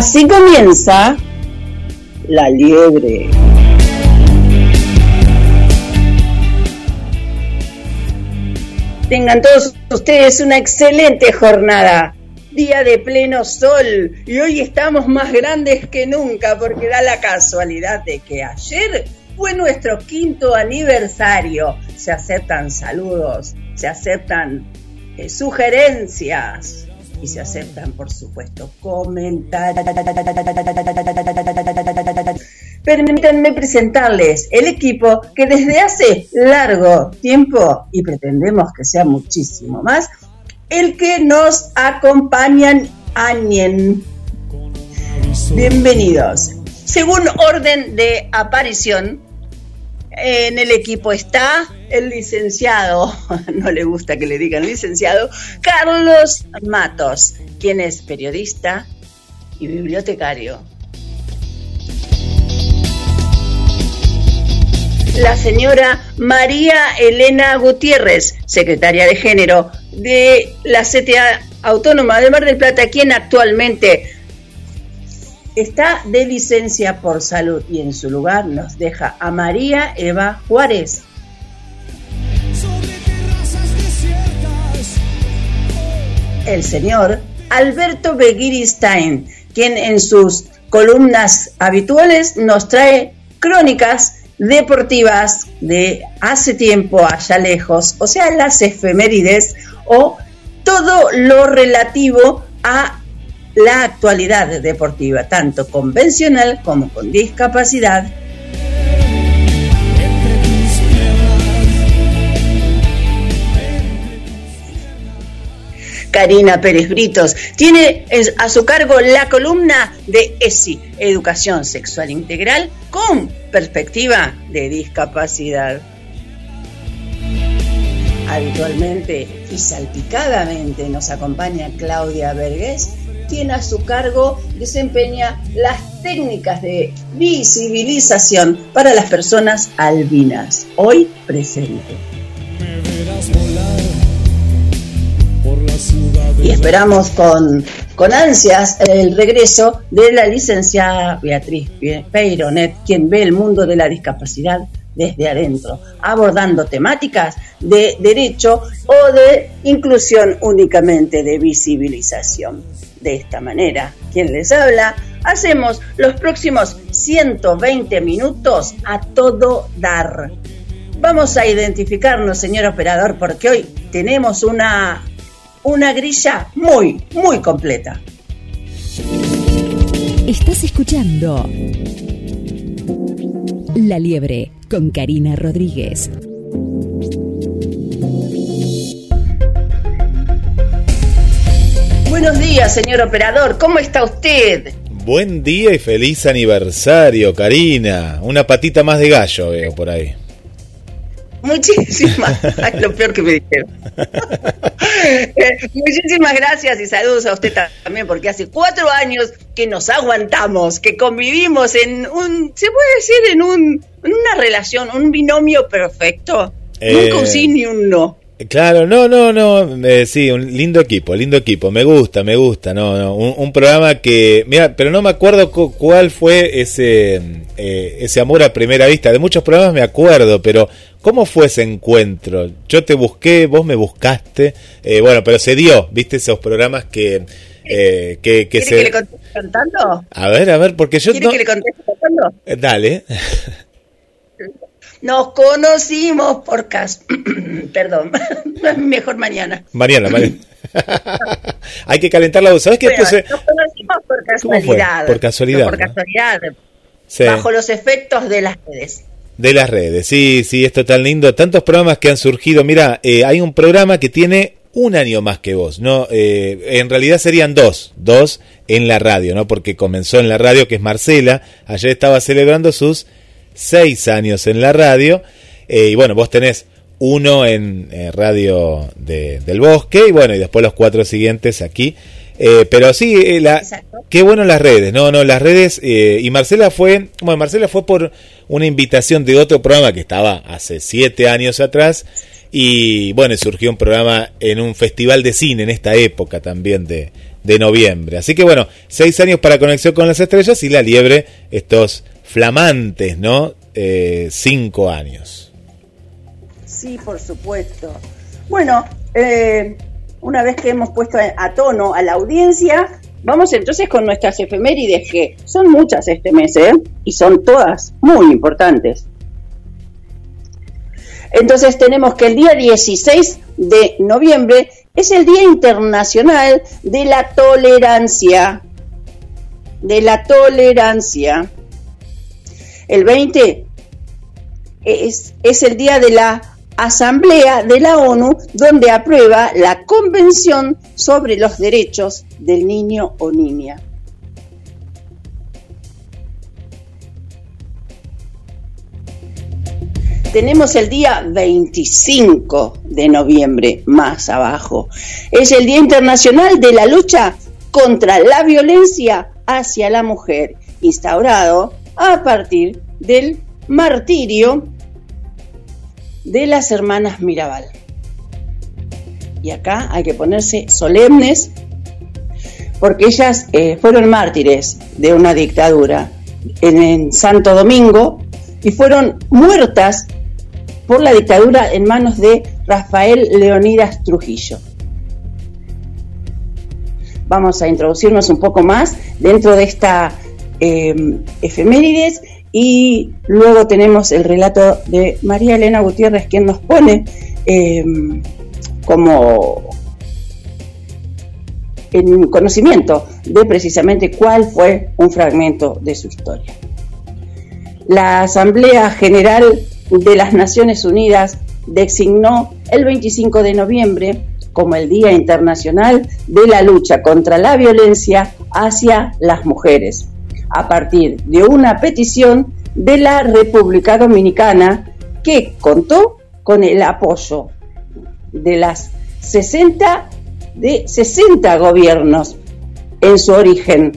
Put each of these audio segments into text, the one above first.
Así comienza la liebre. Tengan todos ustedes una excelente jornada. Día de pleno sol y hoy estamos más grandes que nunca porque da la casualidad de que ayer fue nuestro quinto aniversario. Se aceptan saludos, se aceptan eh, sugerencias, y se aceptan, por supuesto, comentarios. Permítanme presentarles el equipo que desde hace largo tiempo, y pretendemos que sea muchísimo más, el que nos acompañan Añen. Bienvenidos. Según orden de aparición, en el equipo está el licenciado, no le gusta que le digan licenciado, Carlos Matos, quien es periodista y bibliotecario. La señora María Elena Gutiérrez, secretaria de género de la CTA Autónoma de Mar del Plata, quien actualmente está de licencia por salud y en su lugar nos deja a María Eva Juárez. El señor Alberto Begiristain, quien en sus columnas habituales nos trae crónicas deportivas de hace tiempo allá lejos, o sea, las efemérides o todo lo relativo a la actualidad deportiva, tanto convencional como con discapacidad. Karina Pérez Britos tiene a su cargo la columna de ESI, Educación Sexual Integral con perspectiva de discapacidad habitualmente y salpicadamente nos acompaña Claudia Vergés, quien a su cargo desempeña las técnicas de visibilización para las personas albinas, hoy presente. Y esperamos con, con ansias el regreso de la licenciada Beatriz Peironet, quien ve el mundo de la discapacidad desde adentro, abordando temáticas de derecho o de inclusión únicamente de visibilización. De esta manera, quien les habla, hacemos los próximos 120 minutos a todo dar. Vamos a identificarnos, señor operador, porque hoy tenemos una, una grilla muy, muy completa. Estás escuchando La Liebre con Karina Rodríguez. Buenos días, señor operador. ¿Cómo está usted? Buen día y feliz aniversario, Karina. Una patita más de gallo veo por ahí. Muchísimas, lo peor que me dijeron. Eh, muchísimas gracias y saludos a usted también, porque hace cuatro años que nos aguantamos, que convivimos en un, se puede decir, en, un, en una relación, un binomio perfecto. Nunca un sí ni un no. Claro, no, no, no, eh, sí, un lindo equipo, lindo equipo, me gusta, me gusta, no, no, un, programa que, mira, pero no me acuerdo cuál fue ese, eh, ese amor a primera vista, de muchos programas me acuerdo, pero ¿cómo fue ese encuentro? Yo te busqué, vos me buscaste, eh, bueno, pero se dio, viste esos programas que... Eh, que, que se... que le conteste cantando? A ver, a ver, porque yo... ¿Quiere que le conteste cantando? dale. Nos conocimos por cas... Perdón, mejor mañana. Mañana, mañana. Hay que calentar la voz. ¿Sabes qué? Bueno, nos conocimos por casualidad. Por casualidad. Por casualidad. Bajo los efectos de las redes. De las redes, sí, sí, esto tan lindo. Tantos programas que han surgido. Mira, eh, hay un programa que tiene un año más que vos, ¿no? Eh, en realidad serían dos, dos en la radio, ¿no? Porque comenzó en la radio, que es Marcela. Ayer estaba celebrando sus seis años en la radio. Eh, y bueno, vos tenés uno en eh, Radio del Bosque y bueno, y después los cuatro siguientes aquí. Eh, pero sí, la, qué bueno las redes, no, no, las redes, y Marcela fue, bueno, Marcela fue por una invitación de otro programa que estaba hace siete años atrás, y bueno, surgió un programa en un festival de cine en esta época también de, de noviembre. Así que bueno, seis años para Conexión con las Estrellas y La Liebre, estos flamantes, ¿no? Eh, cinco años. Sí, por supuesto. Bueno, eh, una vez que hemos puesto a tono a la audiencia, vamos entonces con nuestras efemérides, que son muchas este mes, ¿eh? Y son todas muy importantes. Entonces tenemos que el día 16 de noviembre es el Día Internacional de la Tolerancia. De la tolerancia. El 20 es, el día de la Asamblea de la ONU donde aprueba la Convención sobre los Derechos del Niño o Niña. Tenemos el día 25 de noviembre, más abajo. Es el Día Internacional de la Lucha contra la Violencia hacia la Mujer, instaurado a partir del martirio de las hermanas Mirabal. Y acá hay que ponerse solemnes porque ellas eh, fueron mártires de una dictadura en, Santo Domingo y fueron muertas por la dictadura en manos de Rafael Leonidas Trujillo. Vamos a introducirnos un poco más dentro de esta eh, efemérides y luego tenemos el relato de María Elena Gutiérrez, quien nos pone eh, como en conocimiento de precisamente cuál fue un fragmento de su historia. La Asamblea General de las Naciones Unidas designó el 25 de noviembre como el Día Internacional de la Lucha contra la Violencia hacia las Mujeres a partir de una petición de la República Dominicana que contó con el apoyo de las 60 de 60 gobiernos en su origen.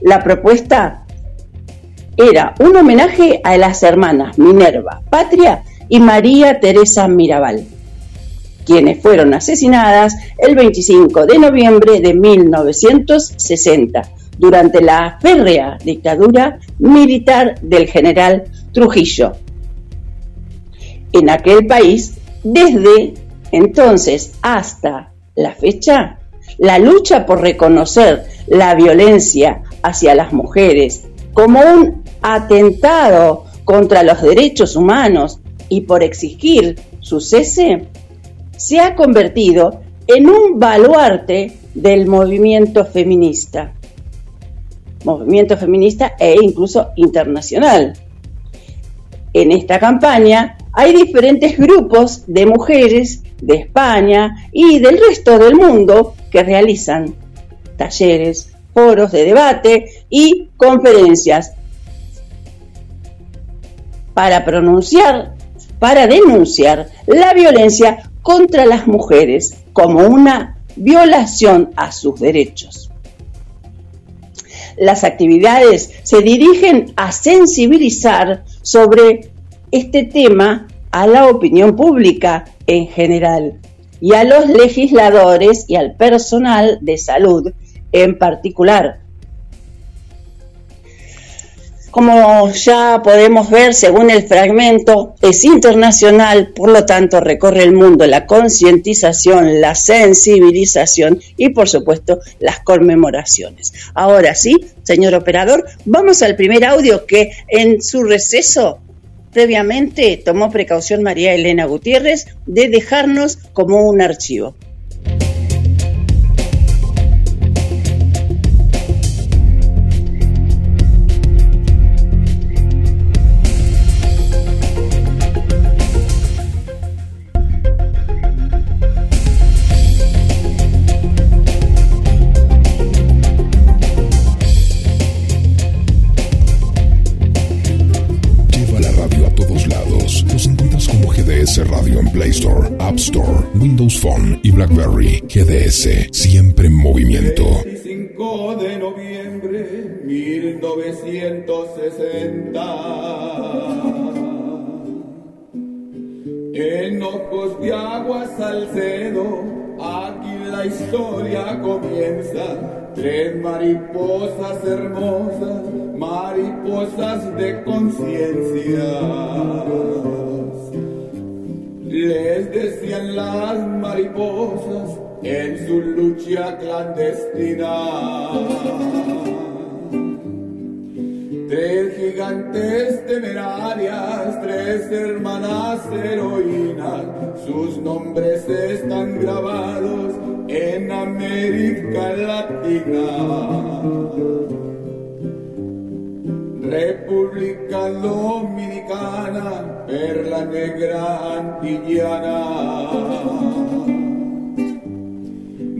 La propuesta era un homenaje a las hermanas Minerva Patria y María Teresa Mirabal, quienes fueron asesinadas el 25 de noviembre de 1960 durante la férrea dictadura militar del general Trujillo. En aquel país, desde entonces hasta la fecha, la lucha por reconocer la violencia hacia las mujeres como un atentado contra los derechos humanos y por exigir su cese, se ha convertido en un baluarte del movimiento feminista movimiento feminista e incluso internacional. En esta campaña hay diferentes grupos de mujeres de España y del resto del mundo que realizan talleres, foros de debate y conferencias para pronunciar para denunciar la violencia contra las mujeres como una violación a sus derechos. Las actividades se dirigen a sensibilizar sobre este tema a la opinión pública en general y a los legisladores y al personal de salud en particular. Como ya podemos ver, según el fragmento, es internacional, por lo tanto recorre el mundo la concientización, la sensibilización y por supuesto las conmemoraciones. Ahora sí, señor operador, vamos al primer audio que en su receso previamente tomó precaución María Elena Gutiérrez de dejarnos como un archivo. Windows y BlackBerry. GDS, siempre en movimiento. 25 de noviembre 1960. En ojos de agua Salcedo, aquí la historia comienza. Tres mariposas hermosas, mariposas de conciencia les decían las mariposas en su lucha clandestina. Tres gigantes temerarias, tres hermanas heroínas, sus nombres están grabados en América Latina. República Dominicana, perla negra antillana.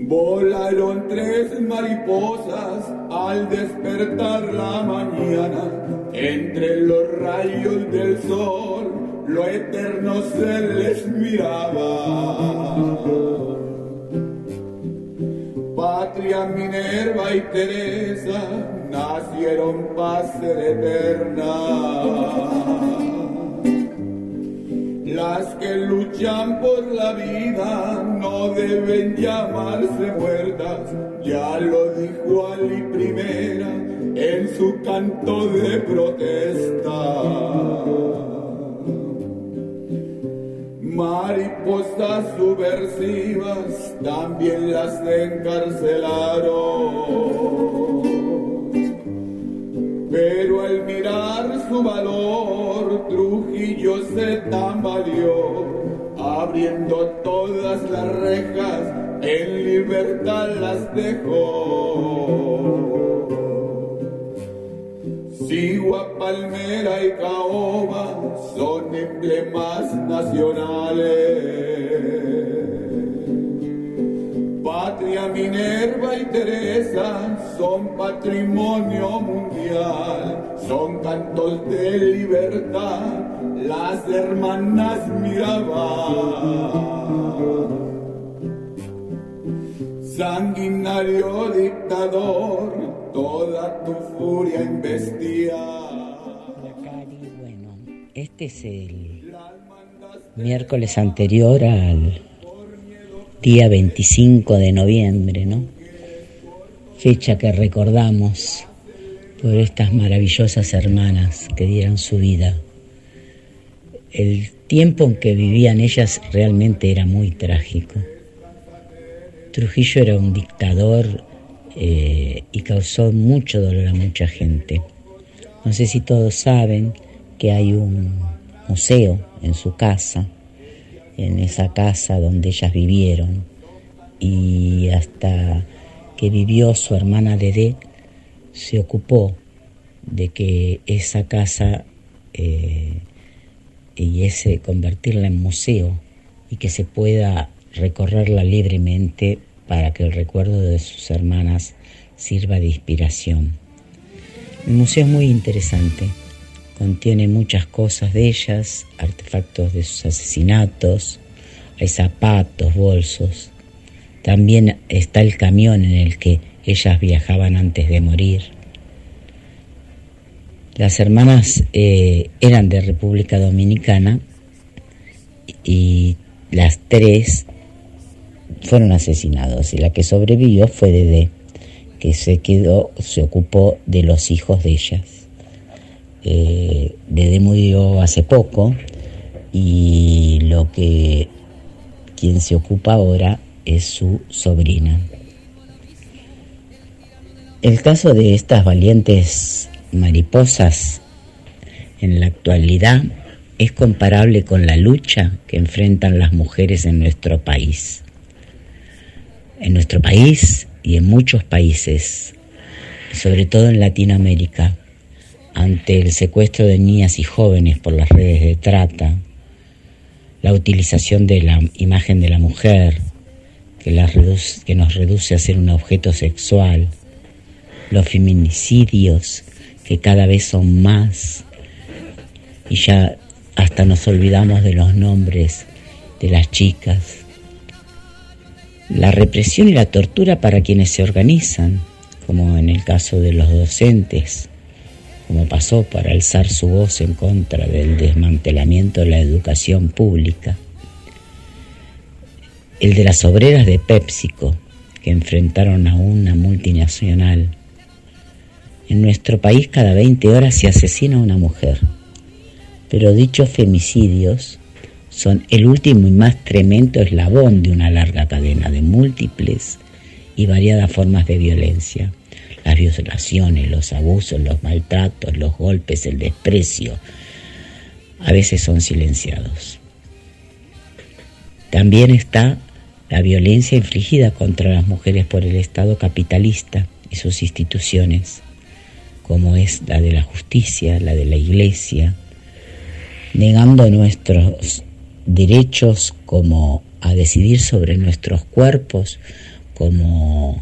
Volaron tres mariposas al despertar la mañana, entre los rayos del sol, lo eterno se les miraba. Patria Minerva y Teresa nacieron para ser eternas. Las que luchan por la vida no deben llamarse muertas, ya lo dijo Ali Primera en su canto de protesta mariposas subversivas también las encarcelaron. Pero al mirar su valor, Trujillo se tambaleó, abriendo todas las rejas, en libertad las dejó. Sigua, Palmera y Caoba son emblemas nacionales. Minerva y Teresa son patrimonio mundial, son cantos de libertad, las hermanas Mirabal. Sanguinario dictador, toda tu furia investiga. Bueno, este es el miércoles anterior al día 25 de noviembre, ¿no? Fecha que recordamos por estas maravillosas hermanas que dieron su vida. El tiempo en que vivían ellas realmente era muy trágico. Trujillo era un dictador eh, y causó mucho dolor a mucha gente. No sé si todos saben que hay un museo en su casa, en esa casa donde ellas vivieron, y hasta que vivió su hermana Dede, se ocupó de que esa casa eh, y ese convertirla en museo y que se pueda recorrerla libremente para que el recuerdo de sus hermanas sirva de inspiración. El museo es muy interesante, contiene muchas cosas de ellas, artefactos de sus asesinatos, hay zapatos, bolsos. También está el camión en el que ellas viajaban antes de morir. Las hermanas eh, eran de República Dominicana y las tres fueron asesinados y la que sobrevivió fue Dede, que se quedó, se ocupó de los hijos de ellas. Eh, Dede murió hace poco y lo que quien se ocupa ahora es su sobrina. El caso de estas valientes mariposas en la actualidad es comparable con la lucha que enfrentan las mujeres en nuestro país. En nuestro país y en muchos países, sobre todo en Latinoamérica, ante el secuestro de niñas y jóvenes por las redes de trata, la utilización de la imagen de la mujer, que, que nos reduce a ser un objeto sexual, los feminicidios, que cada vez son más, y ya hasta nos olvidamos de los nombres de las chicas. La represión y la tortura para quienes se organizan, como en el caso de los docentes, como pasó para alzar su voz en contra del desmantelamiento de la educación pública. El de las obreras de PepsiCo, que enfrentaron a una multinacional. En nuestro país cada 20 horas se asesina una mujer pero dichos femicidios son el último y más tremendo eslabón de una larga cadena de múltiples y variadas formas de violencia. Las violaciones, los abusos, los maltratos, los golpes, el desprecio, a veces son silenciados. También está la violencia infligida contra las mujeres por el Estado capitalista y sus instituciones, como es la de la justicia, la de la iglesia, negando nuestros derechos como a decidir sobre nuestros cuerpos, como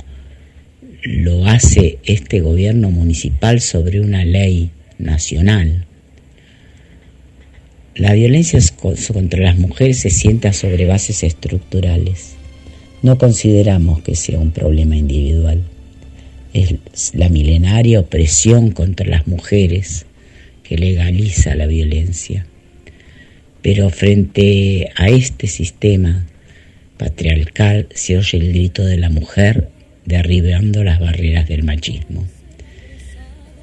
lo hace este gobierno municipal sobre una ley nacional. La violencia contra las mujeres se sienta sobre bases estructurales. No consideramos que sea un problema individual. Es la milenaria opresión contra las mujeres que legaliza la violencia. Pero frente a este sistema patriarcal se oye el grito de la mujer derribando las barreras del machismo.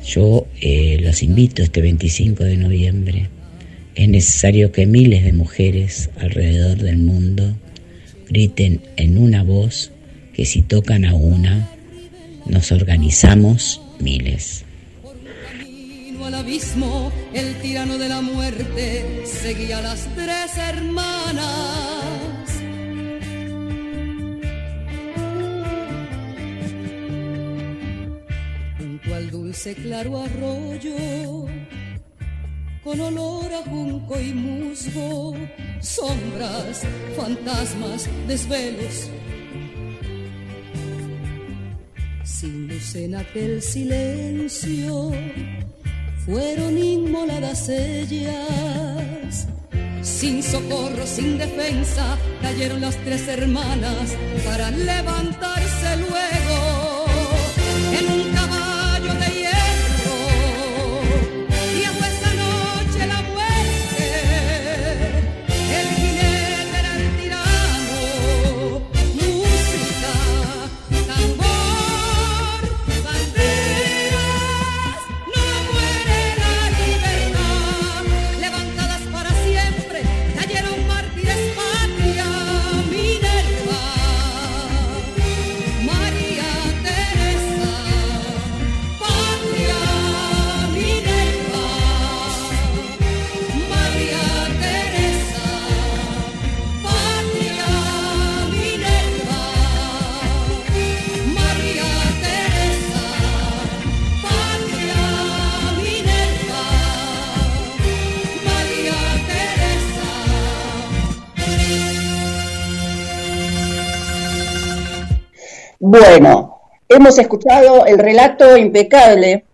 Yo eh, los invito este 25 de noviembre. Es necesario que miles de mujeres alrededor del mundo griten en una voz que si tocan a una, nos organizamos miles al abismo, el tirano de la muerte seguía a las tres hermanas. Dulce claro arroyo, con olor a junco y musgo, sombras, fantasmas, desvelos. Sin luz en aquel silencio fueron inmoladas ellas. Sin socorro, sin defensa, cayeron las tres hermanas para levantarse luego Bueno, hemos escuchado el relato impecable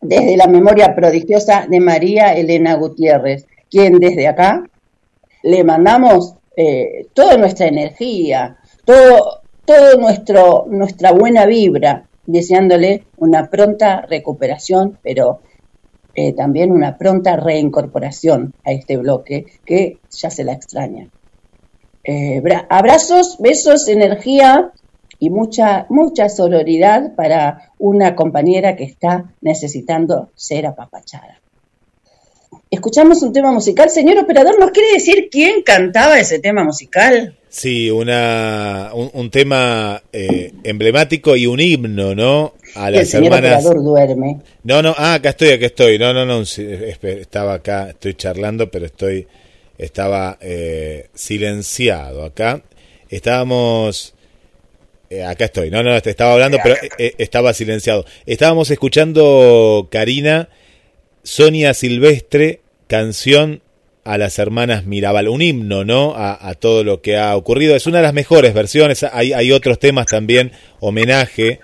desde la memoria prodigiosa de María Elena Gutiérrez, quien desde acá le mandamos eh, toda nuestra energía, todo, todo nuestro, nuestra buena vibra, deseándole una pronta recuperación, pero eh, también una pronta reincorporación a este bloque que ya se la extraña. Eh, abrazos, besos, energía y mucha, mucha sororidad para una compañera que está necesitando ser apapachada. Escuchamos un tema musical. Señor operador, ¿nos quiere decir quién cantaba ese tema musical? Sí, una, un, tema eh, emblemático y un himno, ¿no? A las el señor operador duerme. No, no, ah, acá estoy, acá estoy. No, no, no, estaba acá, estoy charlando, pero estoy, estaba eh, silenciado acá. Estábamos eh, acá estoy, no, no, estaba hablando, pero eh, estaba silenciado. Estábamos escuchando, Karina, Sonia Silvestre, canción a las hermanas Mirabal, un himno, ¿no? A, todo lo que ha ocurrido. Es una de las mejores versiones, hay, hay otros temas también, homenaje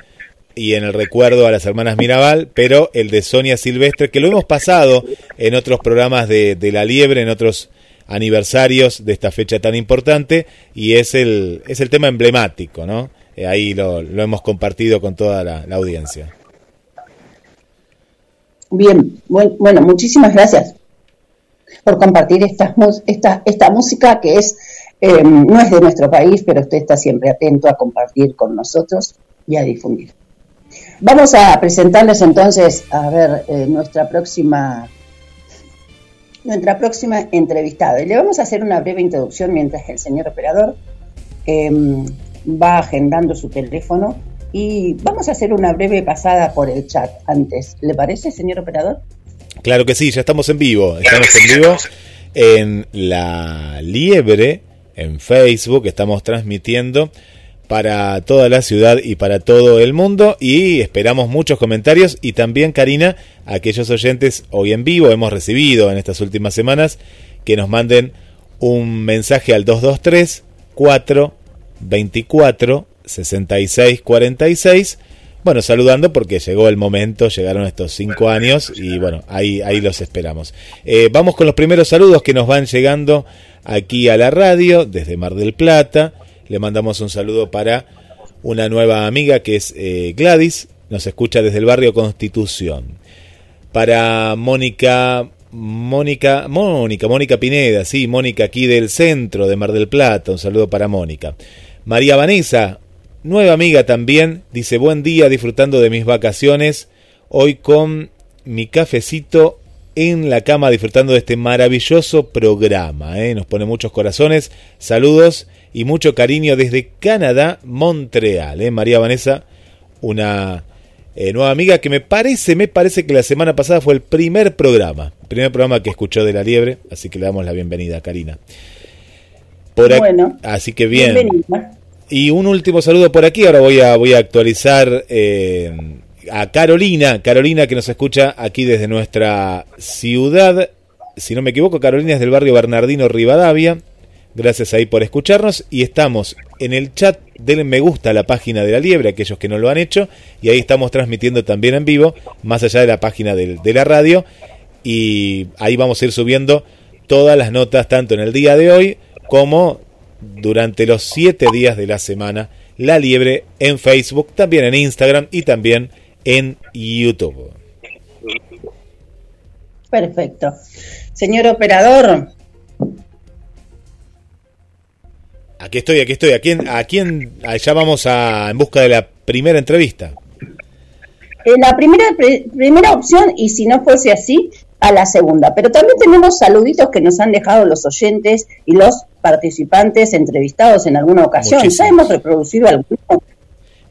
y en el recuerdo a las hermanas Mirabal, pero el de Sonia Silvestre, que lo hemos pasado en otros programas de, de La Liebre, en otros aniversarios de esta fecha tan importante, y es el, es el tema emblemático, ¿no? Eh, ahí lo, hemos compartido con toda la, audiencia. Bien, bueno, muchísimas gracias por compartir esta, esta, esta música que es em, no es de nuestro país, pero usted está siempre atento a compartir con nosotros y a difundir. Vamos a presentarles entonces, a ver, eh, nuestra próxima nuestra próxima entrevistada. Y le vamos a hacer una breve introducción mientras el señor operador em, va agendando su teléfono y vamos a hacer una breve pasada por el chat antes. ¿Le parece, señor operador? Claro que sí, ya estamos en vivo. Estamos en vivo en La Liebre, en Facebook, estamos transmitiendo para toda la ciudad y para todo el mundo y esperamos muchos comentarios y también Karina, aquellos oyentes hoy en vivo hemos recibido en estas últimas semanas que nos manden un mensaje al 223 4 24 66 46. Bueno, saludando porque llegó el momento, llegaron estos cinco años y bueno, ahí, ahí los esperamos. Eh, vamos con los primeros saludos que nos van llegando aquí a la radio desde Mar del Plata. Le mandamos un saludo para una nueva amiga que es eh, Gladys, nos escucha desde el barrio Constitución. Para Mónica Mónica, Mónica, Mónica Pineda, sí, Mónica aquí del centro de Mar del Plata, un saludo para Mónica. María Vanessa, nueva amiga también, dice buen día disfrutando de mis vacaciones, hoy con mi cafecito en la cama disfrutando de este maravilloso programa. ¿eh? Nos pone muchos corazones, saludos y mucho cariño desde Canadá, Montreal. ¿eh? María Vanessa, una eh, nueva amiga que me parece, me parece que la semana pasada fue el primer programa, primer programa que escuchó de la liebre, así que le damos la bienvenida, Karina bueno, así que bien. Y un último saludo por aquí. Ahora voy a, voy a actualizar eh, a Carolina. Carolina que nos escucha aquí desde nuestra ciudad. Si no me equivoco, Carolina es del barrio Bernardino Rivadavia. Gracias ahí por escucharnos. Y estamos en el chat. Denle me gusta a la página de la Liebre, aquellos que no lo han hecho. Y ahí estamos transmitiendo también en vivo, más allá de la página de la radio. Y ahí vamos a ir subiendo todas las notas, tanto en el día de hoy como durante los siete días de la semana La Liebre en Facebook, también en Instagram y también en YouTube. Perfecto. Señor operador. Aquí estoy, aquí estoy. ¿A quién, a quién allá vamos a, en busca de la primera entrevista? Eh, la primera, primera opción, y si no fuese así, a la segunda. Pero también tenemos saluditos que nos han dejado los oyentes y los participantes entrevistados en alguna ocasión. ¿Ya hemos reproducido alguno?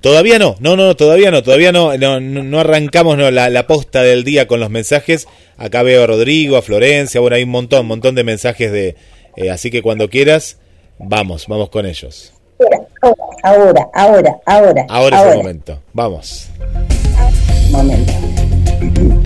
Todavía no, no, no, todavía no, todavía no, no, no arrancamos no, la, la, posta del día con los mensajes. Acá veo a Rodrigo, a Florencia, bueno, hay un montón, un montón de mensajes de... Eh, así que cuando quieras, vamos, vamos con ellos. Ahora, ahora, ahora. Ahora, es el momento, vamos. Momento.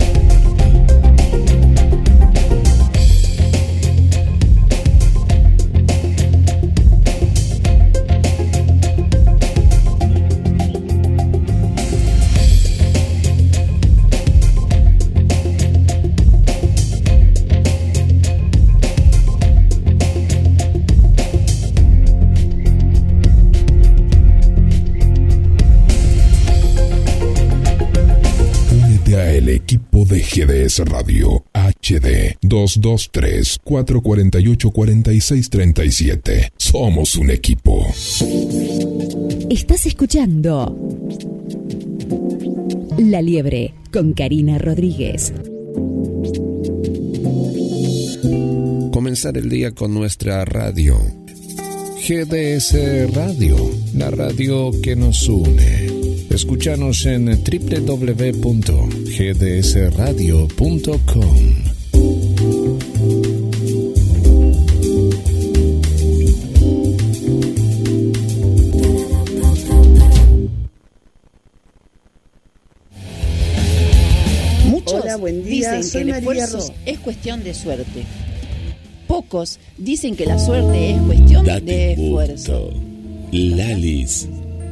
El equipo de GDS Radio HD 223-448-4637. Somos un equipo. Estás escuchando La Liebre con Karina Rodríguez. Comenzar el día con nuestra radio. GDS Radio, la radio que nos une. Escúchanos en www.gdsradio.com. Buen día. dicen Soy que el María esfuerzo Ro- es cuestión de suerte. Pocos dicen que la suerte es cuestión de Date esfuerzo. Lalis,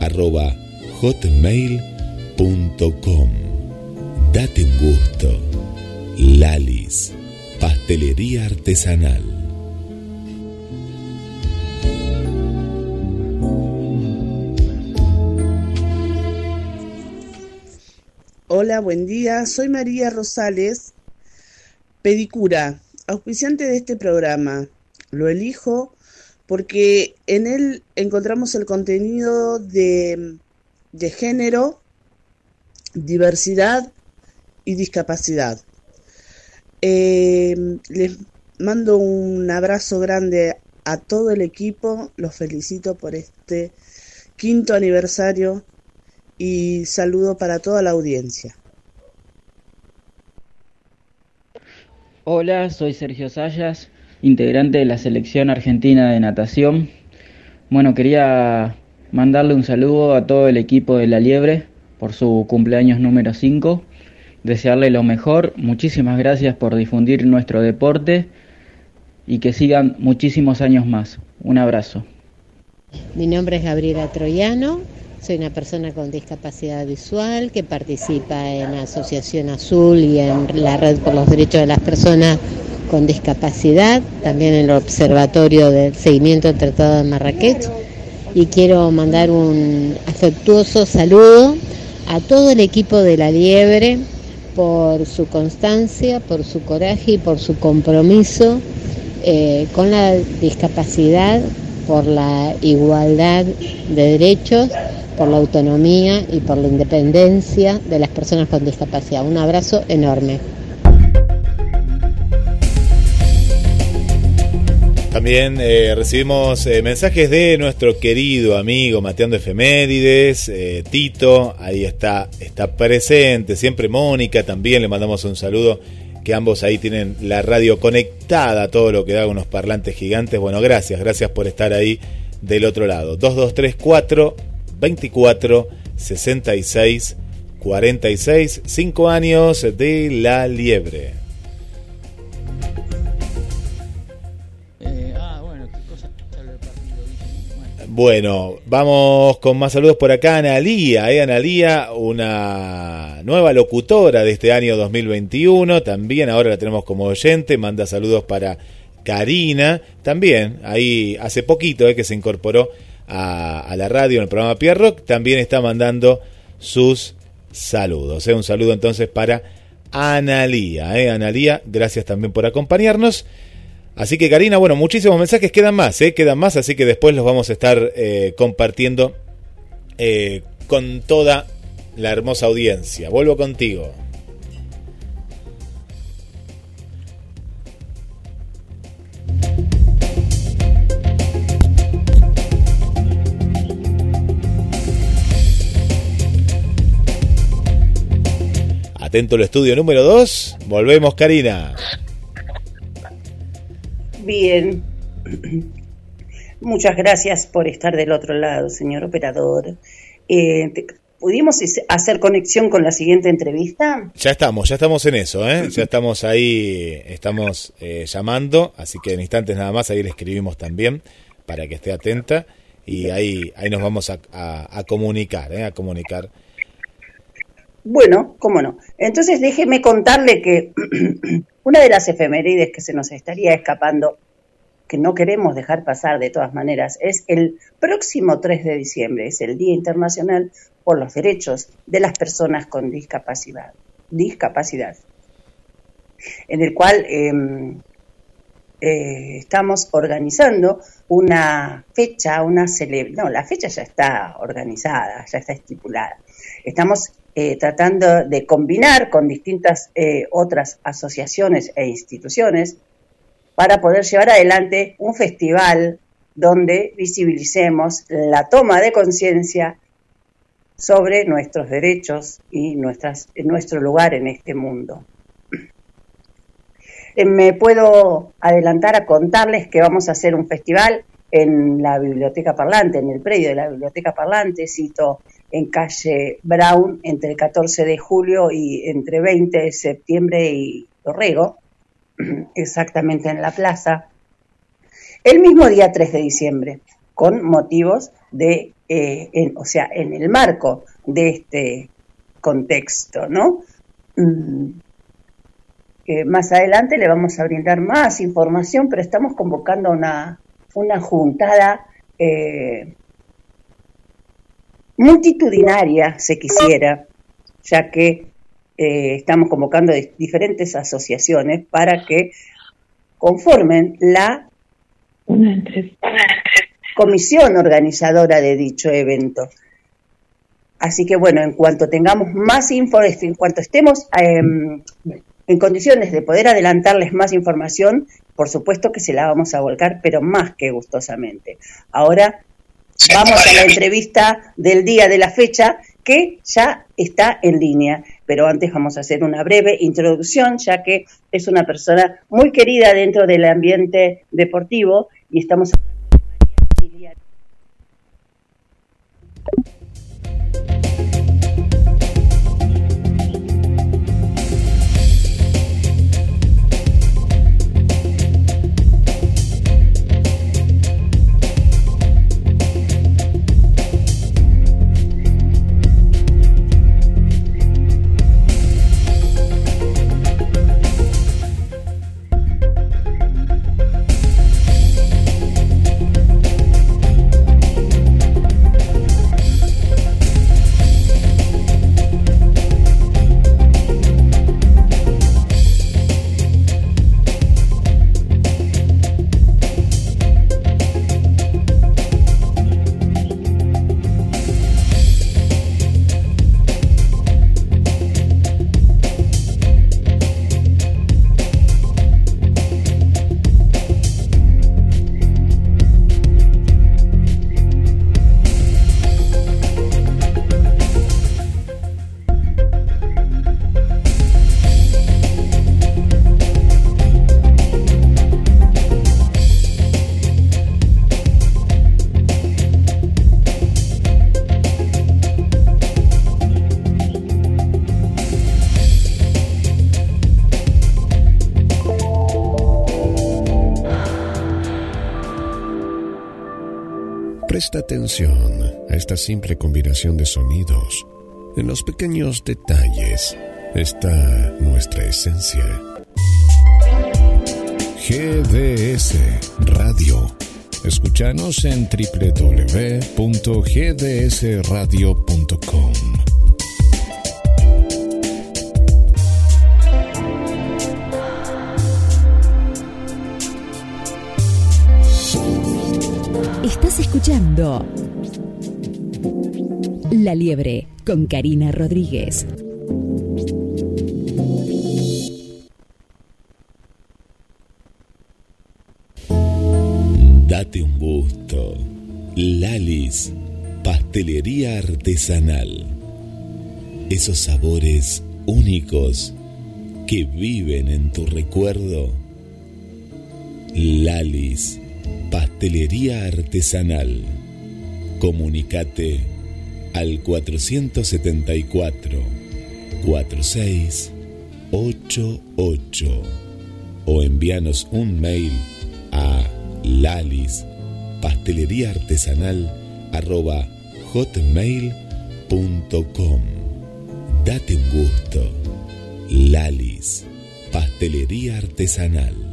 arroba hotmail.com Date un gusto. Lalis, pastelería artesanal. Hola, buen día. Soy María Rosales, pedicura, auspiciante de este programa. Lo elijo porque en él encontramos el contenido de, género, diversidad y discapacidad. Eh, les mando un abrazo grande a todo el equipo, los felicito por este quinto aniversario y saludo para toda la audiencia. Hola, soy Sergio Sayas, integrante de la selección argentina de natación. Bueno, quería mandarle un saludo a todo el equipo de La Liebre por su cumpleaños número 5. Desearle lo mejor. Muchísimas gracias por difundir nuestro deporte y que sigan muchísimos años más. Un abrazo. Mi nombre es Gabriela Troyano, soy una persona con discapacidad visual que participa en la Asociación Azul y en la Red por los Derechos de las Personas con Discapacidad, también en el Observatorio del Seguimiento del Tratado de Marrakech. Y quiero mandar un afectuoso saludo a todo el equipo de La Liebre por su constancia, por su coraje y por su compromiso eh, con la discapacidad, por la igualdad de derechos, por la autonomía y por la independencia de las personas con discapacidad. Un abrazo enorme. También eh, recibimos eh, mensajes de nuestro querido amigo Mateando Efemérides, eh, Tito, ahí está, está presente, siempre Mónica también, le mandamos un saludo, que ambos ahí tienen la radio conectada, todo lo que da unos parlantes gigantes. Bueno, gracias, gracias por estar ahí del otro lado. 2234 24 66 46, 5 años de la liebre. Bueno, vamos con más saludos por acá. Analía, ¿eh? Analía, una nueva locutora de este año 2021. También ahora la tenemos como oyente. Manda saludos para Karina. También, ahí hace poquito ¿eh? que se incorporó a, la radio en el programa Pierrock. También está mandando sus saludos. ¿eh? Un saludo entonces para Analía. ¿eh? Analía, gracias también por acompañarnos. Así que Karina, bueno, muchísimos mensajes quedan más, ¿eh? quedan más, así que después los vamos a estar eh, compartiendo eh, con toda la hermosa audiencia. Vuelvo contigo. Atento el estudio número 2. Volvemos, Karina. Bien. Muchas gracias por estar del otro lado, señor operador. Eh, ¿Pudimos hacer conexión con la siguiente entrevista? Ya estamos, ya estamos en eso, ¿eh? ya estamos ahí, estamos eh, llamando, así que en instantes nada más ahí le escribimos también para que esté atenta y ahí, ahí nos vamos a, a, comunicar, ¿eh? a comunicar. Bueno, cómo no. Entonces déjeme contarle que una de las efemérides que se nos estaría escapando que no queremos dejar pasar de todas maneras es el próximo 3 de diciembre, es el Día Internacional por los Derechos de las Personas con Discapacidad, discapacidad en el cual em, eh, estamos organizando una fecha, una celebración, no, la fecha ya está organizada, ya está estipulada. Estamos eh, tratando de combinar con distintas eh, otras asociaciones e instituciones para poder llevar adelante un festival donde visibilicemos la toma de conciencia sobre nuestros derechos y nuestro lugar en este mundo. Eh, me puedo adelantar a contarles que vamos a hacer un festival en la Biblioteca Parlante, en el predio de la Biblioteca Parlante, cito en calle Brown, entre el 14 de julio y entre 20 de septiembre y Torrego, exactamente en la plaza, el mismo día 3 de diciembre, con motivos de, eh, o sea, en el marco de este contexto, ¿no? Mm, más adelante le vamos a brindar más información, pero estamos convocando una, una juntada eh, multitudinaria, se quisiera, ya que eh, estamos convocando diferentes asociaciones para que conformen la comisión organizadora de dicho evento. Así que bueno, en cuanto tengamos más info, en cuanto estemos em, en condiciones de poder adelantarles más información, por supuesto que se la vamos a volcar, pero más que gustosamente. Ahora vamos a la entrevista del día de la fecha que ya está en línea. Pero antes vamos a hacer una breve introducción, ya que es una persona muy querida dentro del ambiente deportivo y estamos Presta atención a esta simple combinación de sonidos. En los pequeños detalles está nuestra esencia. GDS Radio. Escúchanos en www.gdsradio.com. escuchando La Liebre con Karina Rodríguez. Date un gusto. Lalis, pastelería artesanal. Esos sabores únicos que viven en tu recuerdo. Lalis Pastelería Artesanal. Comunicate al 474 4688 o envíanos un mail a lalis pastelería artesanal arroba hotmail.com Date un gusto. Lalis, pastelería artesanal.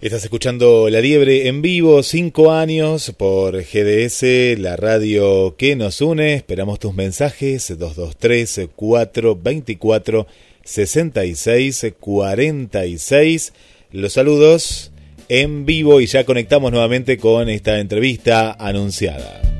Estás escuchando La Liebre en vivo, cinco años por GDS, la radio que nos une. Esperamos tus mensajes 223 424 66 46. Los saludos en vivo y ya conectamos nuevamente con esta entrevista anunciada.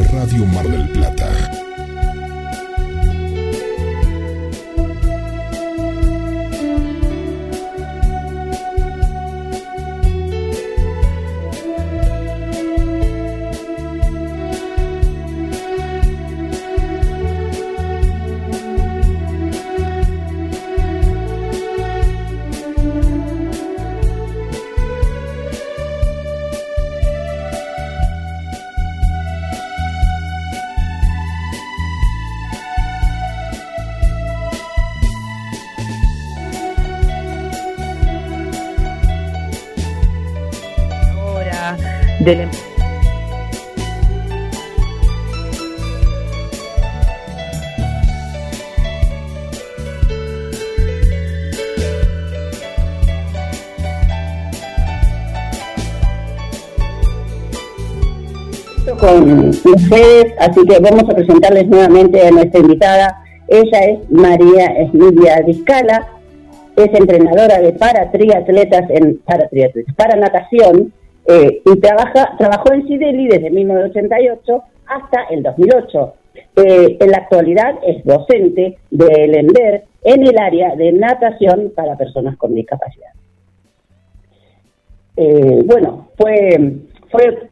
Radio Mar del ustedes, así que vamos a presentarles nuevamente a nuestra invitada. Ella es María Emilia Discala, es entrenadora de para triatletas en para para natación eh, y trabaja, trabajó en Sideli desde 1988 hasta el 2008. Eh, en la actualidad es docente del ENDER en el área de natación para personas con discapacidad. Eh, bueno, fue, fue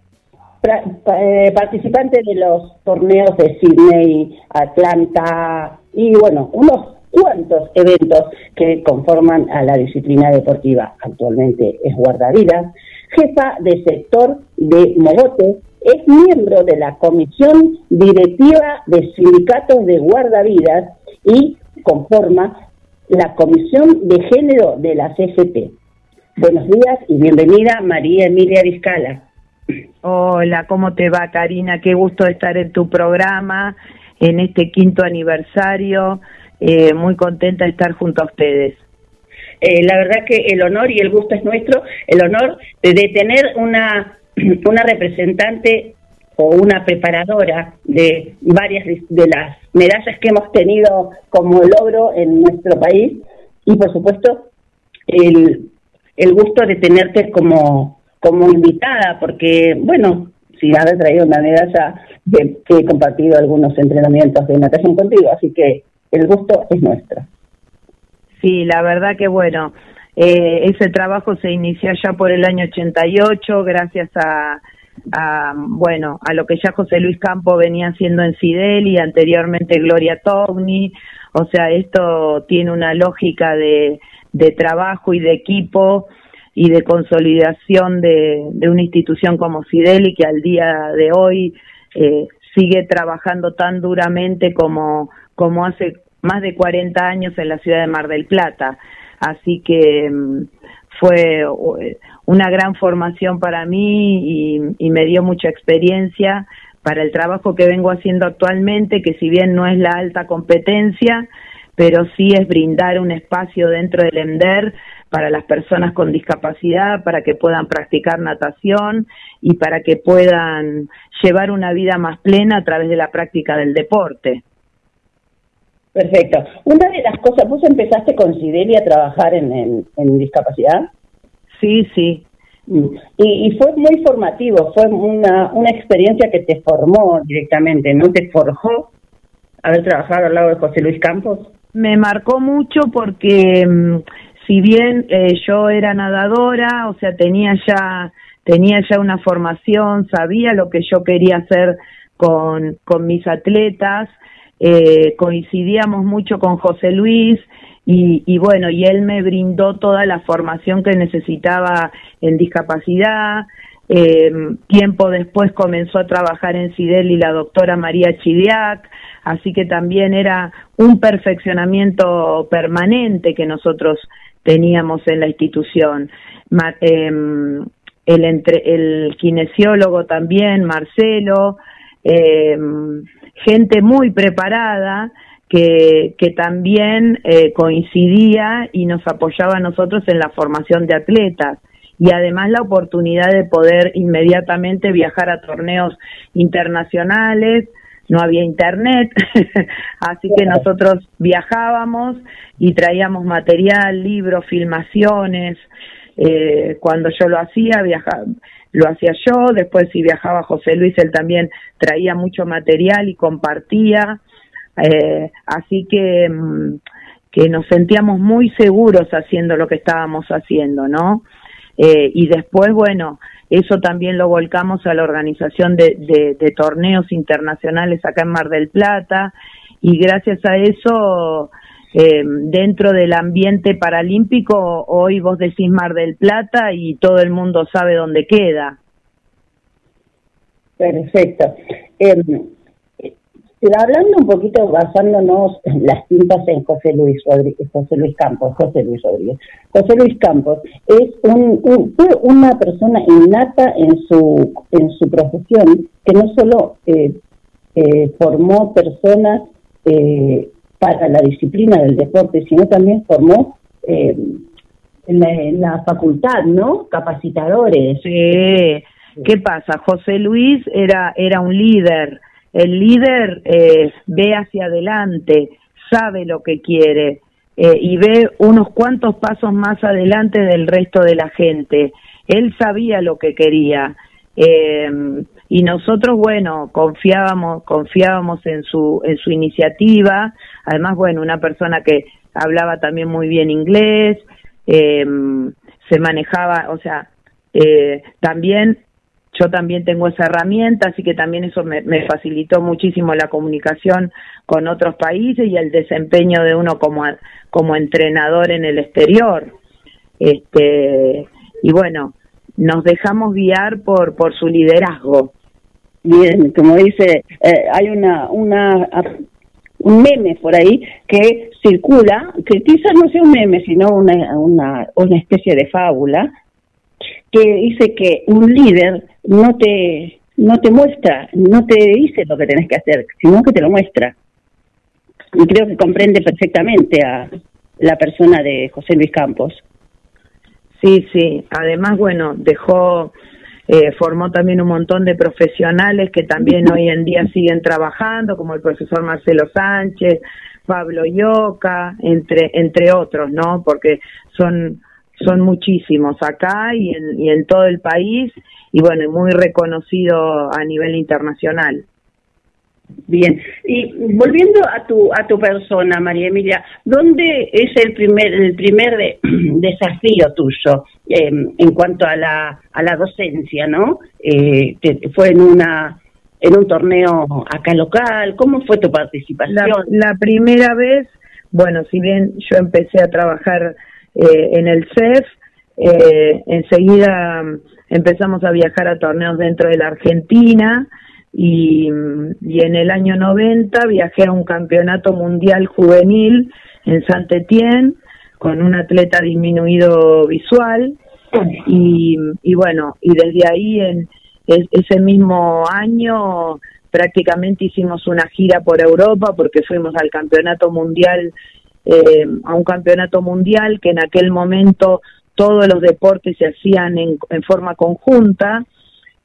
participante de los torneos de Sydney, Atlanta y bueno, unos cuantos eventos que conforman a la disciplina deportiva. Actualmente es guardavidas, jefa de sector de Mogote, es miembro de la Comisión Directiva de Sindicatos de Guardavidas y conforma la Comisión de Género de la CGT. Buenos días y bienvenida María Emilia Vizcala. Hola, ¿cómo te va Karina? Qué gusto estar en tu programa en este quinto aniversario. Eh, muy contenta de estar junto a ustedes. Eh, la verdad que el honor y el gusto es nuestro, el honor de, tener una, una representante o una preparadora de varias de las medallas que hemos tenido como logro en nuestro país y por supuesto el, el gusto de tenerte como, como invitada porque bueno si haber traído una medalla que he compartido algunos entrenamientos de natación contigo así que el gusto es nuestro. Sí, la verdad que bueno, eh, ese trabajo se inició ya por el año 88 gracias a, a, bueno, a lo que ya José Luis Campo venía haciendo en Fidel y anteriormente Gloria Togni, o sea, esto tiene una lógica de, de trabajo y de equipo y de consolidación de, una institución como Fidel que al día de hoy eh, sigue trabajando tan duramente como, como hace más de 40 años en la ciudad de Mar del Plata. Así que mm, fue eh, una gran formación para mí y, y, me dio mucha experiencia para el trabajo que vengo haciendo actualmente, que si bien no es la alta competencia, pero sí es brindar un espacio dentro del EMDER para las personas con discapacidad, para que puedan practicar natación y para que puedan llevar una vida más plena a través de la práctica del deporte. Perfecto. Una de las cosas, ¿vos empezaste con Sideli a trabajar en, en, discapacidad? Sí, sí. Mm. Y, y, fue muy formativo, fue una, una experiencia que te formó directamente, ¿no? Te forjó haber trabajado al lado de José Luis Campos. Me marcó mucho porque mm, si bien eh, yo era nadadora, o sea, tenía ya tenía ya una formación, sabía lo que yo quería hacer con, mis atletas, eh, coincidíamos mucho con José Luis y, bueno, y él me brindó toda la formación que necesitaba en discapacidad. Eh, tiempo después comenzó a trabajar en Cidel y la doctora María Chidiac, así que también era un perfeccionamiento permanente que nosotros teníamos en la institución. Eh, el, entre, el kinesiólogo también, Marcelo, eh, gente muy preparada que, que también eh, coincidía y nos apoyaba a nosotros en la formación de atletas y además la oportunidad de poder inmediatamente viajar a torneos internacionales, no había internet, así que nosotros viajábamos y traíamos material, libros, filmaciones, eh, cuando yo lo hacía, viajaba, lo hacía yo, después si viajaba José Luis, él también traía mucho material y compartía, eh, así que, mm, que nos sentíamos muy seguros haciendo lo que estábamos haciendo, ¿no? Eh, y después, bueno, eso también lo volcamos a la organización de, de, torneos internacionales acá en Mar del Plata, y gracias a eso eh, dentro del ambiente paralímpico, hoy vos decís Mar del Plata y todo el mundo sabe dónde queda. Perfecto. Eh, hablando un poquito, basándonos en las tintas en José Luis Rodríguez, José Luis Campos, José Luis Rodríguez. José Luis Campos es un, fue una persona innata en su, en su profesión, que no solo eh, eh, formó personas eh, para la disciplina del deporte, sino también formó eh, en, la, facultad, ¿no? Capacitadores. Sí. ¿Qué pasa? José Luis era, era un líder. El líder eh, ve hacia adelante, sabe lo que quiere eh, y ve unos cuantos pasos más adelante del resto de la gente. Él sabía lo que quería. Eh, y nosotros bueno confiábamos confiábamos en su en su iniciativa además bueno una persona que hablaba también muy bien inglés se manejaba o sea también yo también tengo esa herramienta así que también eso me, me facilitó muchísimo la comunicación con otros países y el desempeño de uno como como entrenador en el exterior. Este y bueno nos dejamos guiar por por su liderazgo. Bien, como dice, eh, hay una, una, un meme por ahí que circula, que quizás no sea un meme, sino una, una, una especie de fábula, que dice que un líder no te, no te muestra, no te dice lo que tenés que hacer, sino que te lo muestra. Y creo que comprende perfectamente a la persona de José Luis Campos. Sí, sí. Además, bueno, dejó eh, formó también un montón de profesionales que también hoy en día siguen trabajando, como el profesor Marcelo Sánchez, Pablo Yoca, entre, entre otros, ¿no? Porque son, son muchísimos acá y en, y en todo el país y bueno, muy reconocido a nivel internacional. Bien, y volviendo a tu a tu persona, María Emilia, ¿dónde es el primer el primer desafío tuyo em, en cuanto a la a la docencia, no? Eh, fue en una en un torneo acá local, ¿cómo fue tu participación? La, primera vez, bueno, si bien yo empecé a trabajar eh, en el CEF, eh, enseguida empezamos a viajar a torneos dentro de la Argentina y, y en el año 90 viajé a un campeonato mundial juvenil en Saint-Étienne con un atleta disminuido visual y, y bueno, y desde ahí en ese mismo año prácticamente hicimos una gira por Europa porque fuimos al campeonato mundial, eh, a un campeonato mundial que en aquel momento todos los deportes se hacían en, en forma conjunta,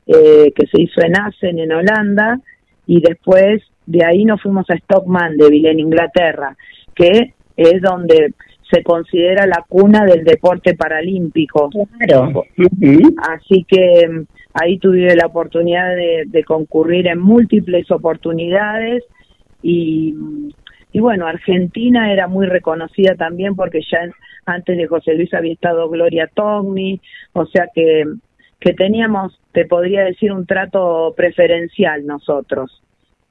eh, que se hizo en Assen, en Holanda, y después de ahí nos fuimos a Stockman de en Inglaterra, que es donde se considera la cuna del deporte paralímpico. Claro. Así que mm, ahí tuve la oportunidad de, concurrir en múltiples oportunidades y, y bueno, Argentina era muy reconocida también porque ya antes de José Luis había estado Gloria Togni, o sea que, que teníamos, te podría decir, un trato preferencial nosotros.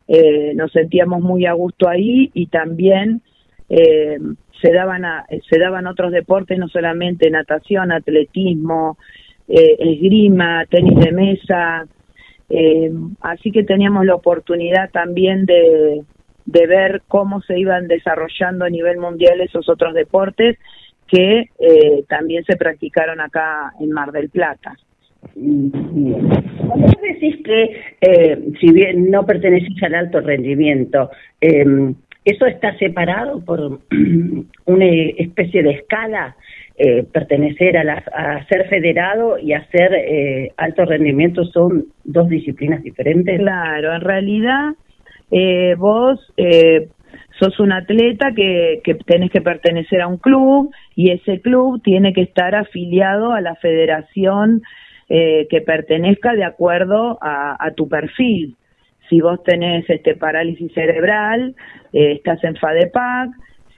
Eh, nos sentíamos muy a gusto ahí y también eh, se daban se daban otros deportes no solamente natación atletismo eh, esgrima tenis de mesa eh, así que teníamos la oportunidad también de, de ver cómo se iban desarrollando a nivel mundial esos otros deportes que eh, también se practicaron acá en Mar del Plata. Vos decís que, eh, si bien no pertenecís al alto rendimiento, eh, ¿Eso está separado por una especie de escala? Eh, pertenecer a, a ser federado y hacer eh, alto rendimiento son dos disciplinas diferentes. Claro, en realidad eh, vos eh, sos un atleta que, que tenés que pertenecer a un club y ese club tiene que estar afiliado a la federación eh, que pertenezca de acuerdo a, a tu perfil. Si vos tenés este parálisis cerebral, eh, estás en FADEPAC,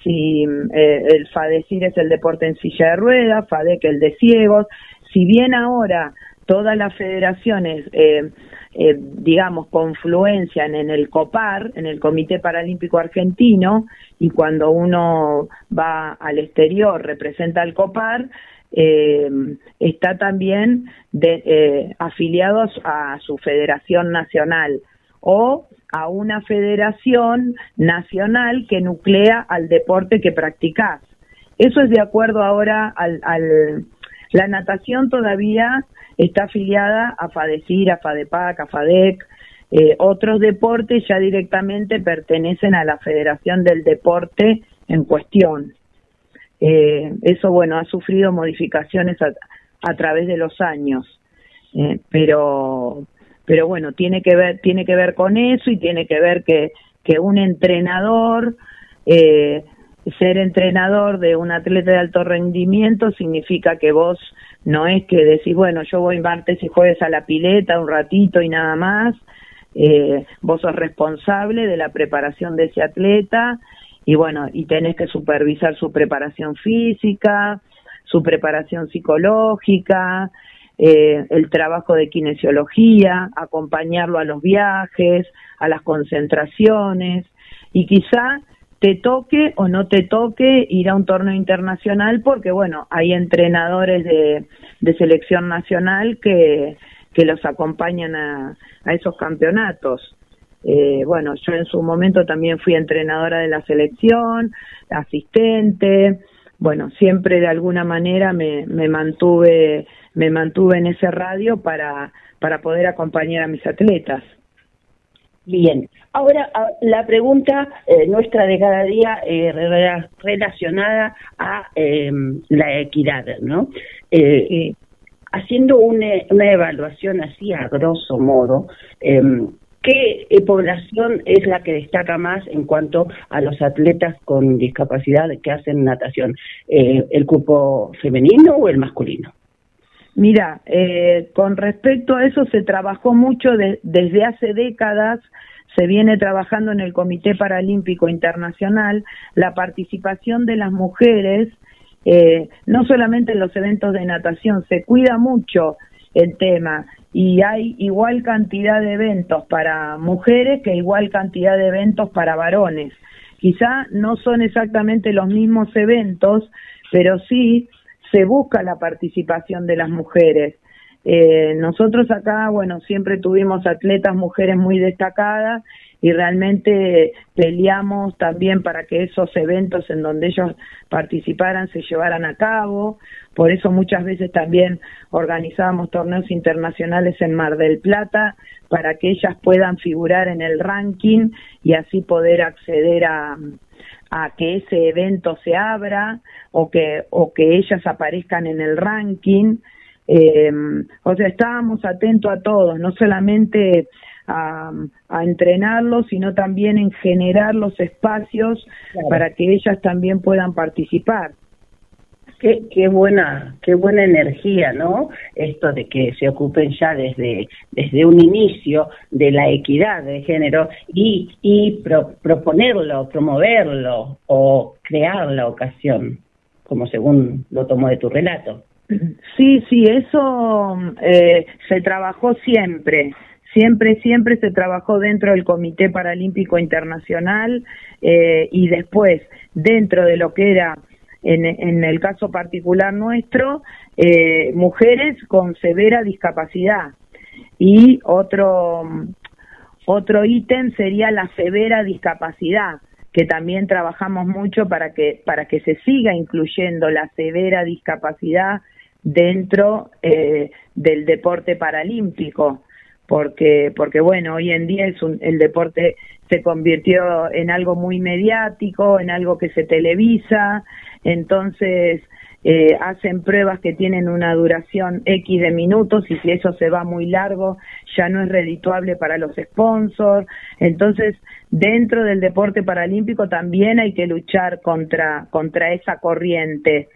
si eh, el FADECIR es el deporte en silla de ruedas, FADEC el de ciegos, si bien ahora todas las federaciones, eh, digamos, confluencian en el COPAR, en el Comité Paralímpico Argentino, y cuando uno va al exterior representa al COPAR, está también de, afiliado a su federación nacional o a una federación nacional que nuclea al deporte que practicás. Eso es de acuerdo ahora al, la natación todavía está afiliada a FADECIR, a FADEPAC, a FADEC. Eh, otros deportes ya directamente pertenecen a la Federación del Deporte en cuestión. Eh, eso, bueno, ha sufrido modificaciones a, través de los años, eh, pero pero bueno, tiene que ver, tiene que ver con eso y tiene que ver que, que un entrenador, eh, ser entrenador de un atleta de alto rendimiento significa que vos no es que decís, bueno, yo voy martes y jueves a la pileta un ratito y nada más, eh, vos sos responsable de la preparación de ese atleta y bueno, y tenés que supervisar su preparación física, su preparación psicológica, eh, el trabajo de kinesiología, acompañarlo a los viajes, a las concentraciones. Y quizá te toque o no te toque ir a un torneo internacional porque bueno, hay entrenadores de, selección nacional que, que los acompañan a, a esos campeonatos. Eh, bueno, yo en su momento también fui entrenadora de la selección, asistente, bueno, siempre de alguna manera me, me mantuve me mantuve en ese radio para, para poder acompañar a mis atletas. Bien, ahora la pregunta eh, nuestra de cada día eh, relacionada a em, la equidad, ¿no? Eh, haciendo una, una, evaluación así a grosso modo, em, ¿qué población es la que destaca más en cuanto a los atletas con discapacidad que hacen natación? ¿El cupo femenino o el masculino? Mira, eh, con respecto a eso se trabajó mucho desde hace décadas, se viene trabajando en el Comité Paralímpico Internacional. La participación de las mujeres, eh, no solamente en los eventos de natación, se cuida mucho el tema. Y hay igual cantidad de eventos para mujeres que igual cantidad de eventos para varones. Quizá no son exactamente los mismos eventos, pero sí se busca la participación de las mujeres. Eh, nosotros acá, bueno, siempre tuvimos atletas mujeres muy destacadas y realmente peleamos también para que esos eventos en donde ellos participaran se llevaran a cabo. Por eso muchas veces también organizábamos torneos internacionales en Mar del Plata para que ellas puedan figurar en el ranking y así poder acceder a, a que ese evento se abra o que, o que ellas aparezcan en el ranking. Eh, o sea, estábamos atentos a todos, no solamente a, a entrenarlos, sino también en generar los espacios para que ellas también puedan participar. Qué, qué buena, qué buena energía, ¿no? Esto de que se ocupen ya desde, desde un inicio de la equidad de género y, y proponerlo, promoverlo o crear la ocasión, como según lo tomo de tu relato. Sí, sí, eso eh, se trabajó siempre. Siempre, siempre se trabajó dentro del Comité Paralímpico Internacional eh, y después dentro de lo que era en, el caso particular nuestro, eh, mujeres con severa discapacidad. Y otro, otro ítem sería la severa discapacidad, que también trabajamos mucho para que, para que se siga incluyendo la severa discapacidad dentro eh, del deporte paralímpico porque porque bueno hoy en día es un, el deporte se convirtió en algo muy mediático en algo que se televisa entonces eh, hacen pruebas que tienen una duración X de minutos y si eso se va muy largo ya no es redituable para los sponsors. Entonces, dentro del deporte paralímpico también hay que luchar contra, contra esa corriente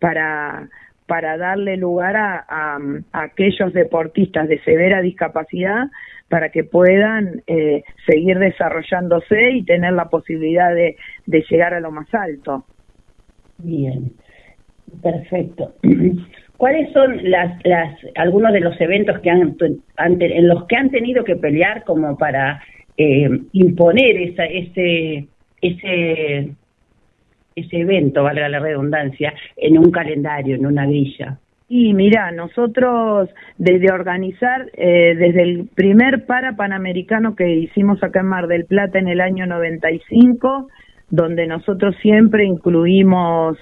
para, para darle lugar a, a, aquellos deportistas de severa discapacidad para que puedan eh, seguir desarrollándose y tener la posibilidad de, de llegar a lo más alto. Bien, perfecto. ¿Cuáles son las, las, algunos de los eventos que han, en los que han tenido que pelear como para eh, imponer esa, ese, ese, ese evento, valga la redundancia, en un calendario, en una grilla? Y mira, nosotros desde organizar, eh, desde el primer para panamericano que hicimos acá en Mar del Plata en el año 95, donde nosotros siempre incluimos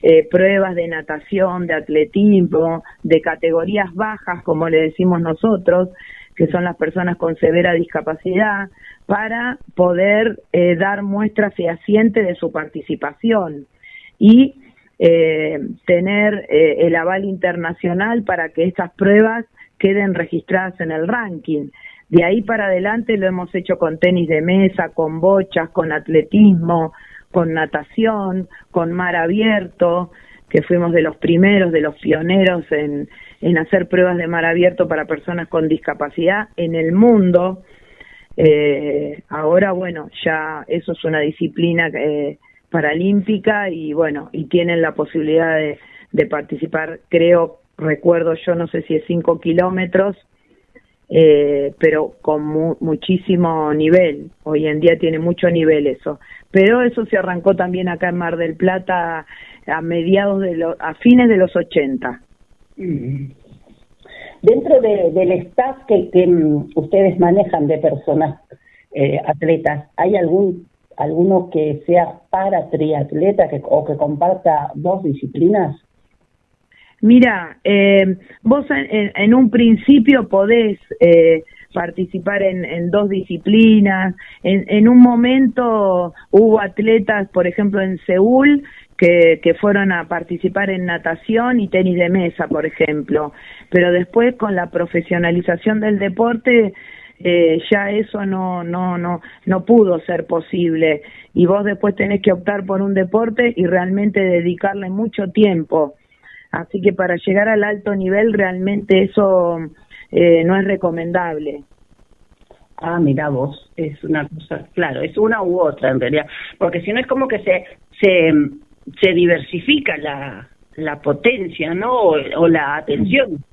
eh, pruebas de natación, de atletismo, de categorías bajas, como le decimos nosotros, que son las personas con severa discapacidad, para poder eh, dar muestra fehaciente de su participación y eh, tener el aval internacional para que estas pruebas queden registradas en el ranking. De ahí para adelante lo hemos hecho con tenis de mesa, con bochas, con atletismo, con natación, con mar abierto, que fuimos de los primeros, de los pioneros en, hacer pruebas de mar abierto para personas con discapacidad en el mundo. Eh, ahora, bueno, ya eso es una disciplina eh, paralímpica y bueno, y tienen la posibilidad de, de participar, creo, recuerdo yo, no sé si es cinco kilómetros, eh, pero con muchísimo nivel. Hoy en día tiene mucho nivel eso. Pero eso se arrancó también acá en Mar del Plata a mediados de los, a fines de los 80. Mm. Dentro del staff que, mm, ustedes manejan de personas eh, atletas, ¿hay algún alguno que sea para triatleta que, o que comparta dos disciplinas? Mira, eh, vos en, un principio podés eh, participar en, dos disciplinas. En, un momento hubo atletas, por ejemplo, en Seúl, que, que fueron a participar en natación y tenis de mesa, por ejemplo. Pero después, con la profesionalización del deporte, eh, ya eso no, no, no, no pudo ser posible. Y vos después tenés que optar por un deporte y realmente dedicarle mucho tiempo Así que para llegar al alto nivel realmente eso eh, no es recomendable. Ah, mira vos, es una cosa, claro, es una u otra en realidad, porque si no es como que se se, se diversifica la, la potencia, ¿no? O, la atención.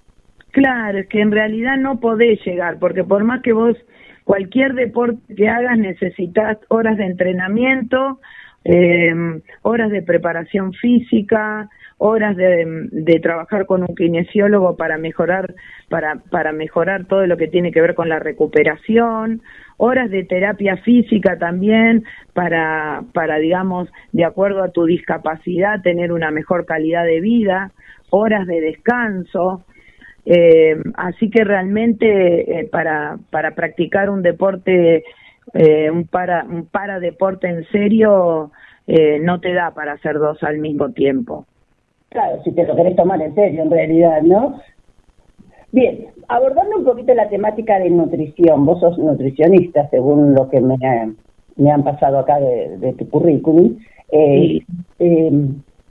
Claro, es que en realidad no podés llegar, porque por más que vos cualquier deporte que hagas necesitas horas de entrenamiento, eh, horas de preparación física, horas de, de, trabajar con un kinesiólogo para mejorar, para, para mejorar todo lo que tiene que ver con la recuperación, horas de terapia física también para, para digamos, de acuerdo a tu discapacidad, tener una mejor calidad de vida, horas de descanso, eh, así que realmente eh, para, para practicar un deporte, eh, un, para, un para deporte en serio, no te da para hacer dos al mismo tiempo. Claro, si te lo querés tomar en serio, en realidad, ¿no? Bien, abordando un poquito la temática de nutrición, vos sos nutricionista, según lo que me, me han pasado acá de, de tu currículum. Eh, eh,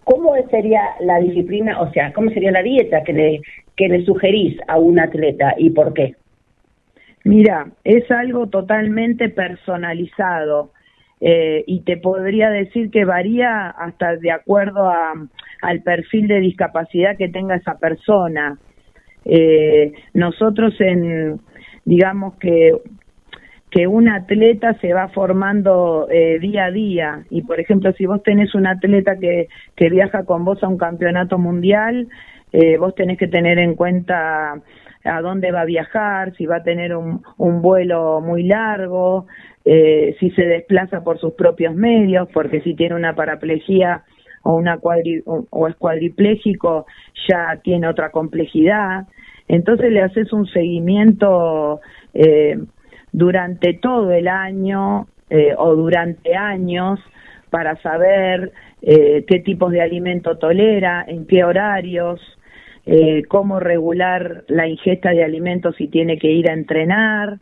¿Cómo sería la disciplina, o sea, cómo sería la dieta que le, que le sugerís a un atleta y por qué? Mira, es algo totalmente personalizado eh, y te podría decir que varía hasta de acuerdo a, al perfil de discapacidad que tenga esa persona. Eh, nosotros en, digamos que que un atleta se va formando eh, día a día y por ejemplo si vos tenés un atleta que, que viaja con vos a un campeonato mundial eh, vos tenés que tener en cuenta a dónde va a viajar, si va a tener un, un vuelo muy largo, eh, si se desplaza por sus propios medios, porque si tiene una paraplegia o, una cuadri o, es cuadripléjico ya tiene otra complejidad. Entonces le haces un seguimiento eh, durante todo el año eh, o durante años para saber eh, qué tipos de alimento tolera, en qué horarios, eh, cómo regular la ingesta de alimentos si tiene que ir a entrenar,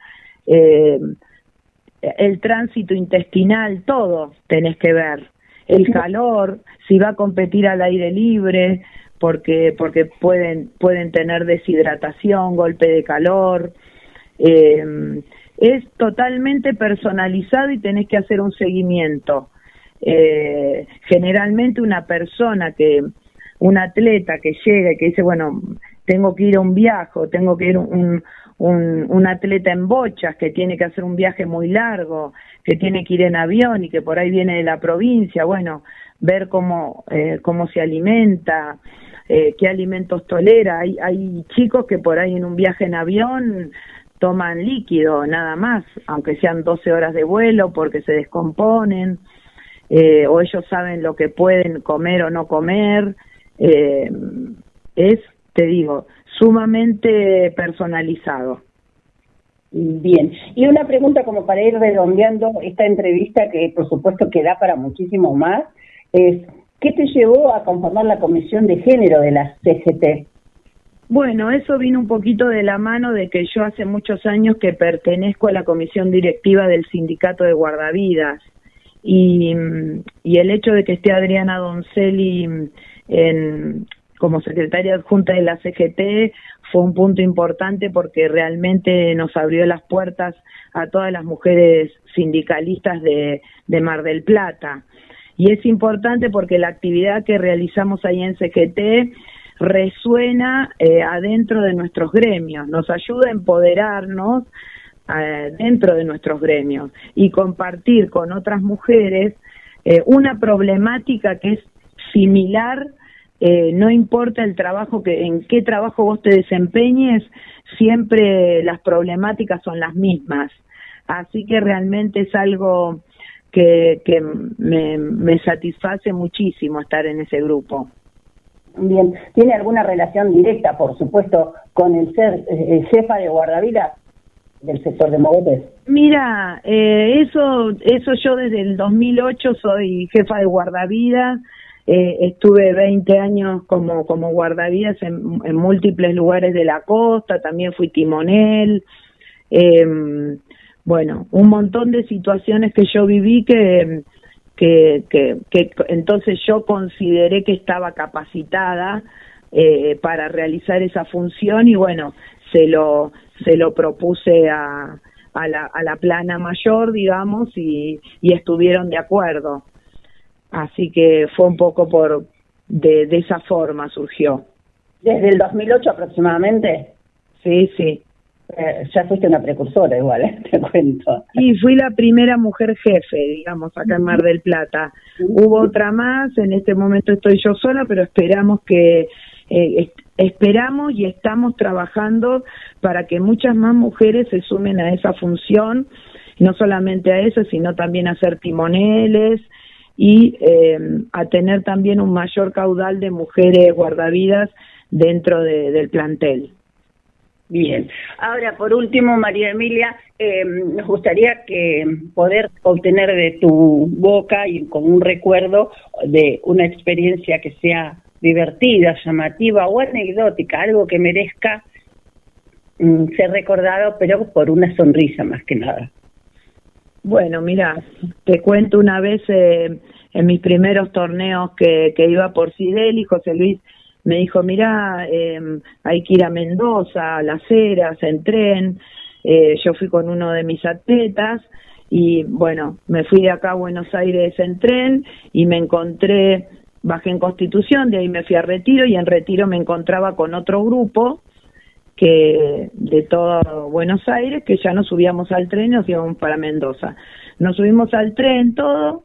el tránsito intestinal, todo tenés que ver, el calor, si va a competir al aire libre, porque porque pueden pueden tener deshidratación, golpe de calor, eh, es totalmente personalizado y tenés que hacer un seguimiento. Eh, generalmente una persona que, un atleta que llega y que dice, bueno, tengo que ir a un viaje, tengo que ir un, un, un atleta en bochas que tiene que hacer un viaje muy largo, que tiene que ir en avión y que por ahí viene de la provincia, bueno, ver cómo, eh, cómo se alimenta, eh, qué alimentos tolera. Hay, hay chicos que por ahí en un viaje en avión toman líquido nada más, aunque sean 12 horas de vuelo porque se descomponen, eh, o ellos saben lo que pueden comer o no comer. Eh, es, te digo, sumamente personalizado. Bien, y una pregunta como para ir redondeando esta entrevista que por supuesto que da para muchísimo más, es ¿qué te llevó a conformar la comisión de género de la CGT? Bueno, eso vino un poquito de la mano de que yo hace muchos años que pertenezco a la comisión directiva del sindicato de guardavidas y, y el hecho de que esté Adriana Doncelli en, como secretaria adjunta de la CGT fue un punto importante porque realmente nos abrió las puertas a todas las mujeres sindicalistas de, Mar del Plata. Y es importante porque la actividad que realizamos ahí en CGT resuena eh, adentro de nuestros gremios, nos ayuda a empoderarnos eh, dentro de nuestros gremios y compartir con otras mujeres eh, una problemática que es similar, eh, no importa el trabajo que, en qué trabajo vos te desempeñes, siempre las problemáticas son las mismas. Así que realmente es algo que, que me, me satisface muchísimo estar en ese grupo. Bien, ¿tiene alguna relación directa, por supuesto, con el ser eh, jefa de guardavidas del sector de Mogotes? Mira, eh, eso, eso yo desde el 2008 soy jefa de guardavidas, eh, estuve 20 años como, como guardavidas en, en, múltiples lugares de la costa, también fui timonel, eh, bueno, un montón de situaciones que yo viví que que, que, entonces yo consideré que estaba capacitada eh, para realizar esa función y bueno, se lo, se lo propuse a, a, la, a la plana mayor, digamos, y, y estuvieron de acuerdo. Así que fue un poco por, de, de esa forma surgió. ¿Desde el 2008 aproximadamente? Sí, sí. Eh, ya fuiste una precursora igual, ¿eh? te cuento. Y fui la primera mujer jefe, digamos, acá en Mar del Plata. Hubo otra más, en este momento estoy yo sola, pero esperamos que eh, esperamos y estamos trabajando para que muchas más mujeres se sumen a esa función, no solamente a eso, sino también a ser timoneles y eh, a tener también un mayor caudal de mujeres guardavidas dentro del plantel. Bien. Ahora, por último, María Emilia, eh, nos gustaría que poder obtener de tu boca y con un recuerdo de una experiencia que sea divertida, llamativa o anecdótica, algo que merezca mm, ser recordado, pero por una sonrisa más que nada. Bueno, mira, te cuento una vez eh, en mis primeros torneos que, iba por Sidel y José Luis me dijo, mira, eh, hay que ir a Mendoza, a Las Heras, en tren. Eh, yo fui con uno de mis atletas y bueno, me fui de acá a Buenos Aires en tren y me encontré, bajé en Constitución, de ahí me fui a Retiro y en Retiro me encontraba con otro grupo que de todo Buenos Aires, que ya nos subíamos al tren y nos íbamos para Mendoza. Nos subimos al tren todo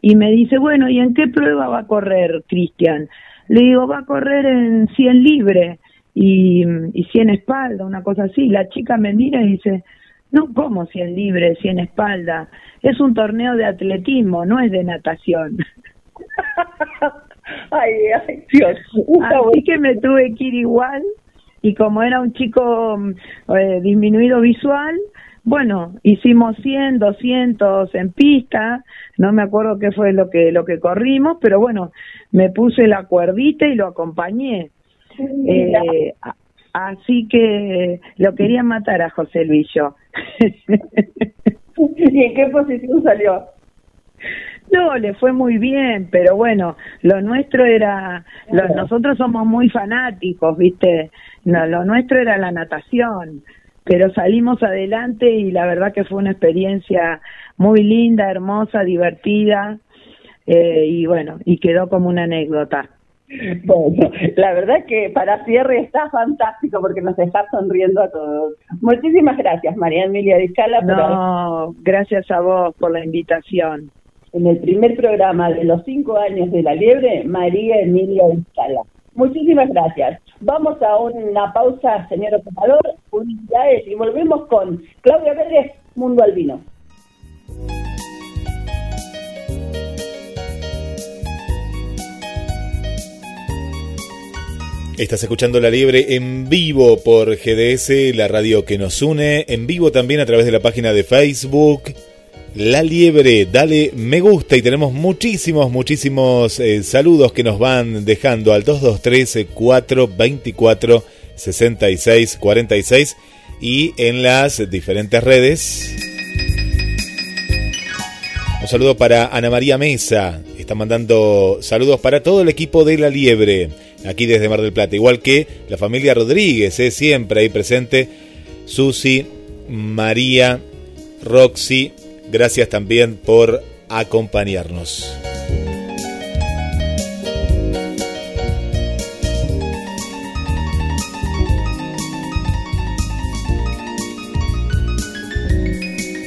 y me dice, bueno, ¿y en qué prueba va a correr Cristian? Le digo, va a correr en 100 libre y, y 100 espalda, una cosa así. La chica me mira y dice, no, ¿cómo 100 libre, 100 espalda? Es un torneo de atletismo, no es de natación. ay, ay, Dios. Así que me tuve que ir igual y como era un chico eh, disminuido visual, bueno, hicimos 100, 200 en pista, no me acuerdo qué fue lo que lo que corrimos, pero bueno, me puse la cuerdita y lo acompañé. Eh, así que lo quería matar a José Luis yo. ¿Y en qué posición salió? No, le fue muy bien, pero bueno, lo nuestro era, nosotros somos muy fanáticos, ¿viste? No, lo nuestro era la natación pero salimos adelante y la verdad que fue una experiencia muy linda, hermosa, divertida eh, y bueno, y quedó como una anécdota. Bueno, la verdad que para cierre está fantástico porque nos está sonriendo a todos. Muchísimas gracias, María Emilia Discala. No, gracias a vos por la invitación. En el primer programa de los cinco años de la liebre, María Emilia Discala. Muchísimas gracias. Vamos a una pausa, señor operador, publicidades y volvemos con Claudia Pérez, Mundo Albino. Estás escuchando La Liebre en vivo por GDS, la radio que nos une, en vivo también a través de la página de Facebook, la Liebre, dale me gusta y tenemos muchísimos, muchísimos eh, saludos que nos van dejando al 223 424 66 46 y en las diferentes redes. Un saludo para Ana María Mesa, está mandando saludos para todo el equipo de La Liebre, aquí desde Mar del Plata, igual que la familia Rodríguez, eh, siempre ahí presente, Susi, María, Roxy, Gracias también por acompañarnos.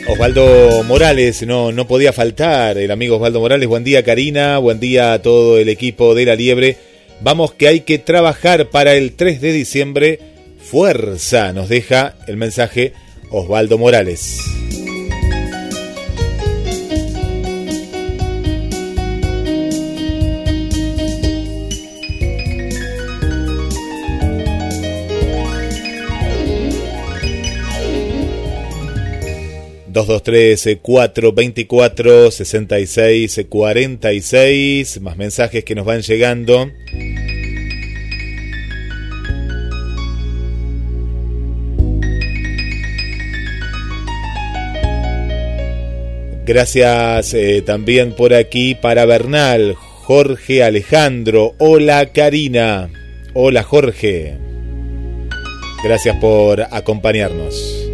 Osvaldo Morales, no, no podía faltar el amigo Osvaldo Morales. Buen día Karina, buen día a todo el equipo de la Liebre. Vamos que hay que trabajar para el 3 de diciembre. Fuerza, nos deja el mensaje Osvaldo Morales. 223 424 66 46 más mensajes que nos van llegando. Gracias eh, también por aquí para Bernal, Jorge Alejandro. Hola Karina. Hola Jorge. Gracias por acompañarnos.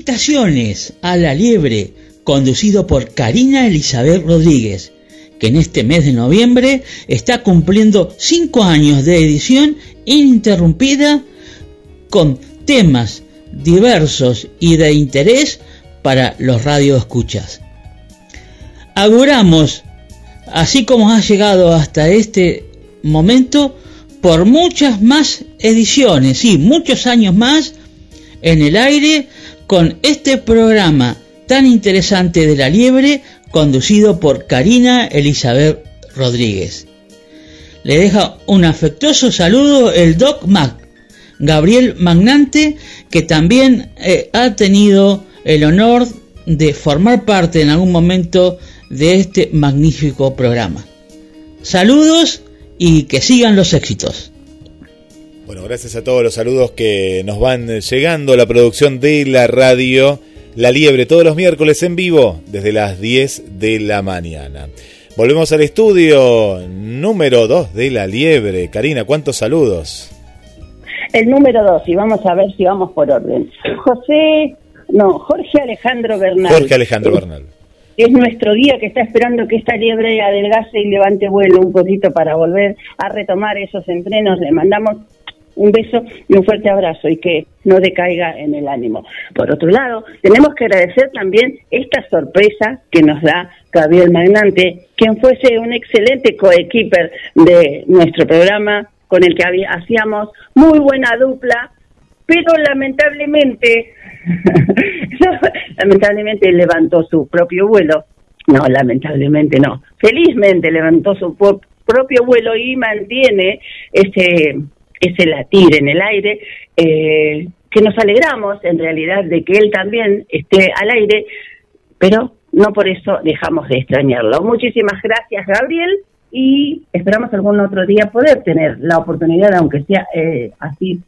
Felicitaciones a La Liebre, conducido por Karina Elizabeth Rodríguez, que en este mes de noviembre está cumpliendo cinco años de edición ininterrumpida con temas diversos y de interés para los radioescuchas. Auguramos, así como ha llegado hasta este momento, por muchas más ediciones, y muchos años más en el aire con este programa tan interesante de la liebre conducido por Karina Elizabeth Rodríguez. Le deja un afectuoso saludo el Doc Mac, Gabriel Magnante, que también eh, ha tenido el honor de formar parte en algún momento de este magnífico programa. Saludos y que sigan los éxitos. Bueno, gracias a todos los saludos que nos van llegando. La producción de la radio La Liebre todos los miércoles en vivo desde las 10 de la mañana. Volvemos al estudio número 2 de La Liebre. Karina, ¿cuántos saludos? El número 2 y vamos a ver si vamos por orden. José, no, Jorge Alejandro Bernal. Jorge Alejandro Bernal es nuestro guía que está esperando que esta liebre adelgace y levante vuelo un poquito para volver a retomar esos entrenos. Le mandamos un beso y un fuerte abrazo y que no decaiga en el ánimo. Por otro lado, tenemos que agradecer también esta sorpresa que nos da Gabriel Magnante, quien fuese un excelente coequiper de nuestro programa, con el que hacíamos muy buena dupla, pero lamentablemente, lamentablemente levantó su propio vuelo. No, lamentablemente no. Felizmente levantó su propio vuelo y mantiene ese ese latir en el aire, eh, que nos alegramos en realidad de que él también esté al aire, pero no por eso dejamos de extrañarlo. Muchísimas gracias, Gabriel, y esperamos algún otro día poder tener la oportunidad, aunque sea eh, así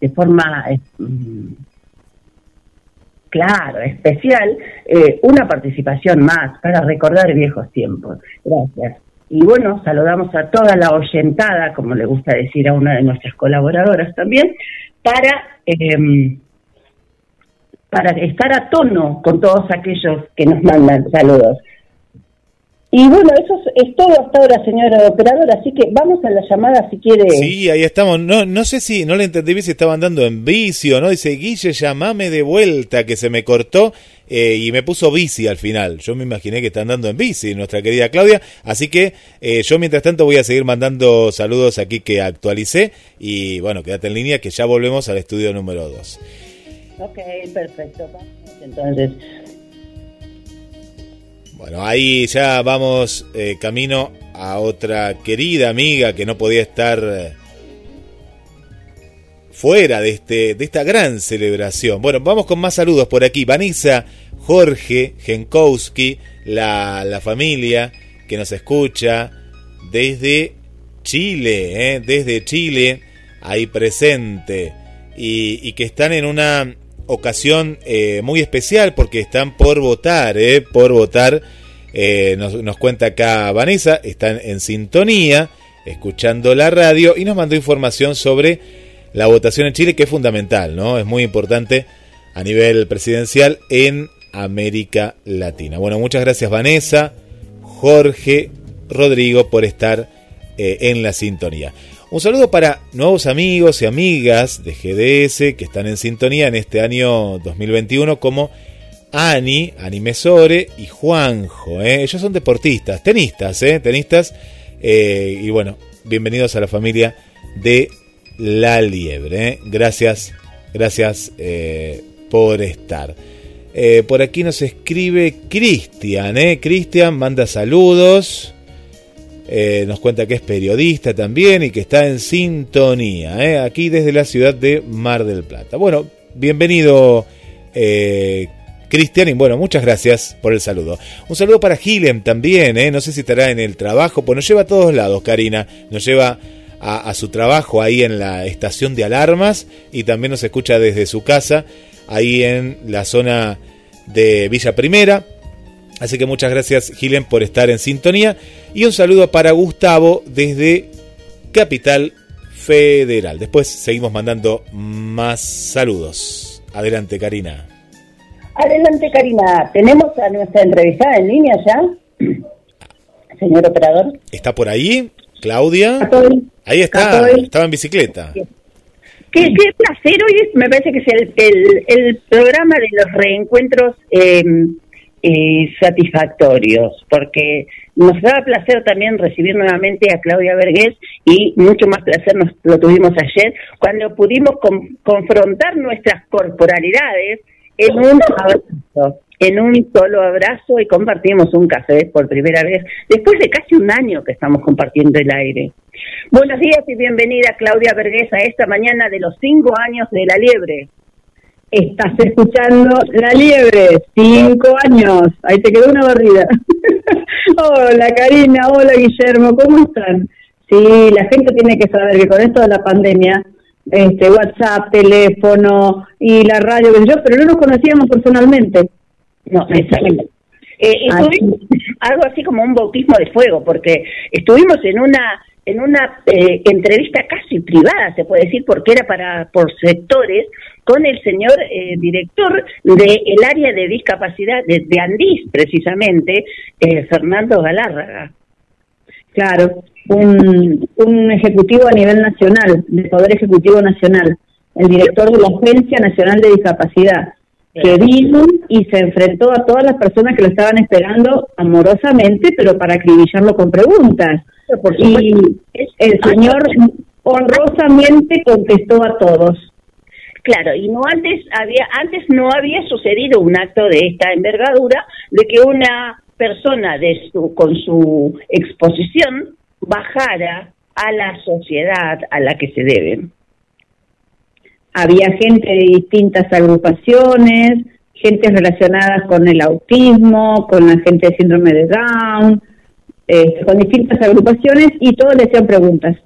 de forma eh, mm, claro, especial, una participación más para recordar viejos tiempos. Gracias. Y bueno, saludamos a toda la oyentada, como le gusta decir a una de nuestras colaboradoras también, para, em, para estar a tono con todos aquellos que nos mandan saludos. Y bueno, eso es, todo hasta ahora, señora operadora, así que vamos a la llamada si quiere. Sí, ahí estamos. No, no sé si, no le entendí bien si estaban dando en vicio, ¿no? Dice, Guille, llamame de vuelta, que se me cortó eh, y me puso bici al final. Yo me imaginé que están dando en bici, nuestra querida Claudia. Así que eh, yo mientras tanto voy a seguir mandando saludos aquí que actualicé. Y bueno, quédate en línea que ya volvemos al estudio número 2. Ok, perfecto. Entonces, bueno, ahí ya vamos eh, camino a otra querida amiga que no podía estar fuera de, este, de esta gran celebración. Bueno, vamos con más saludos por aquí. Vanessa, Jorge, Genkowski, la, la familia que nos escucha desde Chile, eh, desde Chile, ahí presente, y, que están en una ocasión eh, muy especial porque están por votar, eh, por votar. Nos, nos, cuenta acá Vanessa, están en sintonía, escuchando la radio y nos mandó información sobre la votación en Chile, que es fundamental, ¿no? Es muy importante a nivel presidencial en América Latina. Bueno, muchas gracias Vanessa, Jorge, Rodrigo por estar en la sintonía. Un saludo para nuevos amigos y amigas de GDS que están en sintonía en este año 2021 como Ani, Ani Mesore y Juanjo. ¿eh? Ellos son deportistas, tenistas, ¿eh? tenistas. Eh, y bueno, bienvenidos a la familia de La Liebre. ¿eh? Gracias, gracias por estar. por aquí nos escribe Cristian. Cristian manda saludos. Eh, nos cuenta que es periodista también y que está en sintonía, ¿eh? aquí desde la ciudad de Mar del Plata. Bueno, bienvenido eh, Cristian y bueno, muchas gracias por el saludo. Un saludo para Gilem también, no sé si estará en el trabajo, pues nos lleva a todos lados, Karina, nos lleva a, a su trabajo ahí en la estación de alarmas y también nos escucha desde su casa, ahí en la zona de Villa Primera Así que muchas gracias, Gilen, por estar en sintonía. Y un saludo para Gustavo desde Capital Federal. Después seguimos mandando más saludos. Adelante, Karina. Adelante, Karina. ¿Tenemos a nuestra entrevistada en línea ya? Señor operador. ¿Está por ahí? ¿Claudia? Estoy. Ahí está, Estoy. estaba en bicicleta. Qué, qué placer. Hoy es- me parece que es el, el, el programa de los reencuentros eh, eh, satisfactorios, porque nos da placer también recibir nuevamente a Claudia Vergés y mucho más placer nos lo tuvimos ayer cuando pudimos con- confrontar nuestras corporalidades en un abrazo, en un solo abrazo y compartimos un café por primera vez después de casi un año que estamos compartiendo el aire. Buenos días y bienvenida Claudia Vergés a esta mañana de los cinco años de la liebre. Estás escuchando La Liebre, cinco años. Ahí te quedó una barrida. hola Karina, hola Guillermo, ¿cómo están? Sí, la gente tiene que saber que con esto de la pandemia, este WhatsApp, teléfono y la radio, pero no nos conocíamos personalmente. No, exactamente. Eh, estuvimos algo así como un bautismo de fuego, porque estuvimos en una en una eh, entrevista casi privada, se puede decir, porque era para por sectores, con el señor eh, director del área de discapacidad de, de Andís, precisamente, eh, Fernando Galárraga. Claro, un, un ejecutivo a nivel nacional, del Poder Ejecutivo Nacional, el director de la Agencia Nacional de Discapacidad, que vino y se enfrentó a todas las personas que lo estaban esperando amorosamente, pero para acribillarlo con preguntas. Y el señor honrosamente contestó a todos. Claro, y no antes había antes no había sucedido un acto de esta envergadura de que una persona de su con su exposición bajara a la sociedad a la que se deben. Había gente de distintas agrupaciones, gente relacionadas con el autismo, con la gente de síndrome de Down, eh, con distintas agrupaciones y todos le hacían preguntas.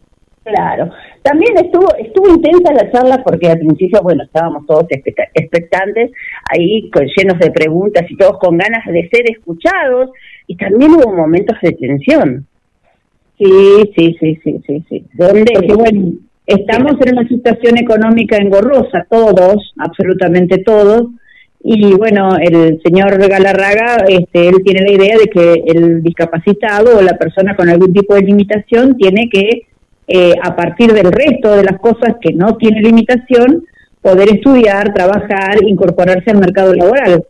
Claro. También estuvo estuvo intensa la charla porque al principio, bueno, estábamos todos expecta- expectantes, ahí con, llenos de preguntas y todos con ganas de ser escuchados y también hubo momentos de tensión. Sí, sí, sí, sí, sí, sí. Porque bueno, estamos en una situación económica engorrosa, todos, absolutamente todos, y bueno, el señor Galarraga, este, él tiene la idea de que el discapacitado o la persona con algún tipo de limitación tiene que, eh, a partir del resto de las cosas que no tiene limitación, poder estudiar, trabajar, incorporarse al mercado laboral.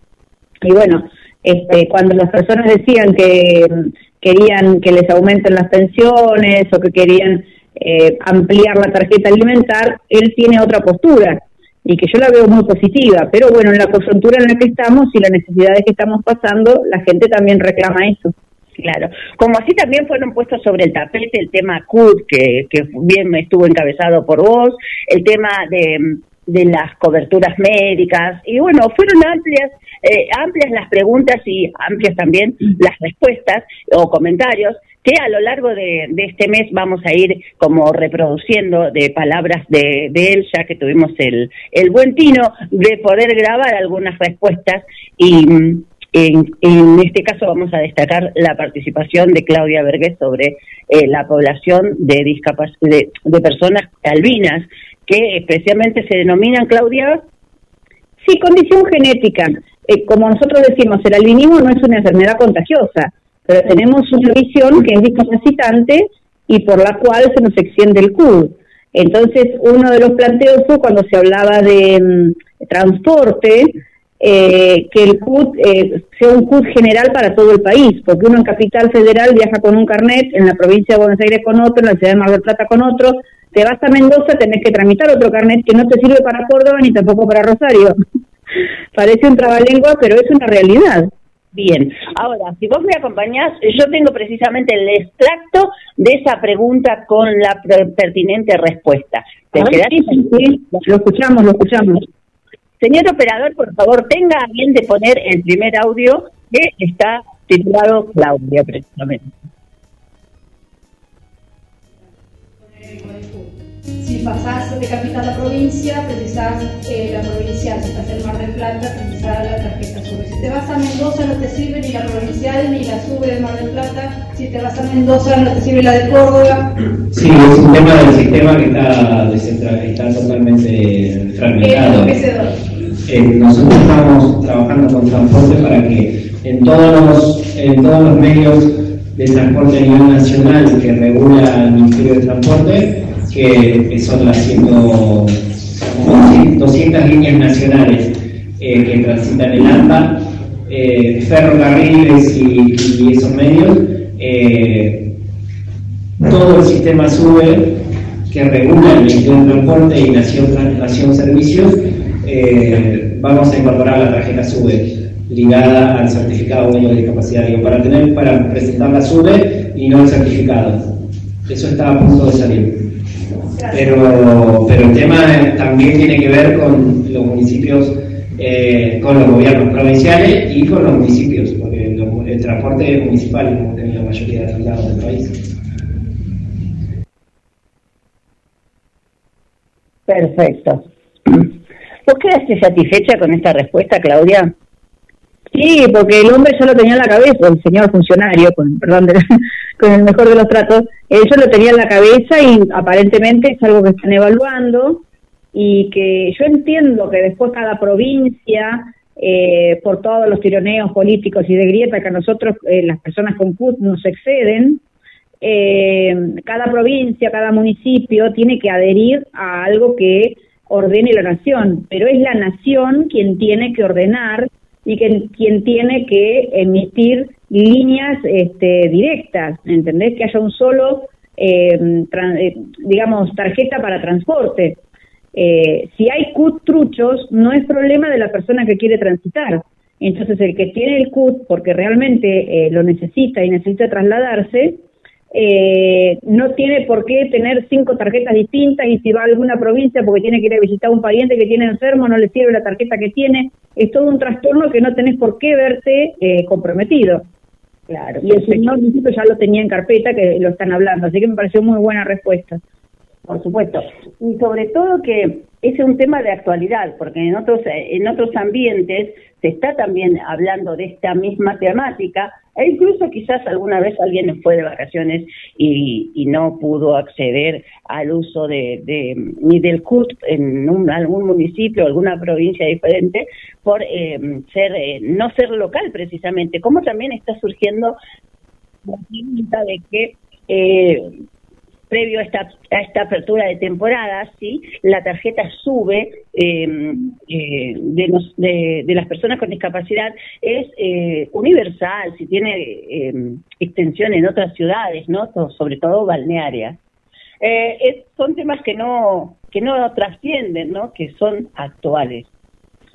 Y bueno, este, cuando las personas decían que mm, querían que les aumenten las pensiones o que querían eh, ampliar la tarjeta alimentar, él tiene otra postura y que yo la veo muy positiva. Pero bueno, en la coyuntura en la que estamos y las necesidades que estamos pasando, la gente también reclama eso. Claro, como así también fueron puestos sobre el tapete el tema CUT, que, que bien estuvo encabezado por vos, el tema de, de las coberturas médicas, y bueno, fueron amplias, eh, amplias las preguntas y amplias también las respuestas o comentarios que a lo largo de, este mes vamos a ir como reproduciendo de palabras de, de él, ya que tuvimos el, el buen tino de poder grabar algunas respuestas y en, este caso vamos a destacar la participación de Claudia Vergés sobre eh, la población de, discapac- de, de personas albinas, que especialmente se denominan, Claudia, Sí, condición genética. Eh, como nosotros decimos, el albinismo no es una enfermedad contagiosa, pero tenemos una visión que es discapacitante y por la cual se nos extiende el CUD. Entonces, uno de los planteos fue cuando se hablaba de mm, transporte, eh, que el CUD eh, sea un CUD general para todo el país, porque uno en Capital Federal viaja con un carnet, en la provincia de Buenos Aires con otro, en la ciudad de Mar del Plata con otro, te vas a Mendoza, tenés que tramitar otro carnet que no te sirve para Córdoba ni tampoco para Rosario. Parece un trabalengua, pero es una realidad. Bien, ahora, si vos me acompañás, yo tengo precisamente el extracto de esa pregunta con la pertinente respuesta. ¿Te sí, sí, lo escuchamos, lo escuchamos. Señor operador, por favor, tenga a bien de poner el primer audio que está titulado Claudia, precisamente. Pasás de capital a provincia, precisás eh, la provincial. Si estás en Mar del Plata, precisás la tarjeta SUBE. Si te vas a Mendoza, no te sirve ni la provincial ni la SUBE de Mar del Plata. Si te vas a Mendoza, no te sirve la de Córdoba. Sí, es un tema del sistema que está, descentra- está totalmente fragmentado. Eh, nosotros estamos trabajando con transporte para que en todos los, en todos los medios de transporte a nivel nacional que regula el Ministerio de Transporte, que, son las 100, 200 líneas nacionales eh, que transitan el AMBA, eh, ferrocarriles y, esos medios, eh, todo el sistema SUBE que regula el Ministerio de Transporte y Nación, Nación Servicios, vamos a incorporar la tarjeta SUBE ligada al certificado de discapacidad, digo, para tener, para presentar la SUBE y no el certificado. Eso está a punto de salir. Pero, pero el tema también tiene que ver con los municipios, eh, con los gobiernos provinciales y con los municipios, porque el transporte municipal es como tiene la mayoría de lados del país. Perfecto. ¿Vos quedaste satisfecha con esta respuesta, Claudia? Sí, porque el hombre ya lo tenía en la cabeza, el señor funcionario, con, perdón, con el mejor de los tratos, eso lo tenía en la cabeza y aparentemente es algo que están evaluando y que yo entiendo que después cada provincia, eh, por todos los tironeos políticos y de grieta que a nosotros, eh, las personas con CUT, nos exceden, eh, cada provincia, cada municipio tiene que adherir a algo que ordene la nación, pero es la nación quien tiene que ordenar y que, quien tiene que emitir líneas este, directas, ¿entendés? Que haya un solo, eh, eh, digamos, tarjeta para transporte. Eh, si hay CUT truchos, no es problema de la persona que quiere transitar. Entonces, el que tiene el CUT porque realmente lo necesita y necesita trasladarse, eh, no tiene por qué tener cinco tarjetas distintas y si va a alguna provincia porque tiene que ir a visitar a un pariente que tiene enfermo, no le sirve la tarjeta que tiene. Es todo un trastorno que no tenés por qué verte eh, comprometido. Claro. Y el señor municipio ya lo tenía en carpeta, que lo están hablando, así que me pareció muy buena respuesta. Por supuesto. Y sobre todo que ese es un tema de actualidad, porque en otros, en otros ambientes se está también hablando de esta misma temática, e incluso quizás alguna vez alguien fue de vacaciones y, no pudo acceder al uso de, ni del CUT en algún municipio, alguna provincia diferente, por eh, ser eh, no ser local precisamente. Como también está surgiendo la pregunta de que eh, previo a esta, a esta apertura de temporada, ¿sí? la tarjeta sube em, eh, de, de, las personas con discapacidad es eh, universal, si tiene eh, extensión en otras ciudades, ¿no? sobre todo balnearias. Eh, son temas que no, que no trascienden, ¿no? que son actuales.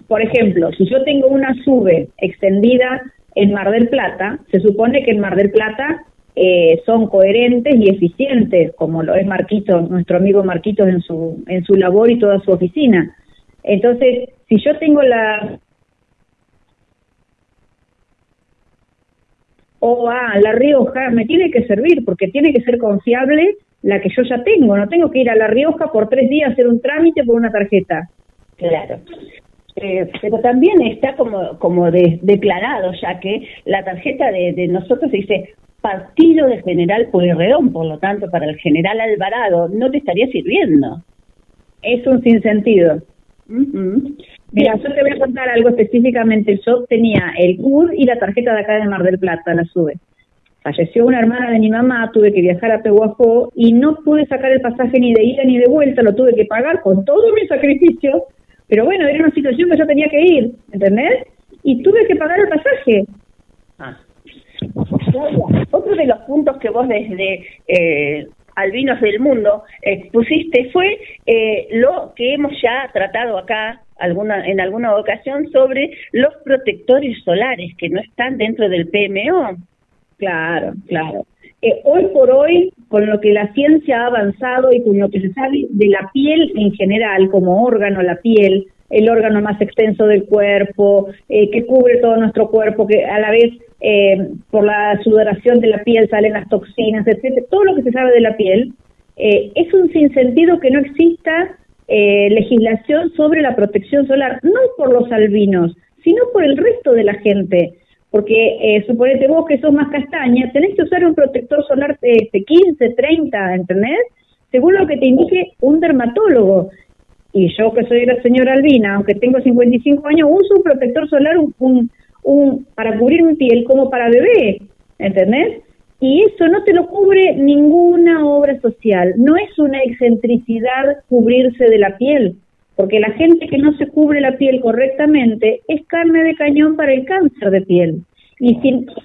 Por ejemplo, si yo tengo una sube extendida en Mar del Plata, se supone que en Mar del Plata eh, son coherentes y eficientes, como lo es Marquitos, nuestro amigo Marquitos en su, en su labor y toda su oficina. Entonces, si yo tengo la o a La Rioja, me tiene que servir porque tiene que ser confiable la que yo ya tengo. No tengo que ir a La Rioja por tres días a hacer un trámite por una tarjeta. Claro. Eh, pero también está como, como declarado, ya que la tarjeta de, de nosotros dice partido de General Pueyrredón, por lo tanto, para el General Alvarado no te estaría sirviendo. Es un sinsentido. Mira, yo te voy a contar algo específicamente. Yo tenía el CUD y la tarjeta de acá de Mar del Plata, la sube. Falleció una hermana de mi mamá, tuve que viajar a Pehuajó y no pude sacar el pasaje ni de ida ni de vuelta, lo tuve que pagar con todo mi sacrificio. Pero bueno, era una situación que yo tenía que ir, ¿entendés? Y tuve que pagar el pasaje. Ah. Otro de los puntos que vos desde eh, Albinos del Mundo expusiste fue eh, lo que hemos ya tratado acá alguna, en alguna ocasión sobre los protectores solares que no están dentro del PMO. Claro, claro. Eh, hoy por hoy, con lo que la ciencia ha avanzado y con lo que se sabe de la piel en general, como órgano, la piel, el órgano más extenso del cuerpo, eh, que cubre todo nuestro cuerpo, que a la vez eh, por la sudoración de la piel salen las toxinas, etcétera, todo lo que se sabe de la piel, eh, es un sinsentido que no exista legislación sobre la protección solar, no por los albinos, sino por el resto de la gente. Porque suponete vos que sos más castaña, tenés que usar un protector solar de 15, 30, ¿entendés? Según lo que te indique un dermatólogo y yo que soy la señora Albina, aunque tengo 55 años, uso un protector solar un, un, para cubrir mi piel como para bebé, ¿entendés? Y eso no te lo cubre ninguna obra social, no es una excentricidad cubrirse de la piel, porque la gente que no se cubre la piel correctamente es carne de cañón para el cáncer de piel. Y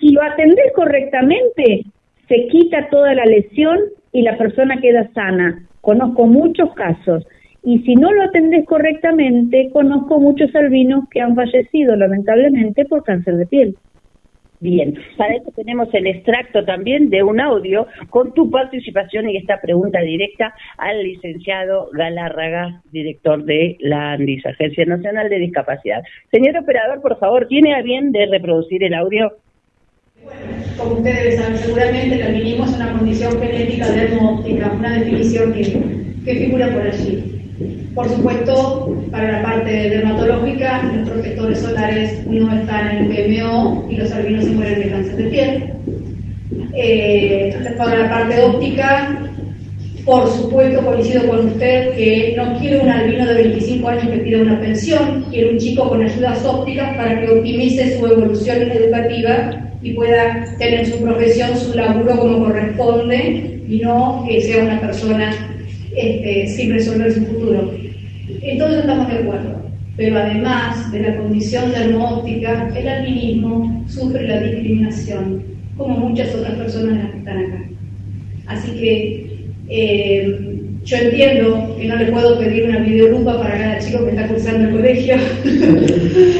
si, lo atendés correctamente, se quita toda la lesión y la persona queda sana. Conozco muchos casos. Y si no lo atendés correctamente, conozco muchos albinos que han fallecido lamentablemente por cáncer de piel. Bien, para eso tenemos el extracto también de un audio con tu participación y esta pregunta directa al licenciado Galárraga, director de la ANDIS, Agencia Nacional de Discapacidad. Señor operador, por favor, ¿tiene a bien de reproducir el audio? Como ustedes saben, seguramente el albinismo es una condición genética dermóptica, una definición que, que figura por allí. Por supuesto, para la parte dermatológica, los protectores solares no están en el PMO y los albinos se mueren de cáncer de piel. Eh, para la parte óptica, por supuesto, coincido con usted que no quiere un albino de 25 años que pida una pensión, quiere un chico con ayudas ópticas para que optimice su evolución educativa y pueda tener su profesión, su laburo como corresponde y no que sea una persona este, sin resolver su futuro. Entonces estamos de acuerdo. Pero además de la condición dermóptica, el albinismo sufre la discriminación, como muchas otras personas que están acá. Así que eh, yo entiendo que no le puedo pedir una videolupa para cada chico que está cursando el colegio.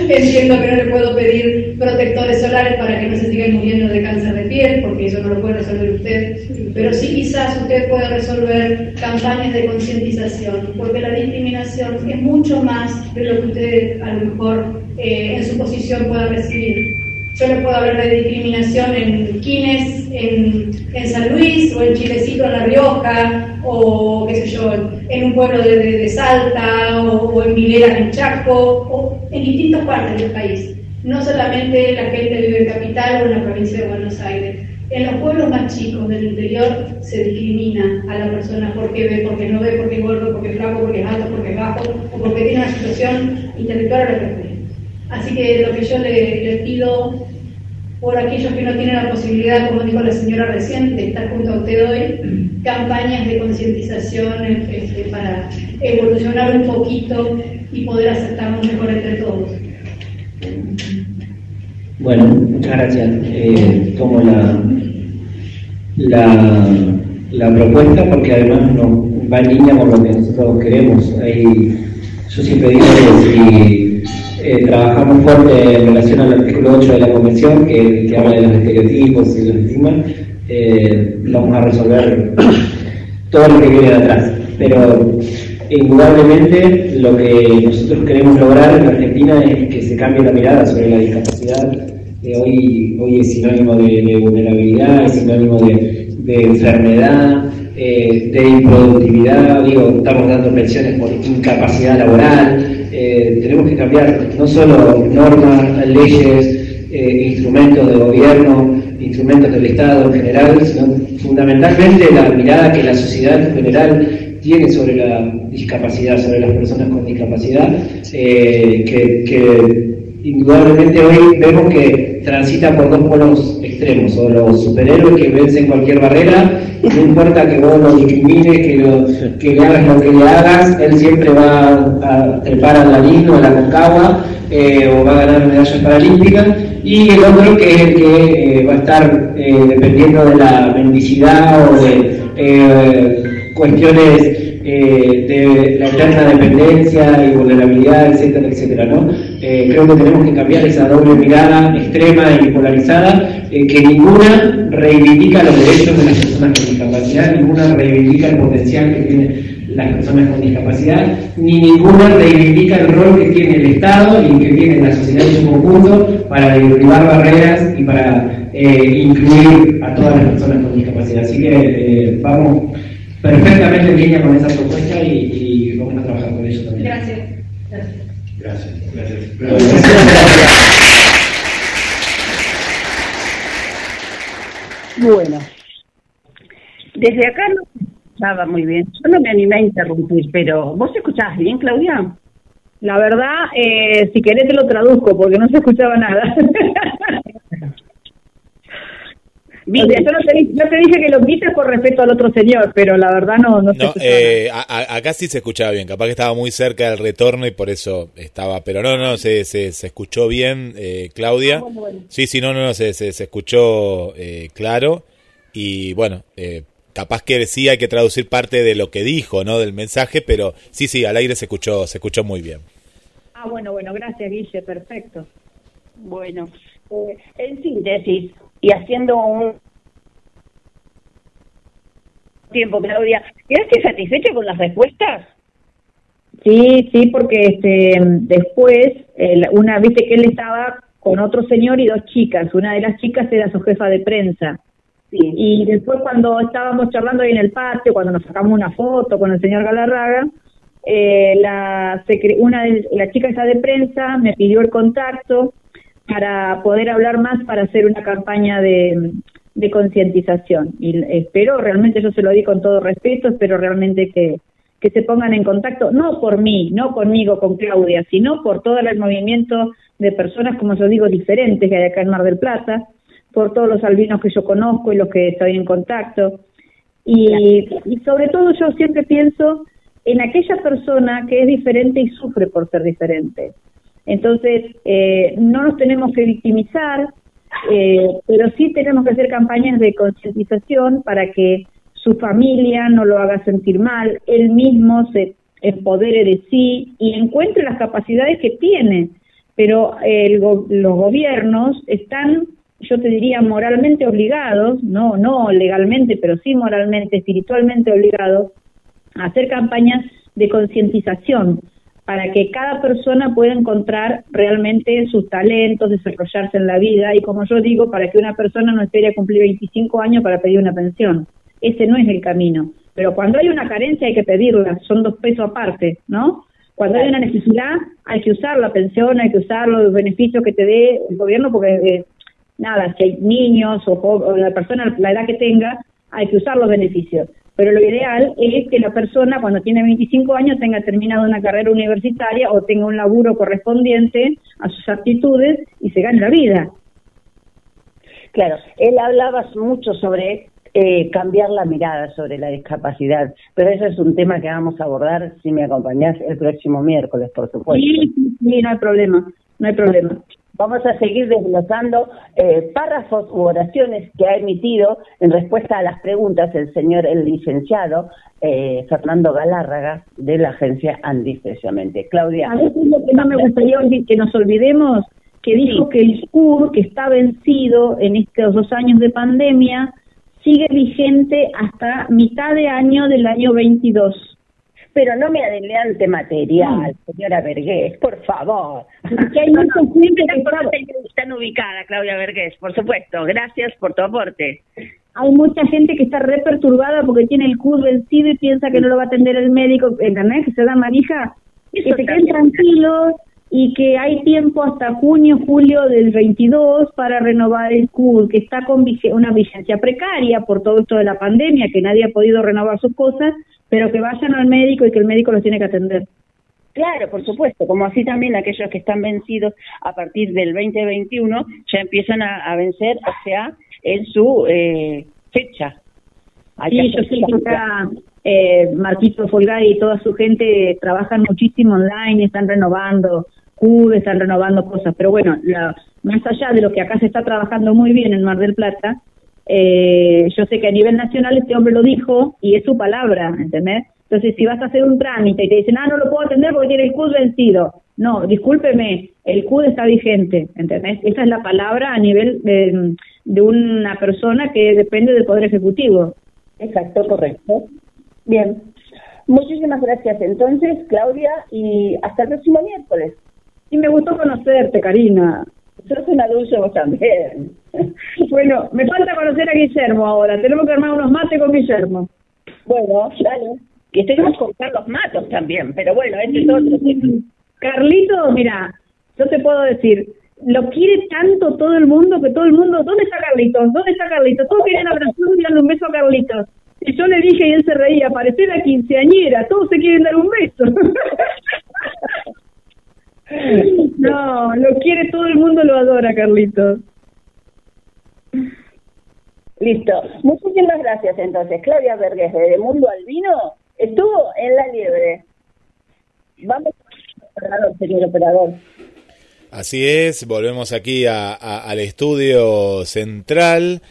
entiendo que no le puedo pedir protectores solares para que no se sigan muriendo de cáncer de piel, porque eso no lo puede resolver usted. Pero sí quizás usted puede resolver campañas de concientización, porque la discriminación es mucho más de lo que usted a lo mejor eh, en su posición pueda recibir. Yo le puedo hablar de discriminación en Quines, en, en, San Luis, o en Chilecito, en La Rioja, o qué sé yo, en un pueblo de, de, Salta, o, en Milera, en Chaco, o en distintas partes del país. No solamente la gente vive en capital o en la provincia de Buenos Aires. En los pueblos más chicos del interior se discrimina a la persona porque ve, porque no ve, porque es gordo, porque es flaco, porque es alto, porque es bajo, o porque tiene una situación intelectual o Así que lo que yo le, pido por aquellos que no tienen la posibilidad, como dijo la señora recién, de estar junto a usted hoy, campañas de concientización este, para evolucionar un poquito y poder aceptarnos mejor entre todos. Bueno, muchas gracias. Eh, tomo la, la, la, propuesta porque además no, va en línea con lo que nosotros queremos. yo siempre digo eh, trabajamos fuerte en relación al artículo 8 de la Convención, que, habla de los estereotipos y los estigmas, eh, vamos a resolver todo lo que viene de atrás. Pero indudablemente lo que nosotros queremos lograr en Argentina es que se cambie la mirada sobre la discapacidad. Eh, hoy, hoy es sinónimo de, vulnerabilidad, es sinónimo de enfermedad, de improductividad, digo, estamos dando pensiones por incapacidad laboral, eh, tenemos que cambiar no solo normas, leyes, eh, instrumentos de gobierno, instrumentos del Estado en general, sino fundamentalmente la mirada que la sociedad en general tiene sobre la discapacidad, sobre las personas con discapacidad, eh, que, indudablemente hoy vemos que transita por dos polos extremos, o los superhéroes que vencen cualquier barrera, no importa que vos lo discrimines, que, que le hagas lo que le hagas, él siempre va a trepar al ladino, a la concagua, eh, o va a ganar medallas paralímpicas, y el otro que es el que eh, va a estar eh, dependiendo de la mendicidad o de cuestiones eh, de la eterna dependencia y vulnerabilidad, etcétera, etcétera, ¿no? Eh, creo que tenemos que cambiar esa doble mirada extrema y polarizada, eh, que ninguna reivindica los derechos de las personas con discapacidad, ninguna reivindica el potencial que tienen las personas con discapacidad, ni ninguna reivindica el rol que tiene el Estado y que tiene la sociedad en su conjunto para derribar barreras y para incluir a todas las personas con discapacidad. Así que vamos perfectamente en línea con esa propuesta y, vamos a trabajar con eso también. Gracias. Gracias. Bueno, desde acá escuchaba muy bien. Yo no me animé a interrumpir, pero ¿vos escuchabas bien, Claudia? La verdad, eh, si querés te lo traduzco porque no se escuchaba nada. Mira, yo no te, no te, dije que lo quites por respeto al otro señor, pero la verdad no, no, no eh, a, acá sí se escuchaba bien, capaz que estaba muy cerca del retorno y por eso estaba, pero no, no, se, se, se escuchó bien, eh, Claudia. Ah, bueno, bueno. Sí, sí, no, no, no se, se, se escuchó eh, claro y bueno, eh, capaz que sí hay que traducir parte de lo que dijo, ¿no? Del mensaje, pero sí, sí, al aire se escuchó, se escuchó muy bien. Ah, bueno, bueno, gracias, Guille, perfecto. Bueno, eh, en síntesis, y haciendo un tiempo, Claudia, ¿quedaste satisfecha con las respuestas? Sí, sí, porque este después, una, viste que él estaba con otro señor y dos chicas. Una de las chicas era su jefa de prensa. Sí. Y después cuando estábamos charlando ahí en el patio, cuando nos sacamos una foto con el señor Galarraga, eh, la una de la chica esa de prensa me pidió el contacto para poder hablar más para hacer una campaña de, concientización. Y espero, realmente yo se lo di con todo respeto, espero realmente que, que se pongan en contacto, no por mí, no conmigo, con Claudia, sino por todo el movimiento de personas, como yo digo, diferentes que hay acá en Mar del Plata, por todos los albinos que yo conozco y los que estoy en contacto. Y, y sobre todo yo siempre pienso en aquella persona que es diferente y sufre por ser diferente. Entonces, eh, no nos tenemos que victimizar, eh, pero sí tenemos que hacer campañas de concientización para que su familia no lo haga sentir mal, él mismo se empodere de sí y encuentre las capacidades que tiene. Pero el, los gobiernos están yo te diría moralmente obligados, no, no legalmente, pero sí moralmente, espiritualmente obligados, a hacer campañas de concientización para que cada persona pueda encontrar realmente sus talentos, desarrollarse en la vida y como yo digo, para que una persona no espere a cumplir 25 años para pedir una pensión. Ese no es el camino. Pero cuando hay una carencia hay que pedirla, son dos pesos aparte, ¿no? Cuando hay una necesidad hay que usar la pensión, hay que usar los beneficios que te dé el gobierno porque eh, nada, si hay niños o, o, la persona, la edad que tenga, hay que usar los beneficios. Pero lo ideal es que la persona cuando tiene 25 años tenga terminado una carrera universitaria o tenga un laburo correspondiente a sus aptitudes y se gane la vida. Claro, él hablaba mucho sobre eh, cambiar la mirada sobre la discapacidad, pero eso es un tema que vamos a abordar, si me acompañás, el próximo miércoles, por supuesto. Sí, sí, no hay problema, no hay problema. Vamos a seguir desglosando eh, párrafos u oraciones que ha emitido en respuesta a las preguntas el señor, el licenciado eh, Fernando Galárraga de la agencia Andis, precisamente. Claudia. A veces lo que no me gustaría que nos olvidemos, que dijo que el SCUR, que está vencido en estos dos años de pandemia, sigue vigente hasta mitad de año del año 22 pero no me adelante material, señora Vergés, por favor. Que hay mucha gente que están ubicada, Claudia Vergés, por supuesto. Gracias por tu aporte. Hay mucha gente que está re perturbada porque tiene el CUD vencido y piensa que no lo va a atender el médico, ¿entendés? Que se da manija. Que se queden tranquilos y que hay tiempo hasta junio, julio del 22 para renovar el CUD, que está con una vigencia precaria por todo esto de la pandemia, que nadie ha podido renovar sus cosas, pero que vayan al médico y que el médico los tiene que atender. Claro, por supuesto, como así también aquellos que están vencidos a partir del 2021 ya empiezan a, vencer, o sea, en su eh, fecha. sí, yo sé que acá eh, Marquito Folgari y toda su gente trabajan muchísimo online, están renovando CUD, están renovando cosas, pero bueno, la, más allá de lo que acá se está trabajando muy bien en Mar del Plata, eh, yo sé que a nivel nacional este hombre lo dijo y es su palabra, ¿entendés? Entonces, si vas a hacer un trámite y te dicen, ah, no lo puedo atender porque tiene el CUD vencido. No, discúlpeme, el CUD está vigente, ¿entendés? Esa es la palabra a nivel de, de una persona que depende del Poder Ejecutivo. Exacto, correcto. Bien. Muchísimas gracias entonces, Claudia, y hasta el próximo miércoles. Y me gustó conocerte, Karina. Sos una dulce vos también. bueno, me falta conocer a Guillermo ahora. Tenemos que armar unos mates con Guillermo. Bueno, dale. Que estemos con Carlos Matos también, pero bueno, ese es otro Carlito, mira, yo te puedo decir, lo quiere tanto todo el mundo que todo el mundo, ¿dónde está Carlitos? ¿Dónde está Carlitos? Todos quieren abrazar y darle un beso a Carlitos. Y yo le dije y él se reía, parecía la quinceañera, todos se quieren dar un beso. no, lo quiere todo el mundo, lo adora, Carlitos. Listo. Muchísimas gracias entonces. Claudia Vergés de Mundo Albino estuvo en la liebre. Vamos, operador, señor operador. Así es, volvemos aquí a- a- al estudio central.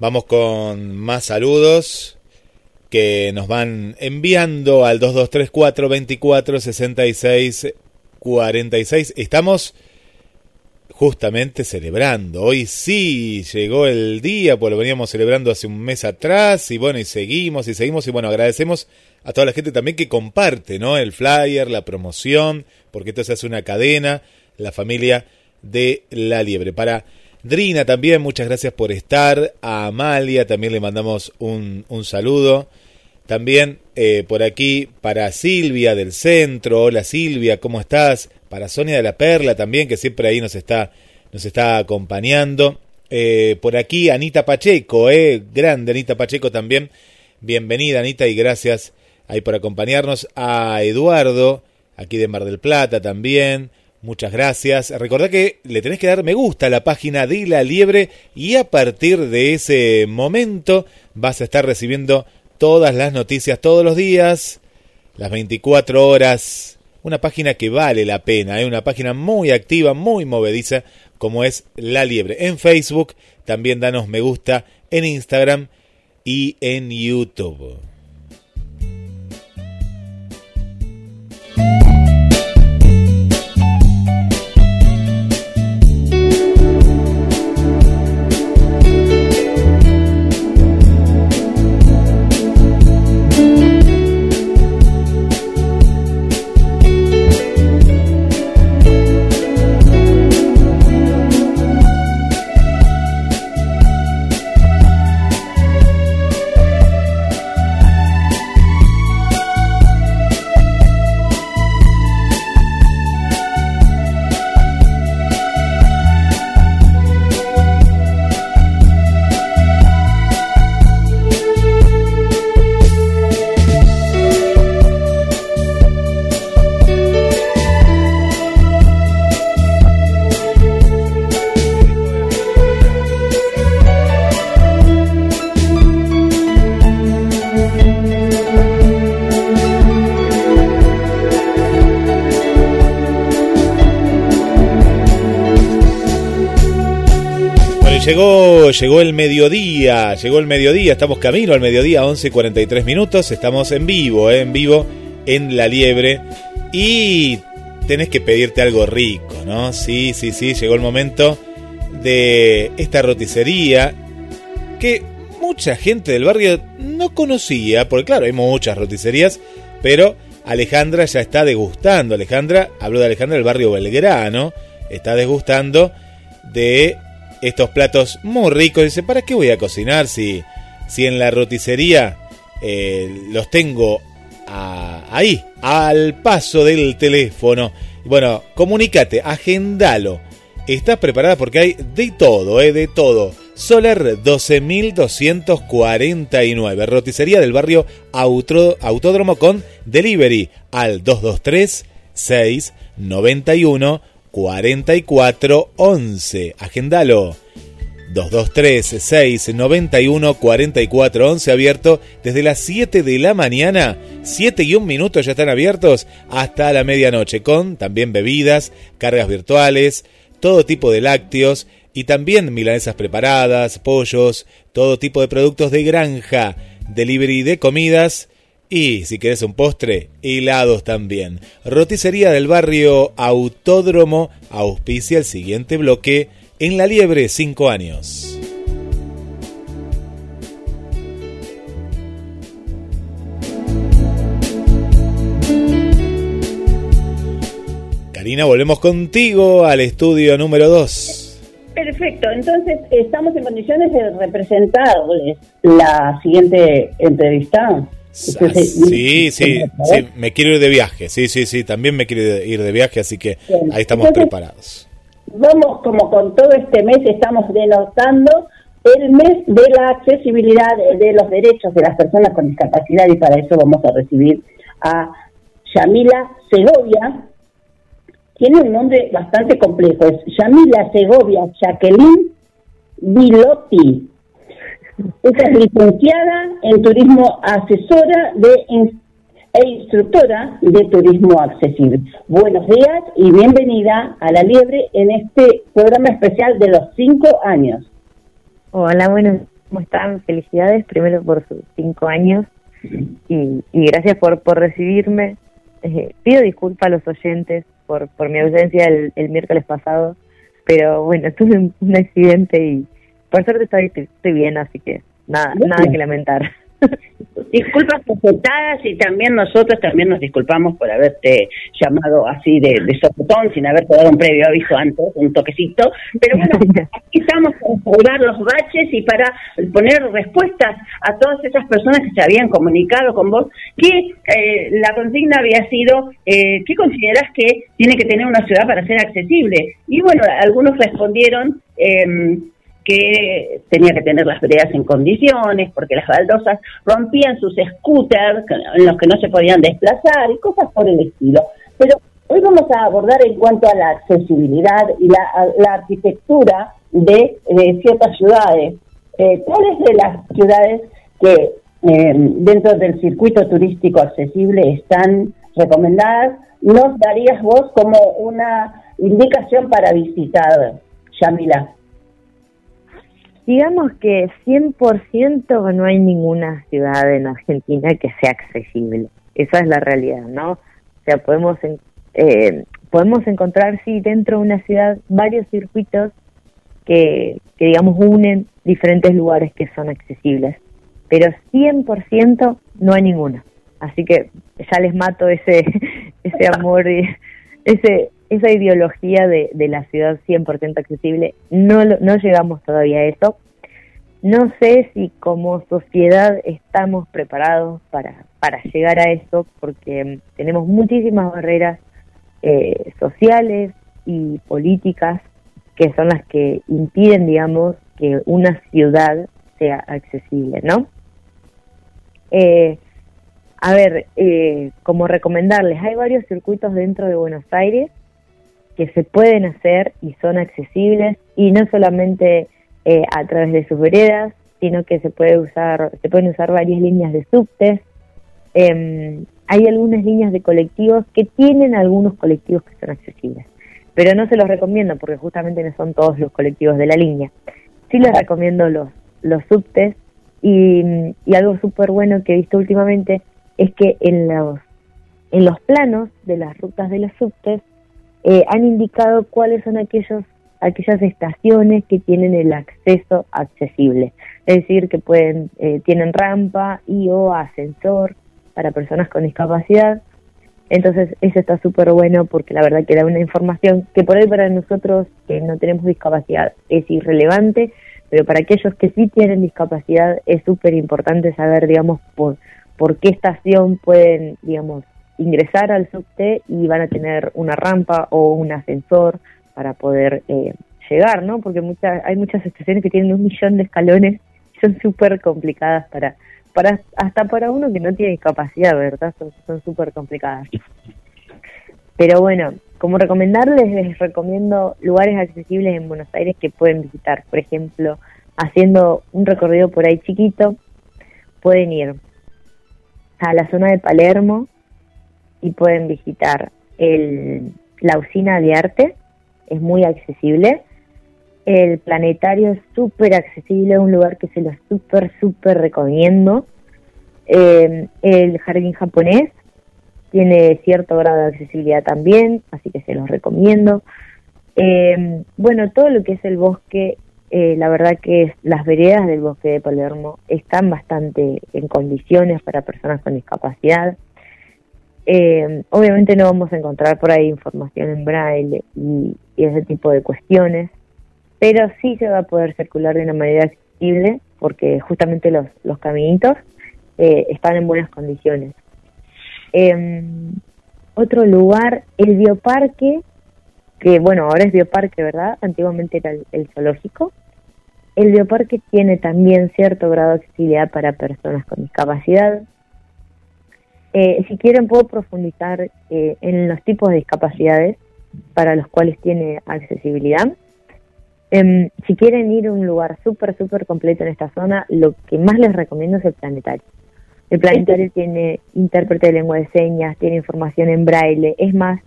Vamos con más saludos que nos van enviando al 2234 24 66 46. Estamos justamente celebrando. Hoy sí llegó el día, pues lo veníamos celebrando hace un mes atrás y bueno, y seguimos y seguimos y bueno, agradecemos a toda la gente también que comparte, ¿no? El flyer, la promoción, porque esto se hace una cadena, la familia de La Liebre. Para Drina también, muchas gracias por estar. A Amalia también le mandamos un, un saludo. También eh, por aquí para Silvia del centro. Hola Silvia, ¿cómo estás? Para Sonia de la Perla también, que siempre ahí nos está, nos está acompañando. Eh, por aquí Anita Pacheco, eh, grande Anita Pacheco también. Bienvenida Anita y gracias ahí por acompañarnos. A Eduardo, aquí de Mar del Plata también. Muchas gracias. Recordá que le tenés que dar me gusta a la página de La Liebre y a partir de ese momento vas a estar recibiendo todas las noticias todos los días, las 24 horas. Una página que vale la pena, ¿eh? una página muy activa, muy movediza, como es La Liebre. En Facebook, también danos me gusta en Instagram y en YouTube. Llegó, llegó el mediodía, llegó el mediodía, estamos camino al mediodía, 11 y 43 minutos, estamos en vivo, eh, en vivo en La Liebre y tenés que pedirte algo rico, ¿no? Sí, sí, sí, llegó el momento de esta roticería que mucha gente del barrio no conocía, porque claro, hay muchas roticerías, pero Alejandra ya está degustando. Alejandra, hablo de Alejandra del barrio Belgrano, está degustando de estos platos muy ricos. Dice, ¿para qué voy a cocinar si, si en la roticería eh, los tengo ahí, al paso del teléfono? Bueno, comunícate, agendalo. Estás preparada porque hay de todo, eh, de todo. Solar 12249, roticería del barrio Autódromo con delivery al 223 691 4411. Agendalo. 223-691-4411 abierto desde las 7 de la mañana, 7 y un minuto ya están abiertos hasta la medianoche con también bebidas, cargas virtuales, todo tipo de lácteos y también milanesas preparadas, pollos, todo tipo de productos de granja, delivery de comidas y si querés un postre, helados también. Roticería del barrio Autódromo auspicia el siguiente bloque en La Liebre 5 años. Karina, volvemos contigo al estudio número 2. Perfecto, entonces estamos en condiciones de representarles la siguiente entrevista. Sí, sí, sí, me quiero ir de viaje. Sí, sí, sí, también me quiero ir de viaje, así que Bien. ahí estamos Entonces, preparados. Vamos, como con todo este mes estamos denotando el mes de la accesibilidad de los derechos de las personas con discapacidad y para eso vamos a recibir a Yamila Segovia. Tiene un nombre bastante complejo, es Yamila Segovia Jacqueline Bilotti. Esta es licenciada en turismo asesora de e instructora de turismo accesible. Buenos días y bienvenida a La Liebre en este programa especial de los cinco años. Hola, bueno, ¿cómo están? Felicidades primero por sus cinco años y, gracias por, por recibirme. Eh, pido disculpas a los oyentes por, por mi ausencia el miércoles pasado, pero bueno, tuve un, accidente y por suerte estoy, estoy bien, así que nada, nada que lamentar. Disculpas aceptadas y también nosotros también nos disculpamos por haberte llamado así de, de sopetón sin haberte dado un previo aviso antes, un toquecito. Pero bueno, aquí estamos para los baches y para poner respuestas a todas esas personas que se habían comunicado con vos, que eh, la consigna había sido, eh, ¿qué consideras que tiene que tener una ciudad para ser accesible? Y bueno, algunos respondieron... Eh, que tenía que tener las veredas en condiciones, porque las baldosas rompían sus scooters en los que no se podían desplazar y cosas por el estilo. Pero hoy vamos a abordar en cuanto a la accesibilidad y la, arquitectura de, ciertas ciudades. Eh, ¿Cuáles de las ciudades que eh, dentro del circuito turístico accesible están recomendadas nos darías vos como una indicación para visitar, Yamila? Digamos que 100% no hay ninguna ciudad en Argentina que sea accesible. Esa es la realidad, ¿no? O sea, podemos, eh, podemos encontrar, sí, dentro de una ciudad varios circuitos que, que, digamos, unen diferentes lugares que son accesibles. Pero 100% no hay ninguna. Así que ya les mato ese, ese amor y ese, esa ideología de, la ciudad 100% accesible, no, no llegamos todavía a eso. No sé si como sociedad estamos preparados para, para llegar a eso, porque tenemos muchísimas barreras eh, sociales y políticas que son las que impiden, digamos, que una ciudad sea accesible, ¿no? Eh, a ver, eh, como recomendarles, hay varios circuitos dentro de Buenos Aires que se pueden hacer y son accesibles y no solamente eh, a través de sus veredas, sino que se puede usar, se pueden usar varias líneas de subtes. Em, hay algunas líneas de colectivos que tienen algunos colectivos que son accesibles, pero no se los recomiendo porque justamente no son todos los colectivos de la línea. Sí les recomiendo los, los subtes y, y algo súper bueno que he visto últimamente es que en los, en los planos de las rutas de los subtes eh, han indicado cuáles son aquellos aquellas estaciones que tienen el acceso accesible, es decir, que pueden eh, tienen rampa y o ascensor para personas con discapacidad. Entonces, eso está súper bueno porque la verdad que da una información que por ahí para nosotros que no tenemos discapacidad es irrelevante, pero para aquellos que sí tienen discapacidad es súper importante saber, digamos, por, por qué estación pueden, digamos, ingresar al subte y van a tener una rampa o un ascensor para poder eh, llegar, ¿no? Porque muchas, hay muchas estaciones que tienen un millón de escalones y son súper complicadas para, para, hasta para uno que no tiene discapacidad, ¿verdad? Son súper complicadas. Pero bueno, como recomendarles, les recomiendo lugares accesibles en Buenos Aires que pueden visitar. Por ejemplo, haciendo un recorrido por ahí chiquito, pueden ir a la zona de Palermo, y pueden visitar el, la usina de arte, es muy accesible. El planetario es súper accesible, un lugar que se lo súper, súper recomiendo. Eh, el jardín japonés tiene cierto grado de accesibilidad también, así que se los recomiendo. Eh, bueno, todo lo que es el bosque, eh, la verdad que las veredas del bosque de Palermo están bastante en condiciones para personas con discapacidad. Eh, obviamente no vamos a encontrar por ahí información en braille y, ese tipo de cuestiones, pero sí se va a poder circular de una manera accesible porque justamente los, los caminitos eh, están en buenas condiciones. Em, otro lugar, el bioparque, que bueno, ahora es bioparque, ¿verdad? Antiguamente era el, zoológico. el bioparque tiene también cierto grado de accesibilidad para personas con discapacidad. Eh, si quieren puedo profundizar eh, en los tipos de discapacidades para los cuales tiene accesibilidad. Em, si quieren ir a un lugar súper, súper completo en esta zona, lo que más les recomiendo es el planetario. El planetario tiene intérprete de lengua de señas, tiene información en braille. Es más,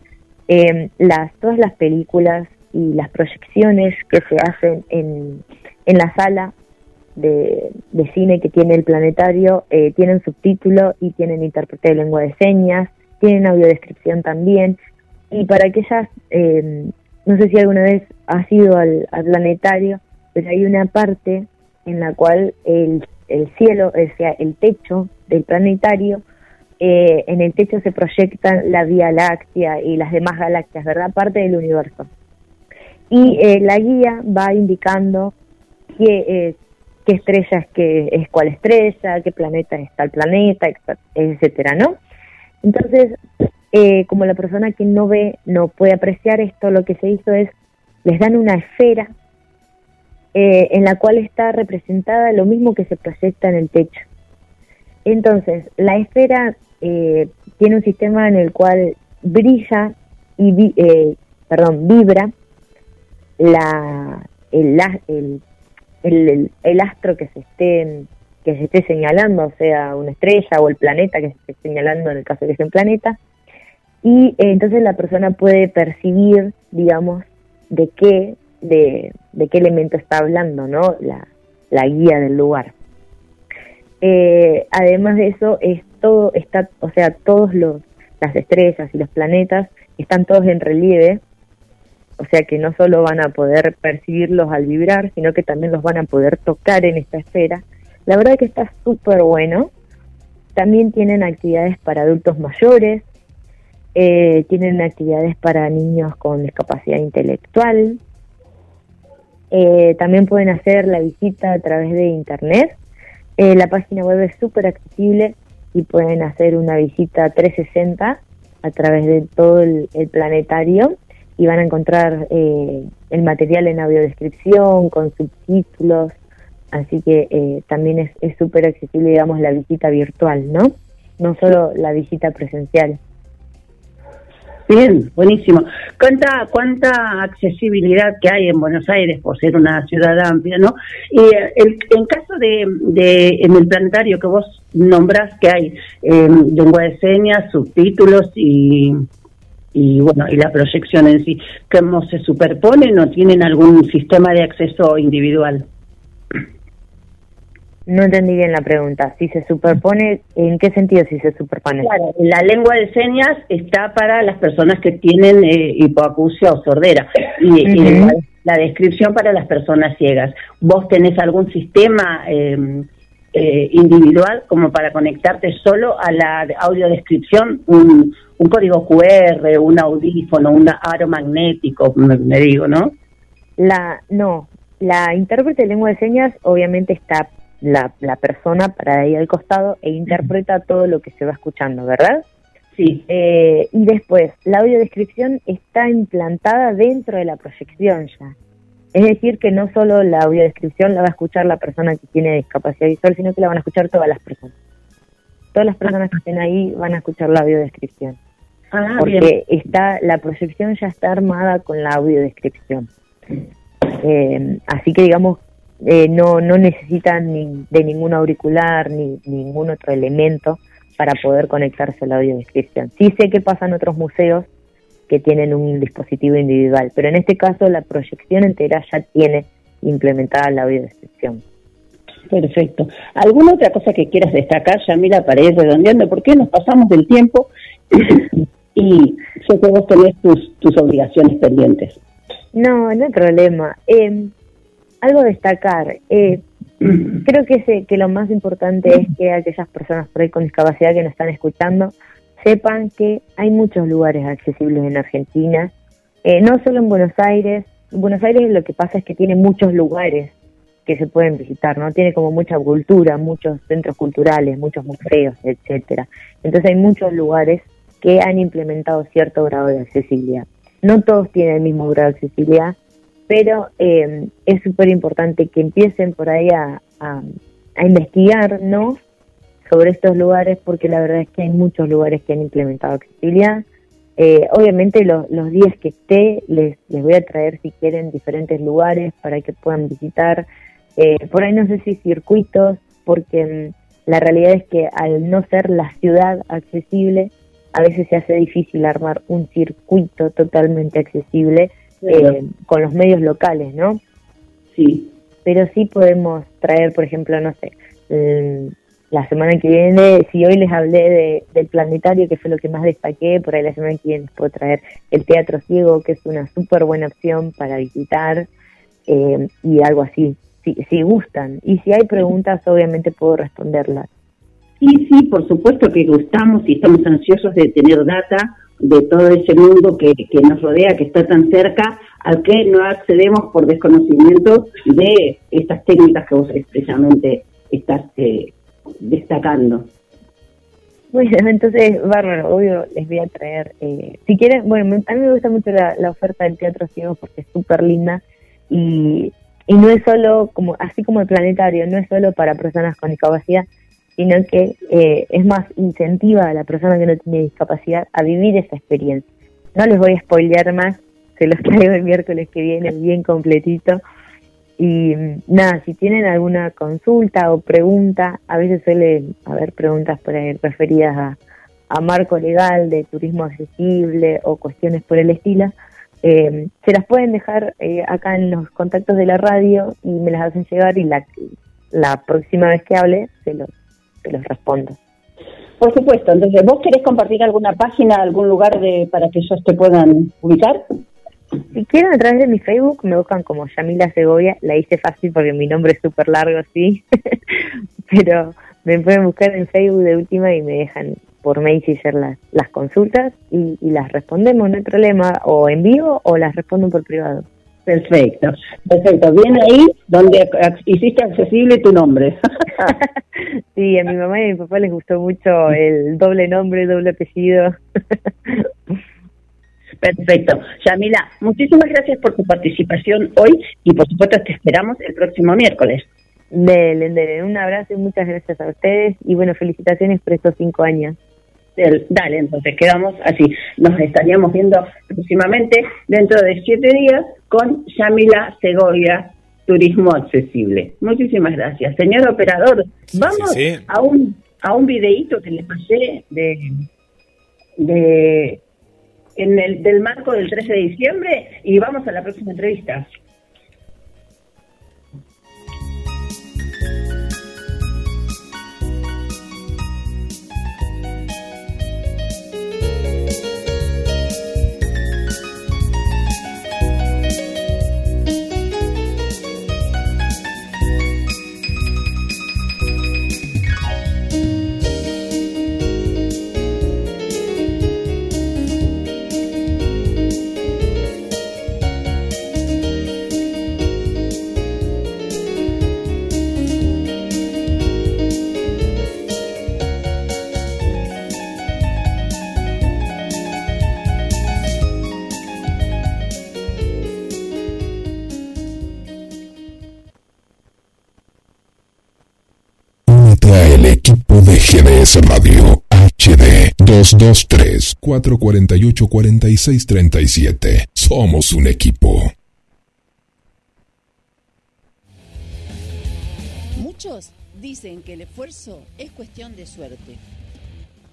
em, las, todas las películas y las proyecciones que se hacen en, en la sala de, cine que tiene el planetario eh, tienen subtítulo y tienen intérprete de lengua de señas, tienen audiodescripción también. Y para aquellas, eh, no sé si alguna vez has ido al, planetario, pero hay una parte en la cual el, el cielo, o sea, el techo del planetario, eh, en el techo se proyectan la Vía Láctea y las demás galaxias, ¿verdad? Parte del universo. Y la guía va indicando qué, qué estrella es, qué, es cuál estrella, qué planeta es tal planeta, etcétera, ¿no? Entonces, eh, como la persona que no ve no puede apreciar esto, lo que se hizo es, les dan una esfera eh, en la cual está representada lo mismo que se proyecta en el techo. Entonces, la esfera eh, tiene un sistema en el cual brilla y, perdón, vibra la, el, el el, el, astro que se esté que se esté señalando, sea una estrella o el planeta que se esté señalando en el caso de que sea un planeta, y eh, entonces la persona puede percibir, digamos, de qué, de, de qué elemento está hablando, ¿no? La, la guía del lugar. Eh, además de eso, es todo, está, o sea, todos los, las estrellas y los planetas están todos en relieve o sea que no solo van a poder percibirlos al vibrar, sino que también los van a poder tocar en esta esfera. La verdad que está súper bueno. También tienen actividades para adultos mayores, eh, tienen actividades para niños con discapacidad intelectual. Eh, también pueden hacer la visita a través de internet. Eh, la página web es súper accesible y pueden hacer una visita 360 a través de todo el planetario y van a encontrar eh, el material en audiodescripción, con subtítulos, así que eh, también es súper accesible, digamos, la visita virtual, ¿no? No solo la visita presencial. Bien, buenísimo. ¿Cuánta, cuánta accesibilidad que hay en Buenos Aires por ser una ciudad amplia, ¿no? Y eh, el, en caso de, de, en el planetario que vos nombrás que hay eh, lengua de señas, subtítulos y y bueno y la proyección en sí cómo se superponen o tienen algún sistema de acceso individual no entendí bien la pregunta. Si se superpone, ¿en qué sentido si se superpone? Claro, la lengua de señas está para las personas que tienen eh, hipoacusia o sordera y, la, descripción para las personas ciegas. ¿Vos tenés algún sistema eh, eh, individual como para conectarte solo a la audiodescripción, un, un código QR, un audífono, un aro magnético, me, digo, ¿no? La, no, la intérprete de lengua de señas obviamente está la, la persona para ahí al costado e interpreta todo lo que se va escuchando, ¿verdad? Sí. Eh, y después, la audiodescripción está implantada dentro de la proyección ya. Es decir, que no solo la audiodescripción la va a escuchar la persona que tiene discapacidad visual, sino que la van a escuchar todas las personas. Todas las personas que estén ahí van a escuchar la audiodescripción. Ah, porque está la proyección ya está armada con la audiodescripción. Eh, así que digamos, eh, no, no necesitan ni de ningún auricular ni ningún otro elemento para poder conectarse a la audiodescripción. Sí sé que pasa en otros museos que tienen un dispositivo individual, pero en este caso la proyección entera ya tiene implementada la audiodescripción. Perfecto. ¿Alguna otra cosa que quieras destacar, Yamila, para ir redondeando? ¿Por qué nos pasamos del tiempo y sé que vos tenés tus, tus obligaciones pendientes? No, no hay problema. Eh, algo a destacar. Eh, creo que, que lo más importante es que aquellas personas por ahí con discapacidad que nos están escuchando sepan que hay muchos lugares accesibles en Argentina, eh, no solo en Buenos Aires. En Buenos Aires lo que pasa es que tiene muchos lugares que se pueden visitar, ¿no? Tiene como mucha cultura, muchos centros culturales, muchos museos, etcétera. Entonces hay muchos lugares que han implementado cierto grado de accesibilidad. No todos tienen el mismo grado de accesibilidad, pero eh, es súper importante que empiecen por ahí a, a, investigar, ¿no? sobre estos lugares porque la verdad es que hay muchos lugares que han implementado accesibilidad. Eh, obviamente los días que esté les, les voy a traer si quieren diferentes lugares para que puedan visitar. Eh, por ahí no sé si circuitos, porque mm, la realidad es que al no ser la ciudad accesible, a veces se hace difícil armar un circuito totalmente accesible eh, con los medios locales, ¿no? Sí. Pero sí podemos traer, por ejemplo, no sé, la semana que viene, si hoy les hablé de, del planetario, que fue lo que más destaqué, por ahí la semana que viene les puedo traer el Teatro Ciego, que es una súper buena opción para visitar, eh, y algo así, si, si gustan. Y si hay preguntas, obviamente puedo responderlas. Sí, sí, por supuesto que gustamos y estamos ansiosos de tener data de todo ese mundo que, que nos rodea, que está tan cerca, al que no accedemos por desconocimiento de estas técnicas que vos expresamente estás eh, destacando. Bueno, entonces, bárbaro, obvio, les voy a traer, eh, si quieren, bueno, a mí me gusta mucho la, oferta del Teatro Ciego porque es súper linda y, y no es solo, como así como el planetario, no es solo para personas con discapacidad, sino que eh, es más incentiva a la persona que no tiene discapacidad a vivir esa experiencia. No les voy a spoilear más, se los traigo el miércoles que viene bien completito, y nada, si tienen alguna consulta o pregunta, a veces suele haber preguntas por ahí referidas a, a marco legal de turismo accesible o cuestiones por el estilo, eh, se las pueden dejar eh, acá en los contactos de la radio y me las hacen llegar y la, la próxima vez que hable se los, se los respondo. Por supuesto, entonces, ¿vos querés compartir alguna página, algún lugar de para que ellos te puedan ubicar? Si quieren a través de mi Facebook me buscan como Yamila Segovia, la hice fácil porque mi nombre es súper largo, sí, pero me pueden buscar en Facebook de última y me dejan por mail si hacer las, las consultas y, las respondemos, no hay problema, o en vivo o las respondo por privado. Perfecto, perfecto. Viene ahí donde hiciste accesible tu nombre. sí, a mi mamá y a mi papá les gustó mucho el doble nombre, doble apellido. Perfecto. Yamila, muchísimas gracias por tu participación hoy y por supuesto te esperamos el próximo miércoles. Dele, dele. Un abrazo y muchas gracias a ustedes y bueno, felicitaciones por estos cinco años. Dale, entonces quedamos así. Nos estaríamos viendo próximamente dentro de siete días con Yamila Segovia, Turismo Accesible. Muchísimas gracias. Señor operador, vamos a un a un videíto que le pasé de, de en el del marco del 13 de diciembre y vamos a la próxima entrevista. GDS Radio HD 223 448 4637. Somos un equipo. Muchos dicen que el esfuerzo es cuestión de suerte.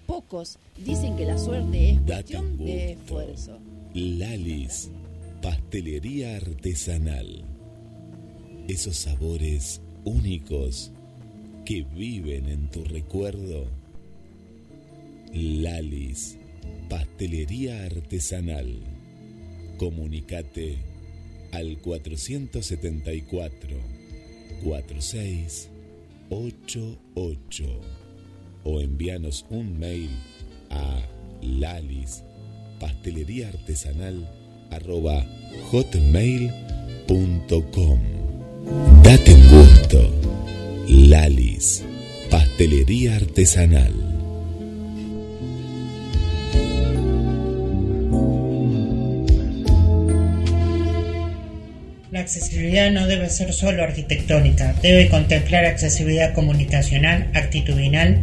Pocos dicen que la suerte es cuestión de esfuerzo. Lalis, pastelería artesanal. Esos sabores únicos que viven en tu recuerdo. Lalis, pastelería artesanal. Comunicate al 474 4688 o envíanos un mail a lalis pastelería artesanal arroba hotmail.com. Date un gusto. Lalis, pastelería artesanal. La accesibilidad no debe ser solo arquitectónica, debe contemplar accesibilidad comunicacional, actitudinal,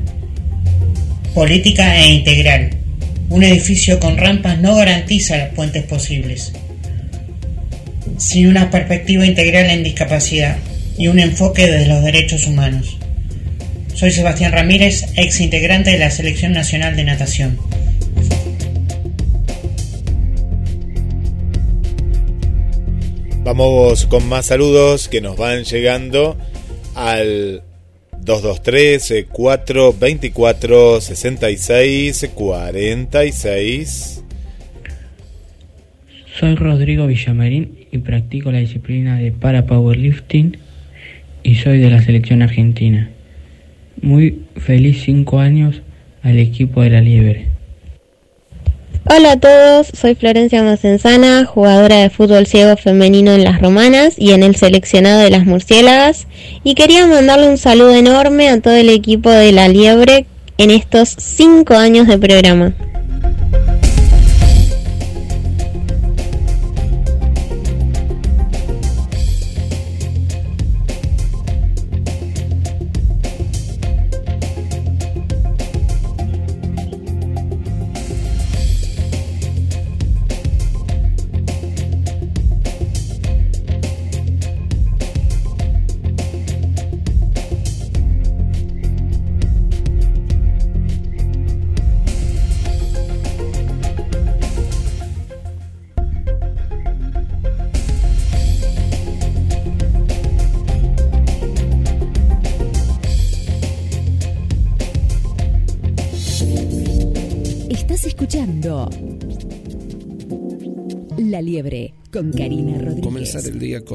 política e integral. Un edificio con rampas no garantiza los puentes posibles. Sin una perspectiva integral en discapacidad y un enfoque desde los derechos humanos. Soy Sebastián Ramírez, ex integrante de la Selección Nacional de Natación. Vamos con más saludos que nos van llegando al 223 424 66 46. Soy Rodrigo Villamarín y practico la disciplina de para powerlifting y soy de la selección argentina. Muy feliz cinco años al equipo de la Liebre. Hola a todos, soy Florencia Macenzana, jugadora de fútbol ciego femenino en las Romanas y en el seleccionado de las Murciélagas, y quería mandarle un saludo enorme a todo el equipo de La Liebre en estos cinco años de programa.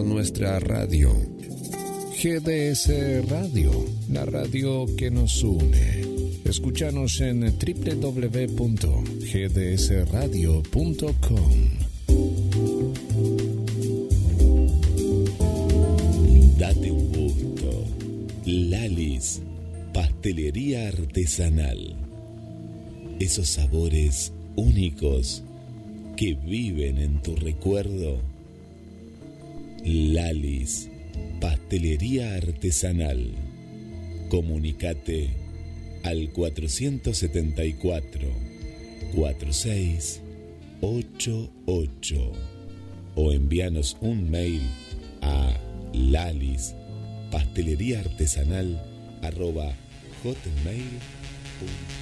Nuestra radio. GDS Radio, la radio que nos une. Escúchanos en www.gdsradio.com. Date un gusto. Lalis, pastelería artesanal. Esos sabores únicos que viven en tu recuerdo. Lalis, pastelería artesanal. Comunicate al 474 4688 o envíanos un mail a lalis pastelería artesanal arroba hotmail.com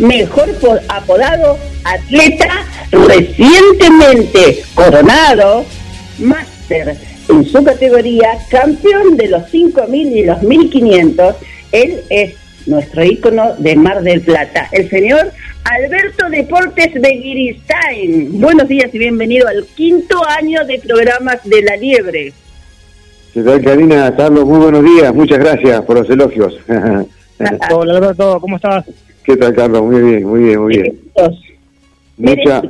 mejor po- apodado atleta recientemente coronado, máster en su categoría campeón de los 5.000 y los 1.500. Él es nuestro ícono de Mar del Plata, el señor Alberto Deportes Beguiristain. Buenos días y bienvenido al quinto año de programas de La Liebre. ¿Qué tal, Karina? Carlos, muy buenos días. Muchas gracias por los elogios. Hola, Alberto, ¿cómo estás? ¿Qué tal, Carlos? Muy bien, muy bien, muy bien. Mucha...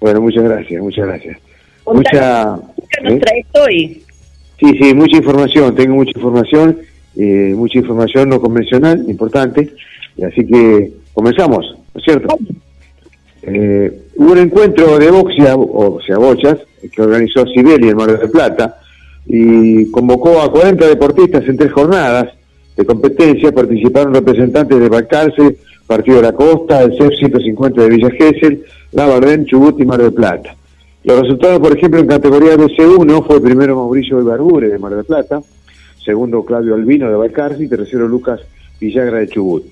Bueno, muchas gracias, muchas gracias. Mucha... ¿Qué nos ¿eh? traes hoy? Sí, sí, mucha información. Tengo mucha información, eh, mucha información no convencional, importante. y Así que comenzamos, ¿no es cierto? Eh, hubo un encuentro de boxea, o sea, bochas, que organizó Sibeli en Mar del Plata y convocó a 40 deportistas en tres jornadas de competencia. Participaron representantes de Balcarce, Partido de la Costa, el CEF 150 de Villa Gesell, La Bardén, Chubut y Mar del Plata. Los resultados, por ejemplo, en categoría BC1 fue primero Mauricio Ibarbure de Mar del Plata, segundo Claudio Albino de Balcarce y tercero Lucas Villagra de Chubut.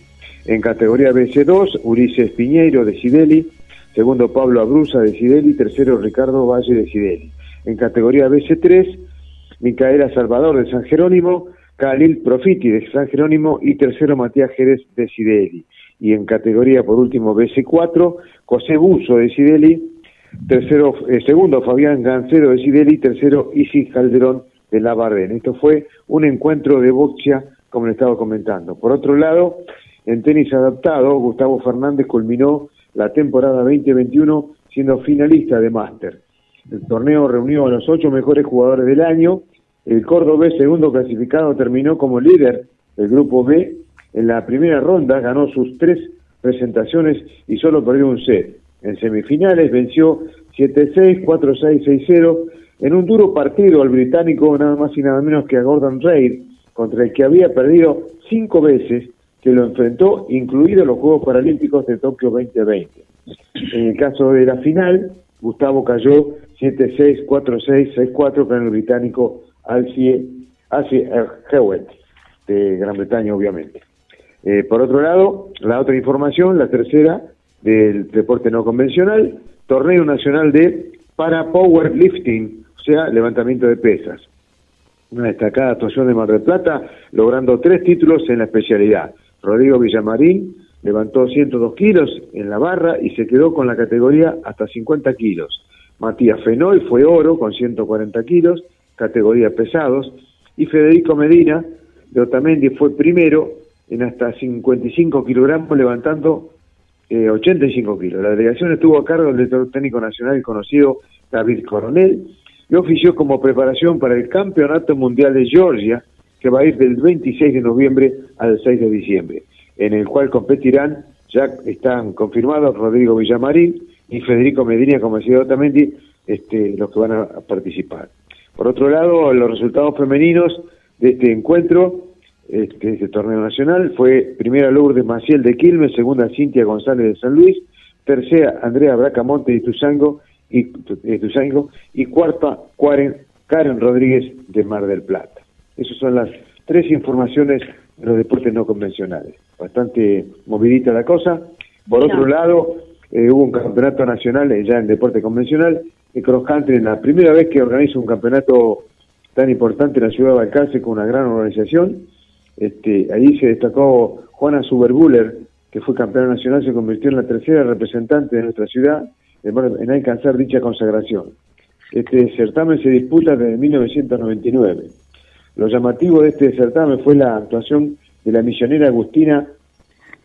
En categoría BC2, Ulises Piñeiro de Sideli, segundo Pablo Abruza de Sideli, tercero Ricardo Valle de Sideli. En categoría BC3, Micaela Salvador de San Jerónimo, Khalil Profiti de San Jerónimo y tercero Matías Jerez de Sideli. Y en categoría, por último, BC4, José Buzo de Sideli, tercero, eh, segundo Fabián Gancero de Sideli, tercero Isis Calderón de La Bardén. Esto fue un encuentro de boxea, como le estaba comentando. Por otro lado, en tenis adaptado, Gustavo Fernández culminó la temporada 2021 siendo finalista de Máster. El torneo reunió a los ocho mejores jugadores del año. El cordobés segundo clasificado terminó como líder del grupo B. En la primera ronda ganó sus tres presentaciones y solo perdió un set. En semifinales venció 7-6, 4-6, 6-0 en un duro partido al británico nada más y nada menos que a Gordon Reid, contra el que había perdido cinco veces, que lo enfrentó, incluidos los Juegos Paralímpicos de Tokio 2020. En el caso de la final, Gustavo cayó 7-6, 4-6, 6-4 con el británico Alcie, Alcie Hewitt, de Gran Bretaña, obviamente. Eh, por otro lado, la otra información, la tercera, del deporte no convencional, torneo nacional de para powerlifting, o sea, levantamiento de pesas. Una destacada actuación de Mar del Plata, logrando tres títulos en la especialidad. Rodrigo Villamarín levantó 102 kilos en la barra y se quedó con la categoría hasta 50 kilos. Matías Fenoy fue oro con 140 kilos, categoría pesados, y Federico Medina de Otamendi fue primero en hasta 55 kilogramos, levantando eh, 85 kilos. La delegación estuvo a cargo del técnico nacional conocido David Coronel y ofició como preparación para el Campeonato Mundial de Georgia, que va a ir del 26 de noviembre al 6 de diciembre, en el cual competirán, ya están confirmados Rodrigo Villamarín y Federico Medina, como decía Otamendi, este, los que van a participar. Por otro lado, los resultados femeninos de este encuentro, este, este torneo nacional, fue primera Lourdes Maciel de Quilmes, segunda Cintia González de San Luis, tercera Andrea Bracamonte de Tuzango y, de Tuzango, y cuarta Karen, Karen Rodríguez de Mar del Plata. Esas son las tres informaciones de los deportes no convencionales. Bastante movidita la cosa. Por otro lado, eh, hubo un campeonato nacional eh, ya en deporte convencional de cross country, la primera vez que organiza un campeonato tan importante en la ciudad de Balcarce con una gran organización. Este, ahí se destacó Juana Suberbuller, que fue campeona nacional, se convirtió en la tercera representante de nuestra ciudad en alcanzar dicha consagración. Este certamen se disputa desde 1999. Lo llamativo de este certamen fue la actuación de la misionera Agustina,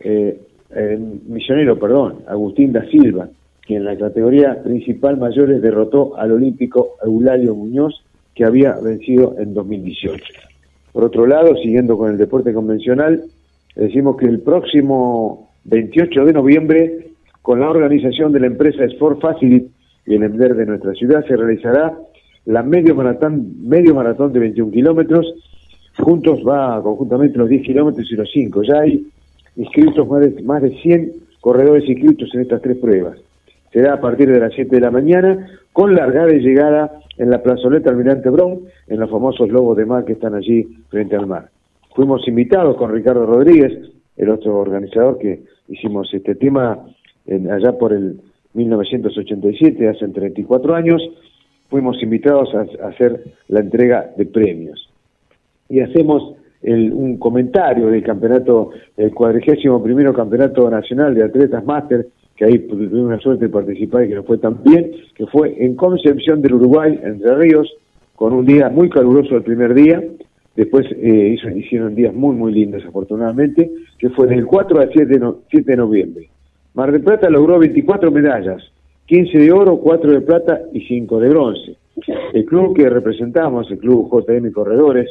eh, eh, misionero, perdón, Agustín da Silva, quien en la categoría principal mayores derrotó al olímpico Eulalio Muñoz, que había vencido en 2018. Por otro lado, siguiendo con el deporte convencional, decimos que el próximo 28 de noviembre, con la organización de la empresa Sport Facility y el EMDER de nuestra ciudad, se realizará la medio maratón, medio maratón de 21 kilómetros. Juntos va conjuntamente los 10 kilómetros y los 5. Ya hay inscritos más de, más de 100 corredores inscritos en estas tres pruebas. Será a partir de las 7 de la mañana, con largada y llegada en la plazoleta Almirante Brown, en los famosos lobos de mar que están allí frente al mar. Fuimos invitados con Ricardo Rodríguez, el otro organizador que hicimos este tema en, allá por el 1987, hace 34 años, fuimos invitados a, hacer la entrega de premios. Y hacemos el- un comentario del campeonato, el cuadragésimo primero campeonato nacional de atletas máster, que ahí tuvimos la suerte de participar y que nos fue tan bien, que fue en Concepción del Uruguay, Entre Ríos, con un día muy caluroso el primer día, después eh, hicieron días muy muy lindos afortunadamente, que fue del 4 al 7 de, no- 7 de noviembre. Mar del Plata logró 24 medallas, 15 de oro, 4 de plata y 5 de bronce. El club que representamos, el club JM Corredores,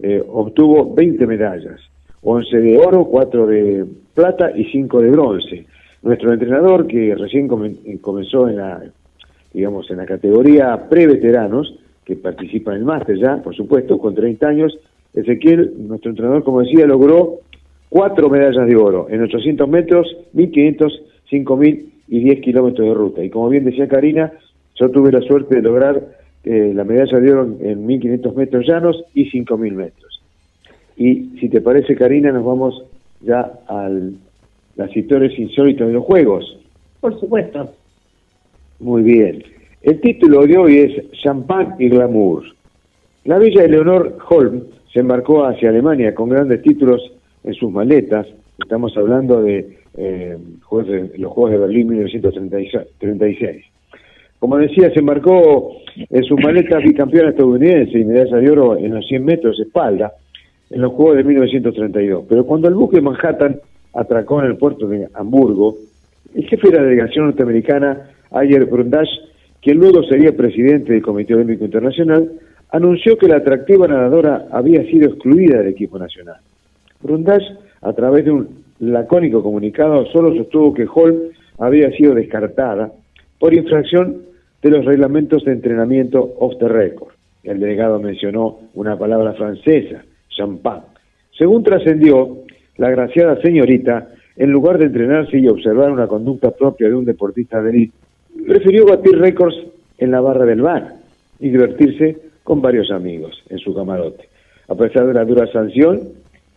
eh, obtuvo 20 medallas, 11 de oro, 4 de plata y 5 de bronce. Nuestro entrenador, que recién eh, comenzó en la, digamos, en la categoría pre-veteranos, que participa en el máster ya, por supuesto, con 30 años, Ezequiel, nuestro entrenador, como decía, logró cuatro medallas de oro en 800 metros, 1500, 5000 y 10 kilómetros de ruta. Y como bien decía Karina, yo tuve la suerte de lograr eh, la medalla de oro en, en 1500 metros llanos y 5000 metros. Y si te parece, Karina, nos vamos ya a las historias insólitas de los Juegos. Por supuesto. Muy bien. El título de hoy es Champagne y Glamour. La bella Eleonor Holm se embarcó hacia Alemania con grandes títulos en sus maletas. Estamos hablando de, eh, los Juegos de Berlín 1936. Como decía, se embarcó en sus maletas bicampeona estadounidense y medalla de oro en los 100 metros de espalda en los Juegos de 1932. Pero cuando el buque Manhattan atracó en el puerto de Hamburgo, el jefe de la delegación norteamericana, Ayer Brundage, quien luego sería presidente del Comité Olímpico Internacional, anunció que la atractiva nadadora había sido excluida del equipo nacional. Brundage, a través de un lacónico comunicado, solo sostuvo que Holm había sido descartada por infracción de los reglamentos de entrenamiento off the record. El delegado mencionó una palabra francesa, champagne. Según trascendió, la graciada señorita, en lugar de entrenarse y observar una conducta propia de un deportista de élite, prefirió batir récords en la barra del bar y divertirse con varios amigos en su camarote. A pesar de la dura sanción,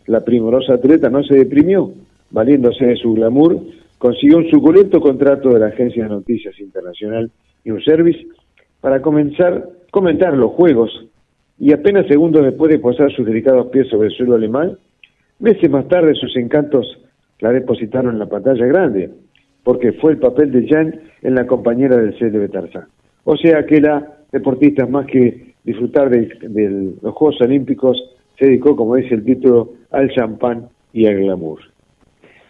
la primorosa atleta no se deprimió, valiéndose de su glamour, consiguió un suculento contrato de la agencia de noticias internacional News Service para comenzar comentar los juegos y apenas segundos después de posar sus delicados pies sobre el suelo alemán, meses más tarde sus encantos la depositaron en la pantalla grande, porque fue el papel de Jan en la compañera del de Tarzán. O sea que la deportista, más que disfrutar de, de los Juegos Olímpicos, se dedicó, como dice el título, al champán y al glamour.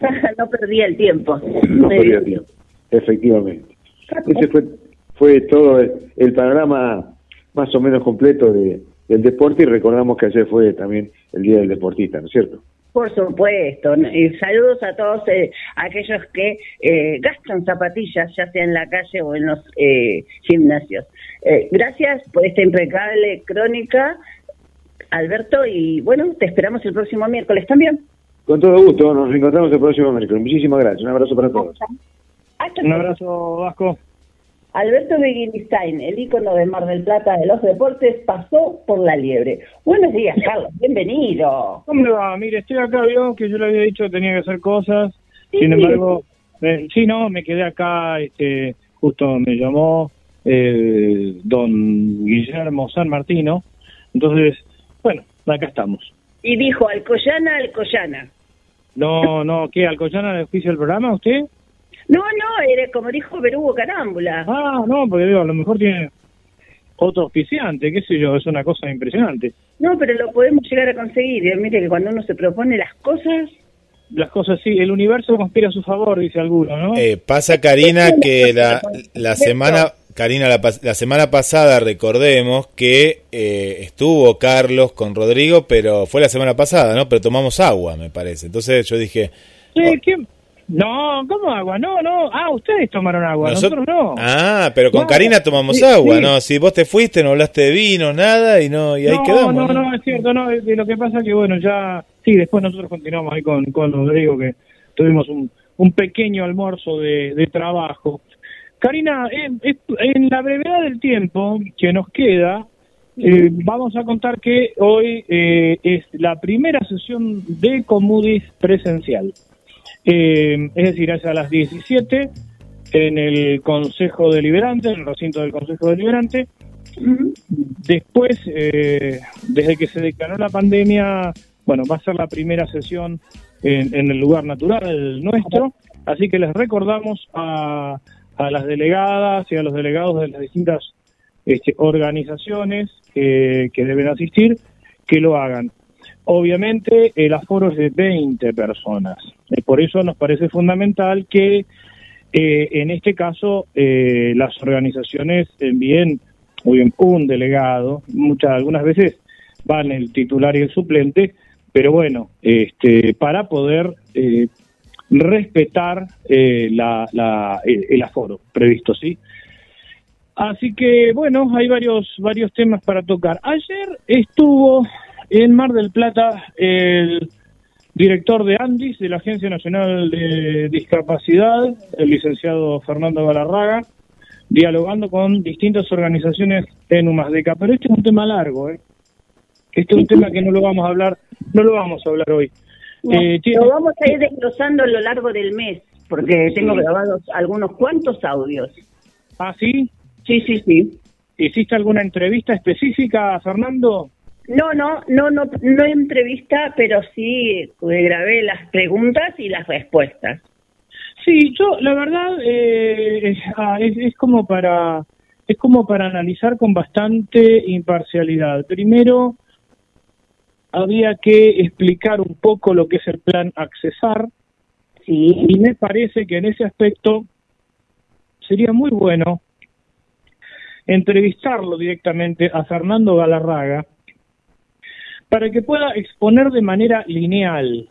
no perdía el tiempo. No perdía tiempo, efectivamente. Ese fue, fue todo el, el panorama más o menos completo de, del deporte y recordamos que ayer fue también el Día del Deportista, ¿no es cierto? Por supuesto. Y saludos a todos eh, aquellos que eh, gastan zapatillas, ya sea en la calle o en los eh, gimnasios. Eh, gracias por esta impecable crónica, Alberto, y bueno, te esperamos el próximo miércoles también. Con todo gusto, nos reencontramos el próximo miércoles. Muchísimas gracias, un abrazo para todos. Hasta Un abrazo, Vasco. Alberto Begiristain, el ícono de Mar del Plata de los deportes, pasó por la liebre. Buenos días, Carlos, bienvenido. ¿Cómo le va? Mire, estoy acá, vio que yo le había dicho que tenía que hacer cosas. Sí. Sin embargo, eh, sí, no, me quedé acá, este, justo me llamó eh, don Guillermo San Martino. Entonces, bueno, acá estamos. Y dijo, Alcoyana, Alcoyana. No, no, ¿qué? ¿Alcoyana le oficia el programa usted? No, no, era como dijo Berugo Carámbula. Ah, no, porque digo, a lo mejor tiene otro auspiciante, qué sé yo, es una cosa impresionante. No, pero lo podemos llegar a conseguir. Y Mire que cuando uno se propone las cosas, Las cosas sí, el universo conspira a su favor, dice alguno, ¿no? Eh, pasa, Karina, que la, la semana... Karina, la, la semana pasada recordemos que eh, estuvo Carlos con Rodrigo, pero fue la semana pasada, ¿no? Pero tomamos agua, me parece. Entonces yo dije, Sí, ¿quién? No, ¿cómo agua? No, no. Ah, ustedes tomaron agua, Nosotros- nosotros no. ah, pero con No, Karina tomamos sí, agua, sí. ¿no? Si vos te fuiste, no hablaste de vino, nada, y no y ahí no, quedamos. no, ¿no? no, es cierto, no. es- Lo que pasa que, bueno, ya. Sí, después nosotros continuamos ahí con, con Rodrigo, que tuvimos un, un pequeño almuerzo de, de trabajo. Karina, en, en la brevedad del tiempo que nos queda, eh, vamos a contar que hoy eh, es la primera sesión de Comudis presencial. Eh, es decir, es a las 17 en el Consejo Deliberante, en el recinto del Consejo Deliberante, Después, eh, desde que se declaró la pandemia, bueno, va a ser la primera sesión en, en el lugar natural nuestro, así que les recordamos a, a las delegadas y a los delegados de las distintas este, organizaciones que, que deben asistir que lo hagan. Obviamente el aforo es de 20 personas, y por eso nos parece fundamental que eh, en este caso eh, las organizaciones envíen bien, un delegado, muchas algunas veces van el titular y el suplente, pero bueno, este, para poder eh, respetar eh, la- el, el aforo previsto, ¿sí? Así que bueno, hay varios varios temas para tocar. Ayer estuvo en Mar del Plata el director de ANDIS, de la Agencia Nacional de Discapacidad, el licenciado Fernando Galarraga, dialogando con distintas organizaciones en Humasdeca. Pero este es un tema largo, ¿eh? Este es un tema que no lo vamos a hablar, no lo vamos a hablar hoy. No, Eh, lo vamos a ir desglosando a lo largo del mes, porque tengo grabados algunos cuantos audios. ¿Ah, sí? Sí, sí, sí. ¿Hiciste alguna entrevista específica, Fernando? No, no, no, no, no entrevista, pero sí eh, grabé las preguntas y las respuestas. Sí, yo la verdad eh, es, ah, es- es como para es como para analizar con bastante imparcialidad. Primero había que explicar un poco lo que es el plan accesar y me parece que en ese aspecto sería muy bueno entrevistarlo directamente a Fernando Galarraga para que pueda exponer de manera lineal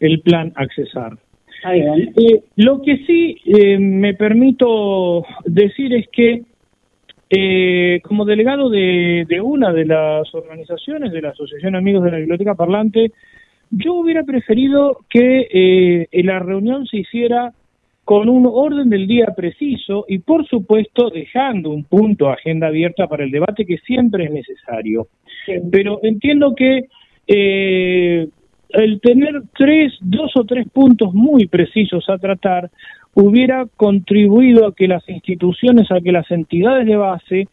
el plan accesar. Eh, lo que sí eh, me permito decir es que eh, como delegado de, de una de las organizaciones de la Asociación Amigos de la Biblioteca Parlante, yo hubiera preferido que eh, la reunión se hiciera con un orden del día preciso y, por supuesto, dejando un punto agenda abierta para el debate que siempre es necesario. Pero entiendo que eh, el tener tres, dos o tres puntos muy precisos a tratar hubiera contribuido a que las instituciones, a que las entidades de base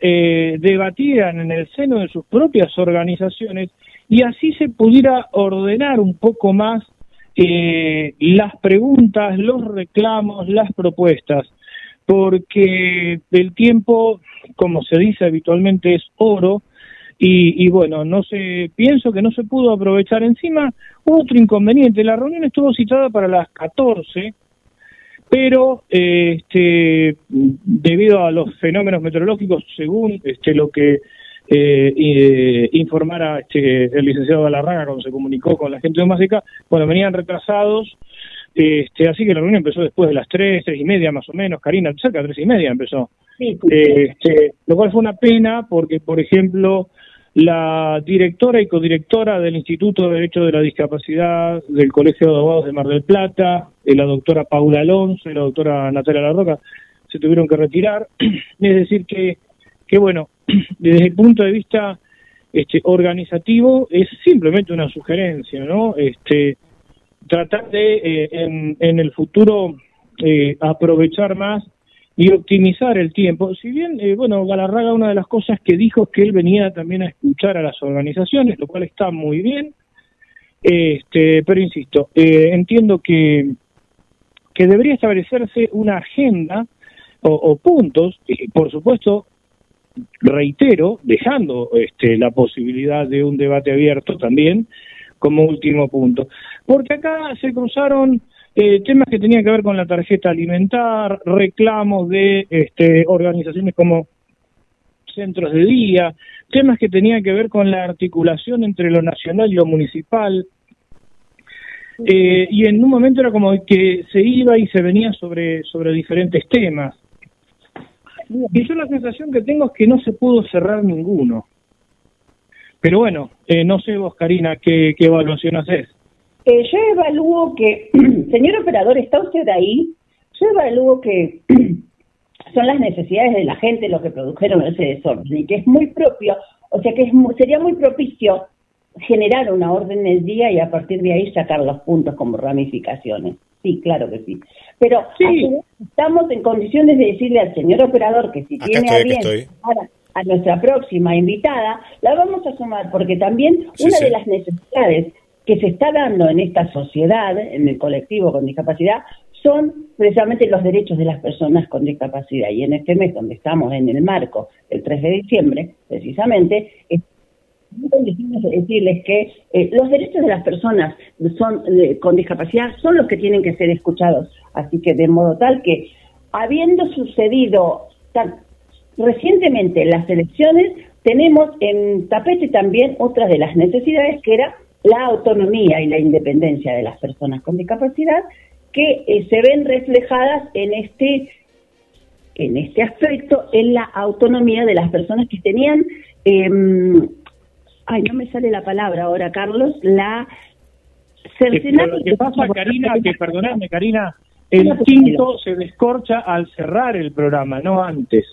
eh, debatieran en el seno de sus propias organizaciones y así se pudiera ordenar un poco más eh, las preguntas, los reclamos, las propuestas, porque el tiempo, como se dice habitualmente, es oro y, y bueno, no se, pienso que no se pudo aprovechar. Encima, otro inconveniente, la reunión estuvo citada para las 14, pero eh, este, debido a los fenómenos meteorológicos, según este, lo que eh, eh, informara este, el licenciado Galarraga cuando se comunicó con la gente de Másica, bueno, venían retrasados, este, así que la reunión empezó después de las tres, tres y media más o menos, Karina, cerca de tres y media empezó. Este, lo cual fue una pena porque, por ejemplo, la directora y codirectora del Instituto de Derecho de la Discapacidad del Colegio de Abogados de Mar del Plata, eh, la doctora Paula Alonso y la doctora Natalia Larroca, se tuvieron que retirar. Es decir, que, que bueno, desde el punto de vista este, organizativo es simplemente una sugerencia, ¿no? Este, tratar de eh, en, en el futuro eh, aprovechar más y optimizar el tiempo. Si bien, eh, bueno, Galarraga una de las cosas que dijo es que él venía también a escuchar a las organizaciones, lo cual está muy bien, este, pero insisto, eh, entiendo que, que debería establecerse una agenda o, o puntos, y por supuesto, reitero, dejando este, la posibilidad de un debate abierto también como último punto. Porque acá se cruzaron eh, temas que tenían que ver con la tarjeta alimentar, reclamos de este, organizaciones como centros de día, temas que tenían que ver con la articulación entre lo nacional y lo municipal. Eh, y en un momento era como que se iba y se venía sobre, sobre diferentes temas. Y yo la sensación que tengo es que no se pudo cerrar ninguno. Pero bueno, eh, no sé vos, Karina, qué, qué evaluación haces. Eh, yo evalúo que, señor operador, ¿está usted ahí? Yo evalúo que son las necesidades de la gente lo que produjeron ese desorden y que es muy propio, o sea que es sería muy propicio generar una orden del día y a partir de ahí sacar los puntos como ramificaciones. Sí, claro que sí. Pero estamos en condiciones de decirle al señor operador que si tiene estoy, a bien acá estoy. ahora, a nuestra próxima invitada, la vamos a sumar porque también Sí, una sí. de las necesidades que se está dando en esta sociedad, en el colectivo con discapacidad, son precisamente los derechos de las personas con discapacidad. Y en este mes, donde estamos en el marco del 3 de diciembre, precisamente, es decirles que eh, los derechos de las personas son eh, con discapacidad son los que tienen que ser escuchados. Así que de modo tal que, habiendo sucedido tan recientemente las elecciones, tenemos en tapete también otra de las necesidades que era la autonomía y la independencia de las personas con discapacidad que eh, se ven reflejadas en este en este aspecto en la autonomía de las personas que tenían em, ay no me sale la palabra ahora Carlos la cercenaje Lo que pasa, Karina, que perdonadme, Karina, el quinto se descorcha al cerrar el programa, no antes.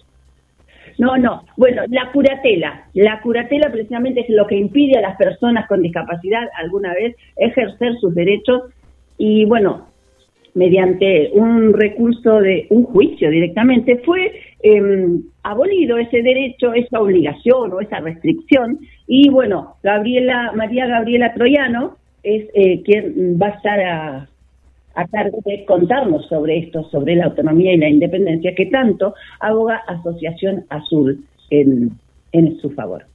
No, no. Bueno, la curatela. La curatela precisamente es lo que impide a las personas con discapacidad alguna vez ejercer sus derechos y bueno, mediante un recurso de un juicio directamente fue em, abolido ese derecho, esa obligación o esa restricción y bueno, Gabriela María Gabriela Troyano es eh, quien va a estar a, a cargo de contarnos sobre esto, sobre la autonomía y la independencia que tanto aboga Asociación Azul en, en su favor.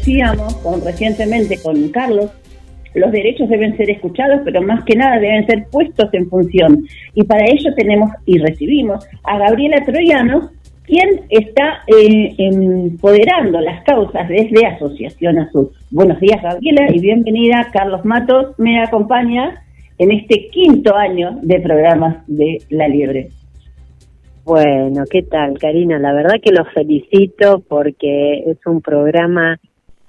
Decíamos con, recientemente con Carlos, los derechos deben ser escuchados, pero más que nada deben ser puestos en función. Y para ello tenemos y recibimos a Gabriela Troyano, quien está eh, empoderando las causas desde Asociación Azul. Buenos días, Gabriela, y bienvenida. Carlos Matos me acompaña en este quinto año de programas de La Liebre. Bueno, ¿qué tal, Karina? La verdad que los felicito porque es un programa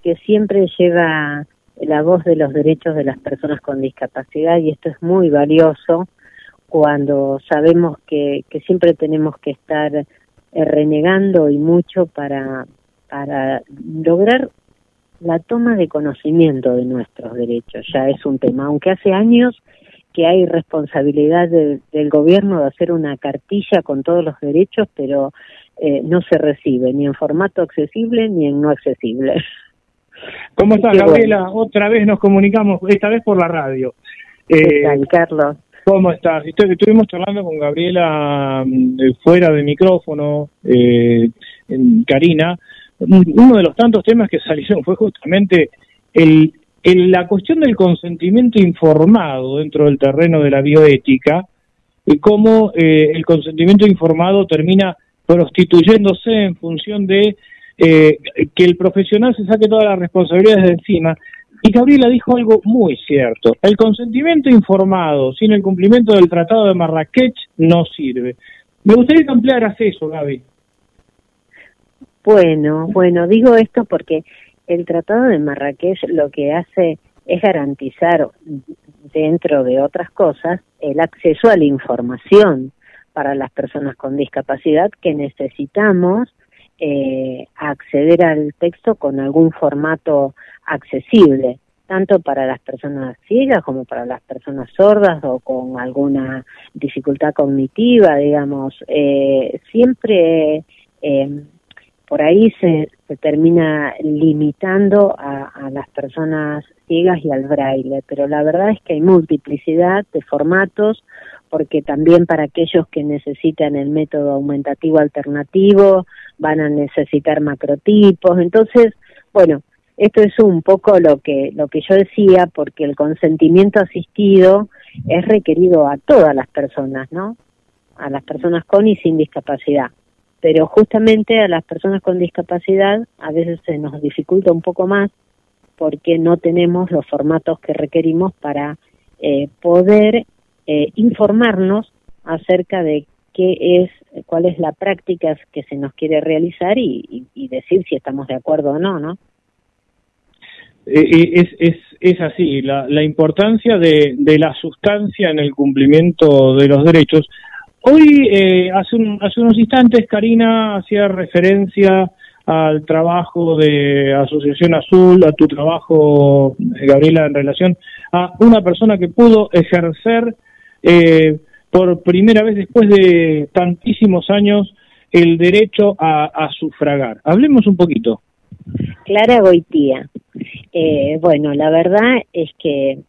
que siempre lleva la voz de los derechos de las personas con discapacidad y esto es muy valioso cuando sabemos que, que siempre tenemos que estar eh, renegando y mucho para, para lograr la toma de conocimiento de nuestros derechos. Ya es un tema, aunque hace años que hay responsabilidad de- del gobierno de hacer una cartilla con todos los derechos, pero eh, no se recibe ni en formato accesible ni en no accesible. ¿Cómo estás, Gabriela? Otra vez nos comunicamos, esta vez por la radio. ¿Qué Eh, tal, Carlos? ¿Cómo estás? Estu- Estuvimos charlando con Gabriela mm, eh, fuera de micrófono, eh, en Karina. Uno de los tantos temas que salieron fue justamente el, el- la cuestión del consentimiento informado dentro del terreno de la bioética y cómo eh, el consentimiento informado termina prostituyéndose en función de eh, que el profesional se saque todas las responsabilidades de encima. Y Gabriela dijo algo muy cierto. El consentimiento informado sin el cumplimiento del Tratado de Marrakech no sirve. Me gustaría que ampliaras eso, Gaby. Bueno, bueno, digo esto porque el Tratado de Marrakech lo que hace es garantizar, dentro de otras cosas, el acceso a la información para las personas con discapacidad que necesitamos eh, acceder al texto con algún formato accesible, tanto para las personas ciegas como para las personas sordas o con alguna dificultad cognitiva, digamos. Eh, siempre eh, por ahí se, se termina limitando a, a, las personas ciegas y al braille, pero la verdad es que hay multiplicidad de formatos, porque también para aquellos que necesitan el método aumentativo alternativo van a necesitar macrotipos, entonces, bueno, esto es un poco lo que lo que yo decía, porque el consentimiento asistido es requerido a todas las personas, ¿no? A las personas con y sin discapacidad pero justamente a las personas con discapacidad a veces se nos dificulta un poco más porque no tenemos los formatos que requerimos para eh, poder eh, informarnos acerca de qué es, cuál es la práctica que se nos quiere realizar y, decir si estamos de acuerdo o no, ¿no? Eh, es, es, es así, la, la importancia de, de la sustancia en el cumplimiento de los derechos Hoy, eh, hace, hace unos instantes, Karina hacía referencia al trabajo de Asociación Azul, a tu trabajo, eh, Gabriela, en relación a una persona que pudo ejercer eh, por primera vez después de tantísimos años el derecho a, sufragar. Hablemos un poquito. Clara Goitía. Eh, bueno, la verdad es que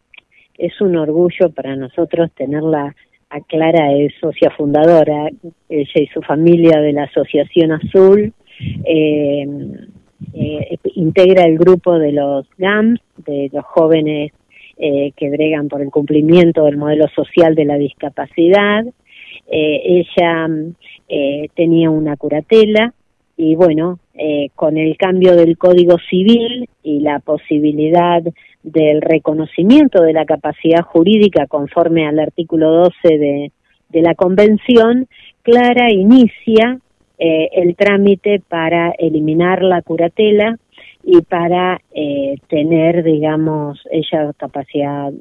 es un orgullo para nosotros tenerla Clara es socia fundadora, ella y su familia de la Asociación Azul, eh, eh, integra el grupo de los GAMS, de los jóvenes eh, que bregan por el cumplimiento del modelo social de la discapacidad. ella tenía una curatela y bueno, con el cambio del Código Civil y la posibilidad del reconocimiento de la capacidad jurídica conforme al artículo 12 de, de la Convención, Clara inicia eh, el trámite para eliminar la curatela y para eh, tener, digamos, ella capacidad,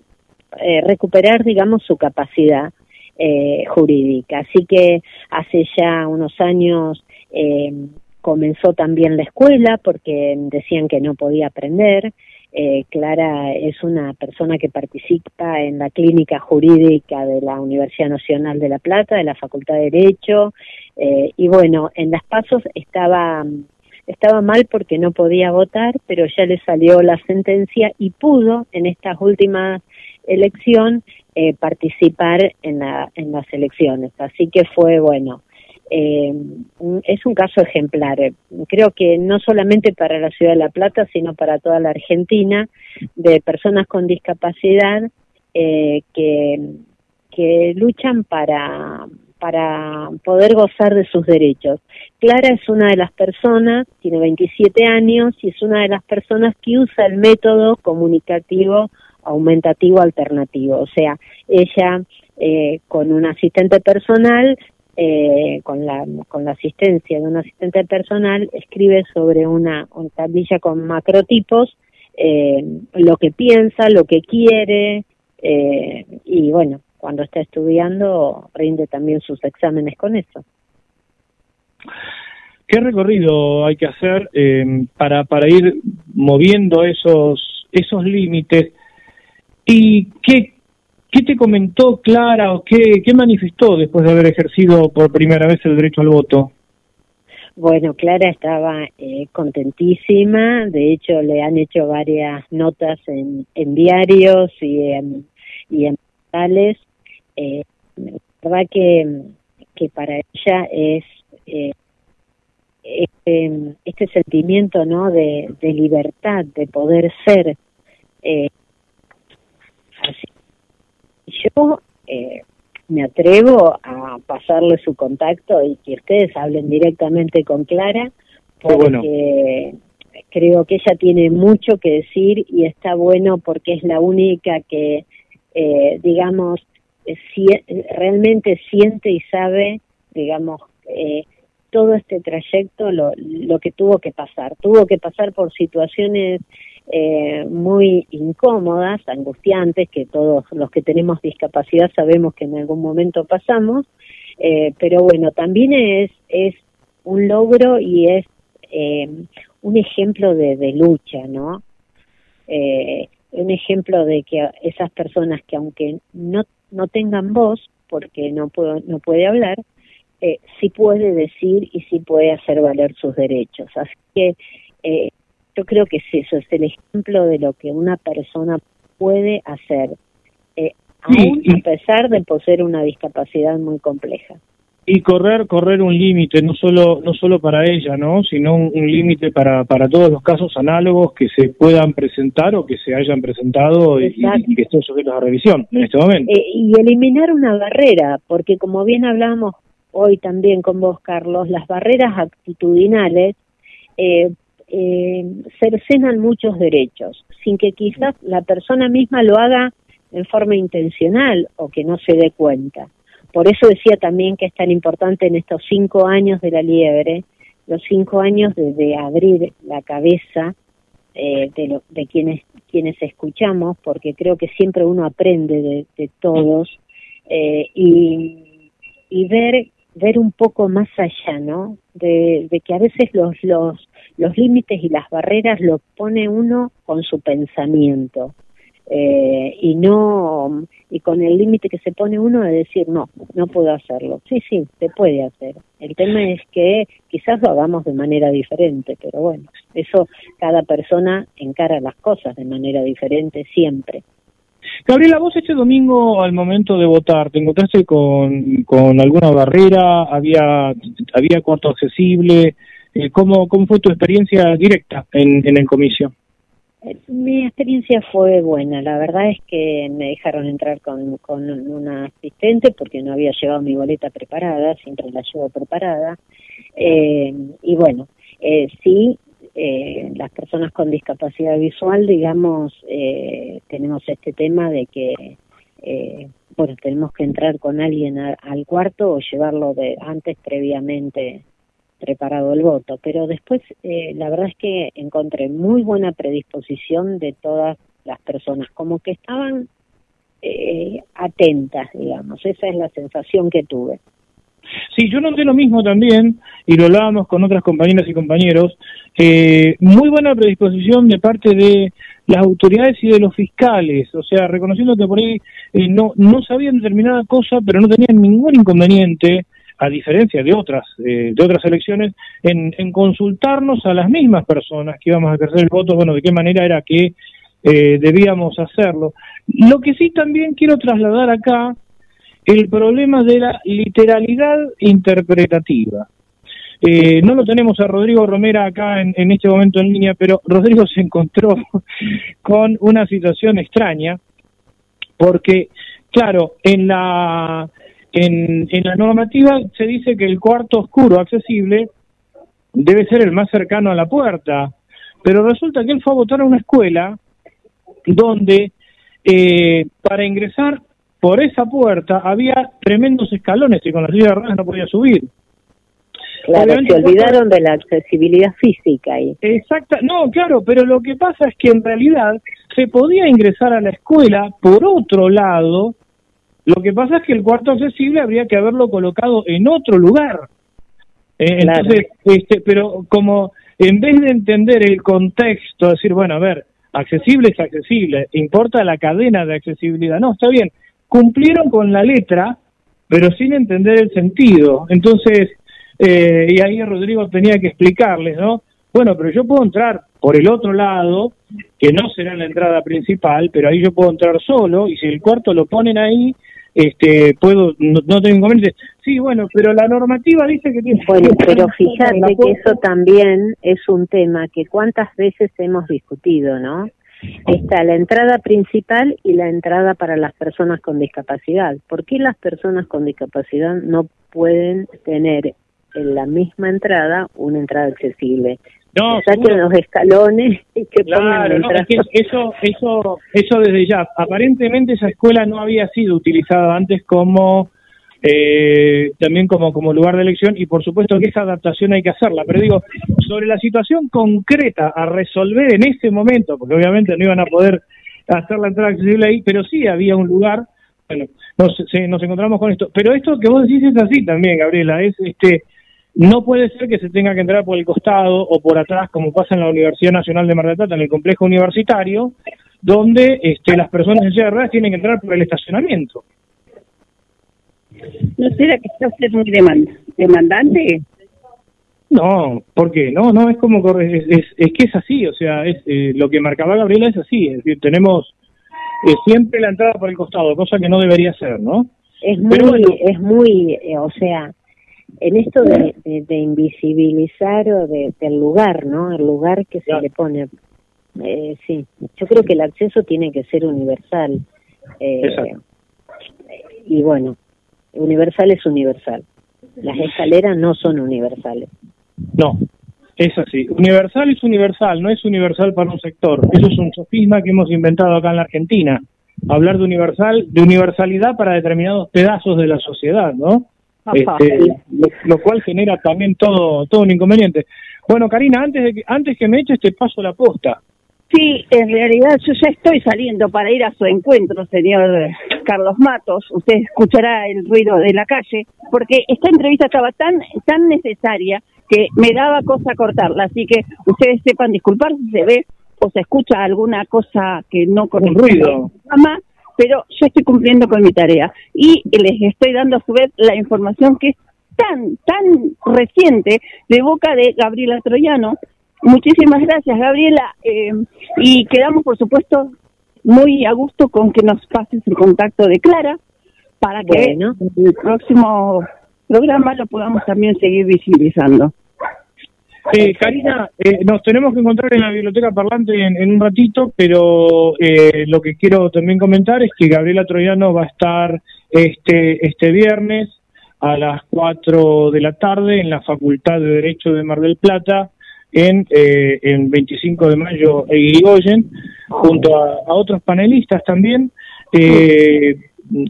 eh, recuperar, digamos, su capacidad jurídica. Así que hace ya unos años comenzó también la escuela porque decían que no podía aprender eh, Clara es una persona que participa en la clínica jurídica de la Universidad Nacional de La Plata, de la Facultad de Derecho, eh, y bueno, en las pasos estaba, estaba mal porque no podía votar, pero ya le salió la sentencia y pudo en estas últimas elección eh, participar en, la, en las elecciones. Así que fue bueno eh, es un caso ejemplar. Creo que no solamente para la ciudad de La Plata, sino para toda la Argentina, de personas con discapacidad eh, que, que luchan para, para poder gozar de sus derechos. Clara es una de las personas, tiene 27 años y es una de las personas que usa el método comunicativo aumentativo alternativo. O sea, ella eh, con un asistente personal eh, con, la, con la asistencia de un asistente personal, escribe sobre una, tablilla con macrotipos eh, lo que piensa, lo que quiere, eh, y bueno, cuando está estudiando rinde también sus exámenes con eso. ¿Qué recorrido hay que hacer eh, para, para ir moviendo esos, esos límites? ¿Y qué, ¿Qué te comentó Clara o qué, qué manifestó después de haber ejercido por primera vez el derecho al voto? Bueno, Clara estaba eh, contentísima, de hecho le han hecho varias notas en, en diarios y en, y en portales. Eh, la verdad que, que para ella es eh, este, este, sentimiento no de, de libertad, de poder ser eh, así. Yo eh, me atrevo a pasarle su contacto y que ustedes hablen directamente con Clara, porque creo que ella tiene mucho que decir y está bueno porque es la única que, eh, digamos, realmente siente y sabe, digamos, eh, todo este trayecto, lo, lo que tuvo que pasar. Tuvo que pasar por situaciones eh, muy incómodas, angustiantes, que todos los que tenemos discapacidad sabemos que en algún momento pasamos, eh, pero bueno, también es, es un logro y es eh, un ejemplo de, lucha, ¿no? Eh, un ejemplo de que esas personas que aunque no, no tengan voz, porque no, puedo, no puede hablar, eh, sí puede decir y sí puede hacer valer sus derechos. Así que eh, yo creo que es eso, es el ejemplo de lo que una persona puede hacer, eh, aún a pesar de poseer una discapacidad muy compleja y correr correr un límite no solo no solo para ella no sino un, límite para para todos los casos análogos que se puedan presentar o que se hayan presentado y, que estén sujetos a revisión en este momento. Eh, y eliminar una barrera porque como bien hablamos hoy también con vos Carlos las barreras actitudinales eh, eh, cercenan muchos derechos sin que quizás la persona misma lo haga en forma intencional o que no se dé cuenta por eso decía también que es tan importante en estos cinco años de la liebre, los cinco años de, abrir la cabeza eh, de, de quienes, quienes escuchamos, porque creo que siempre uno aprende de, todos, eh, y, y ver, ver un poco más allá, ¿no? De, de que a veces los, los, los límites y las barreras lo pone uno con su pensamiento eh, y no y con el límite que se pone uno de decir no no puedo hacerlo sí sí se puede hacer el tema es que quizás lo hagamos de manera diferente pero bueno eso cada persona encara las cosas de manera diferente siempre Gabriela, vos este domingo al momento de votar, ¿te encontraste con, con alguna barrera? ¿Había, había cuarto accesible? Eh, ¿cómo, ¿Cómo fue tu experiencia directa en, en el comicio? Mi experiencia fue buena. La verdad es que me dejaron entrar con, con una asistente porque no había llevado mi boleta preparada, siempre la llevo preparada. Eh, y bueno, eh, sí, eh, las personas con discapacidad visual, digamos, eh, tenemos este tema de que, eh, bueno, tenemos que entrar con alguien al cuarto o llevarlo de antes previamente preparado el voto, pero después eh, la verdad es que encontré muy buena predisposición de todas las personas, como que estaban eh, atentas, digamos, esa es la sensación que tuve. Sí, yo noté lo mismo también, y lo hablábamos con otras compañeras y compañeros, eh, muy buena predisposición de parte de las autoridades y de los fiscales, o sea, reconociendo que por ahí eh, no, no sabían determinada cosa, pero no tenían ningún inconveniente a diferencia de otras eh, de otras elecciones, en, consultarnos a las mismas personas que íbamos a ejercer el voto, bueno, de qué manera era que eh, debíamos hacerlo. Lo que sí también quiero trasladar acá, el problema de la literalidad interpretativa. Eh, no lo tenemos a Rodrigo Romera acá en, en este momento en línea, pero Rodrigo se encontró con una situación extraña, porque, claro, en la en, en la normativa se dice que el cuarto oscuro accesible debe ser el más cercano a la puerta, pero resulta que él fue a votar a una escuela donde eh, para ingresar por esa puerta había tremendos escalones y con las silla de ruedas no podía subir. Claro, se olvidaron de la accesibilidad física ahí. Exacto, no, claro, pero lo que pasa es que en realidad se podía ingresar a la escuela por otro lado lo que pasa es que el cuarto accesible habría que haberlo colocado en otro lugar. Eh, entonces, este, pero como en vez de entender el contexto, decir, bueno, a ver, accesible es accesible, importa la cadena de accesibilidad. No, está bien, cumplieron con la letra, pero sin entender el sentido. Entonces, eh, y ahí Rodrigo tenía que explicarles, ¿no? Bueno, pero yo puedo entrar por el otro lado, que no será la entrada principal, pero ahí yo puedo entrar solo, y si el cuarto lo ponen ahí, este puedo no, tengo inconvenientes sí bueno pero la normativa dice que tiene bueno pero fíjate que eso también es un tema que cuántas veces hemos discutido no está la entrada principal y la entrada para las personas con discapacidad. ¿por qué las personas con discapacidad no pueden tener en la misma entrada una entrada accesible no, saquen los escalones y que claro, no, es que eso, eso, eso desde ya. Aparentemente esa escuela no había sido utilizada antes como eh, también como, como lugar de elección y por supuesto que esa adaptación hay que hacerla. Pero digo, sobre la situación concreta a resolver en ese momento, porque obviamente no iban a poder hacer la entrada accesible ahí, pero sí había un lugar, bueno, nos, nos encontramos con esto. Pero esto que vos decís es así también, Gabriela, es este no puede ser que se tenga que entrar por el costado o por atrás, como pasa en la Universidad Nacional de Mar del Plata, en el complejo universitario, donde este, las personas en silla de ruedas tienen que entrar por el estacionamiento. ¿No será que está usted muy demandante? No, ¿por qué? No, no, es como, es, es, es que es así, o sea, es eh, lo que marcaba Gabriela es así, es decir, tenemos eh, siempre la entrada por el costado, cosa que no debería ser, ¿no? Es muy, es muy, eh, o sea, en esto de, de, invisibilizar o de, del lugar, ¿no? El lugar que se le pone. Eh, sí, yo creo que el acceso tiene que ser universal. Eh, y bueno, universal es universal. Las escaleras no son universales. No, es así. Universal es universal, no es universal para un sector. Eso es un sofisma que hemos inventado acá en la Argentina. Hablar de universal, de universalidad para determinados pedazos de la sociedad, ¿no? Este, lo, cual genera también todo todo un inconveniente. Bueno, Karina, antes de que, antes que me eches te paso la posta. Sí, en realidad yo ya estoy saliendo para ir a su encuentro, señor Carlos Matos. Usted escuchará el ruido de la calle, porque esta entrevista estaba tan tan necesaria que me daba cosa cortarla. Así que ustedes sepan disculpar si se ve o se escucha alguna cosa que no con Un ruido. Pero yo estoy cumpliendo con mi tarea y les estoy dando a su vez la información que es tan, tan reciente de boca de Gabriela Troyano. Muchísimas gracias, Gabriela. Eh, y quedamos, por supuesto, muy a gusto con que nos pases el contacto de Clara para que en el próximo programa lo podamos también seguir visibilizando. Eh, Karina, eh, nos tenemos que encontrar en la biblioteca parlante en, un ratito, pero eh, lo que quiero también comentar es que Gabriela Troyano va a estar este, este viernes a las 4 de la tarde en la Facultad de Derecho de Mar del Plata, en, eh, en 25 de mayo e Irigoyen, junto a, otros panelistas también. Eh,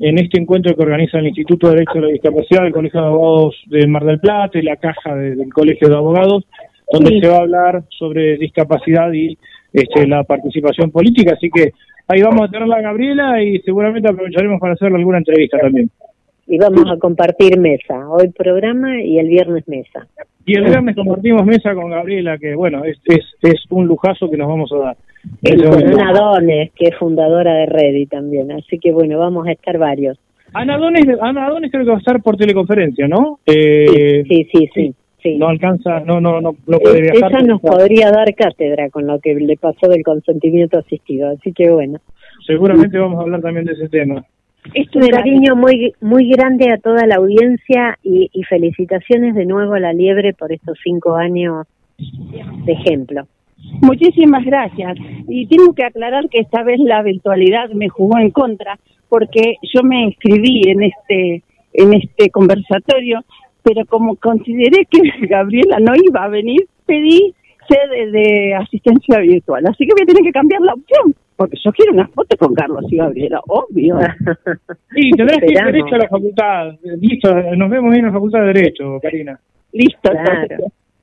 en este encuentro que organiza el Instituto de Derecho a la Discapacidad, el Colegio de Abogados de Mar del Plata y la Caja del Colegio de Abogados, donde se va a hablar sobre discapacidad y este, la participación política. Así que ahí vamos a tener a Gabriela y seguramente aprovecharemos para hacerle alguna entrevista también. Y vamos a compartir mesa, hoy programa y el viernes mesa. Y el viernes compartimos mesa con Gabriela, que bueno, es, es, es un lujazo que nos vamos a dar. Y con Ana Dones, que es fundadora de Ready también, así que bueno, vamos a estar varios. Ana Dones, Ana Dones creo que va a estar por teleconferencia, ¿no? Eh, sí, sí, sí, sí, No alcanza, no, no, no, no puede viajar. Ella nos podría dar cátedra con lo que le pasó del consentimiento asistido, así que bueno. Seguramente vamos a hablar también de ese tema. Es un cariño muy muy grande a toda la audiencia y, y felicitaciones de nuevo a la Liebre por estos cinco años de ejemplo. Muchísimas gracias. Y tengo que aclarar que esta vez la eventualidad me jugó en contra porque yo me inscribí en este en este conversatorio, pero como consideré que Gabriela no iba a venir, pedí sede de asistencia virtual. Así que voy a tener que cambiar la opción, porque yo quiero una foto con Carlos y Gabriela, obvio. Sí, tendrás que ir derecho a la facultad. Listo, nos vemos en la facultad de Derecho, Karina. Listo,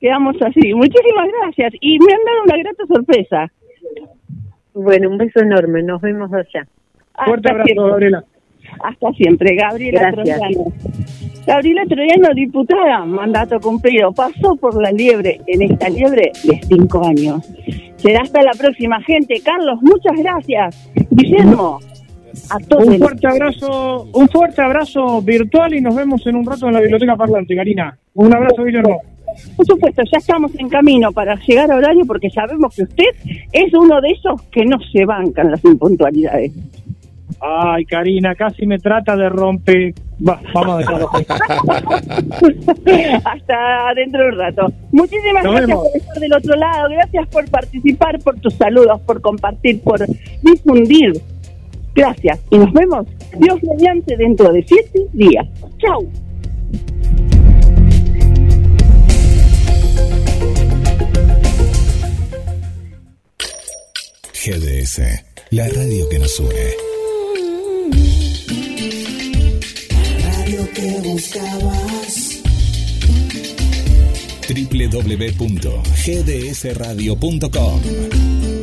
quedamos así. Muchísimas gracias y me han dado una grata sorpresa. Bueno, un beso enorme, nos vemos allá. Fuerte abrazo, Gabriela. Hasta siempre, Gabriela Troyano. Gabriela Troyano, diputada, mandato cumplido, pasó por la liebre, en esta liebre de cinco años. Será hasta la próxima, gente. Carlos, muchas gracias. Guillermo, a todos. Un fuerte abrazo, un fuerte abrazo virtual y nos vemos en un rato en la biblioteca parlante, Karina. Un abrazo, Guillermo. Por supuesto, ya estamos en camino para llegar a horario porque sabemos que usted es uno de esos que no se bancan las impuntualidades. Ay, Karina, casi me trata de romper. vamos a dejarlo. Hasta dentro de un rato. Muchísimas gracias por estar del otro lado. Gracias por participar, por tus saludos, por compartir, por difundir. Gracias. Y nos vemos, Dios mediante, dentro de siete días. Chau. GDS, la radio que nos une. Que buscabas. www.gdsradio.com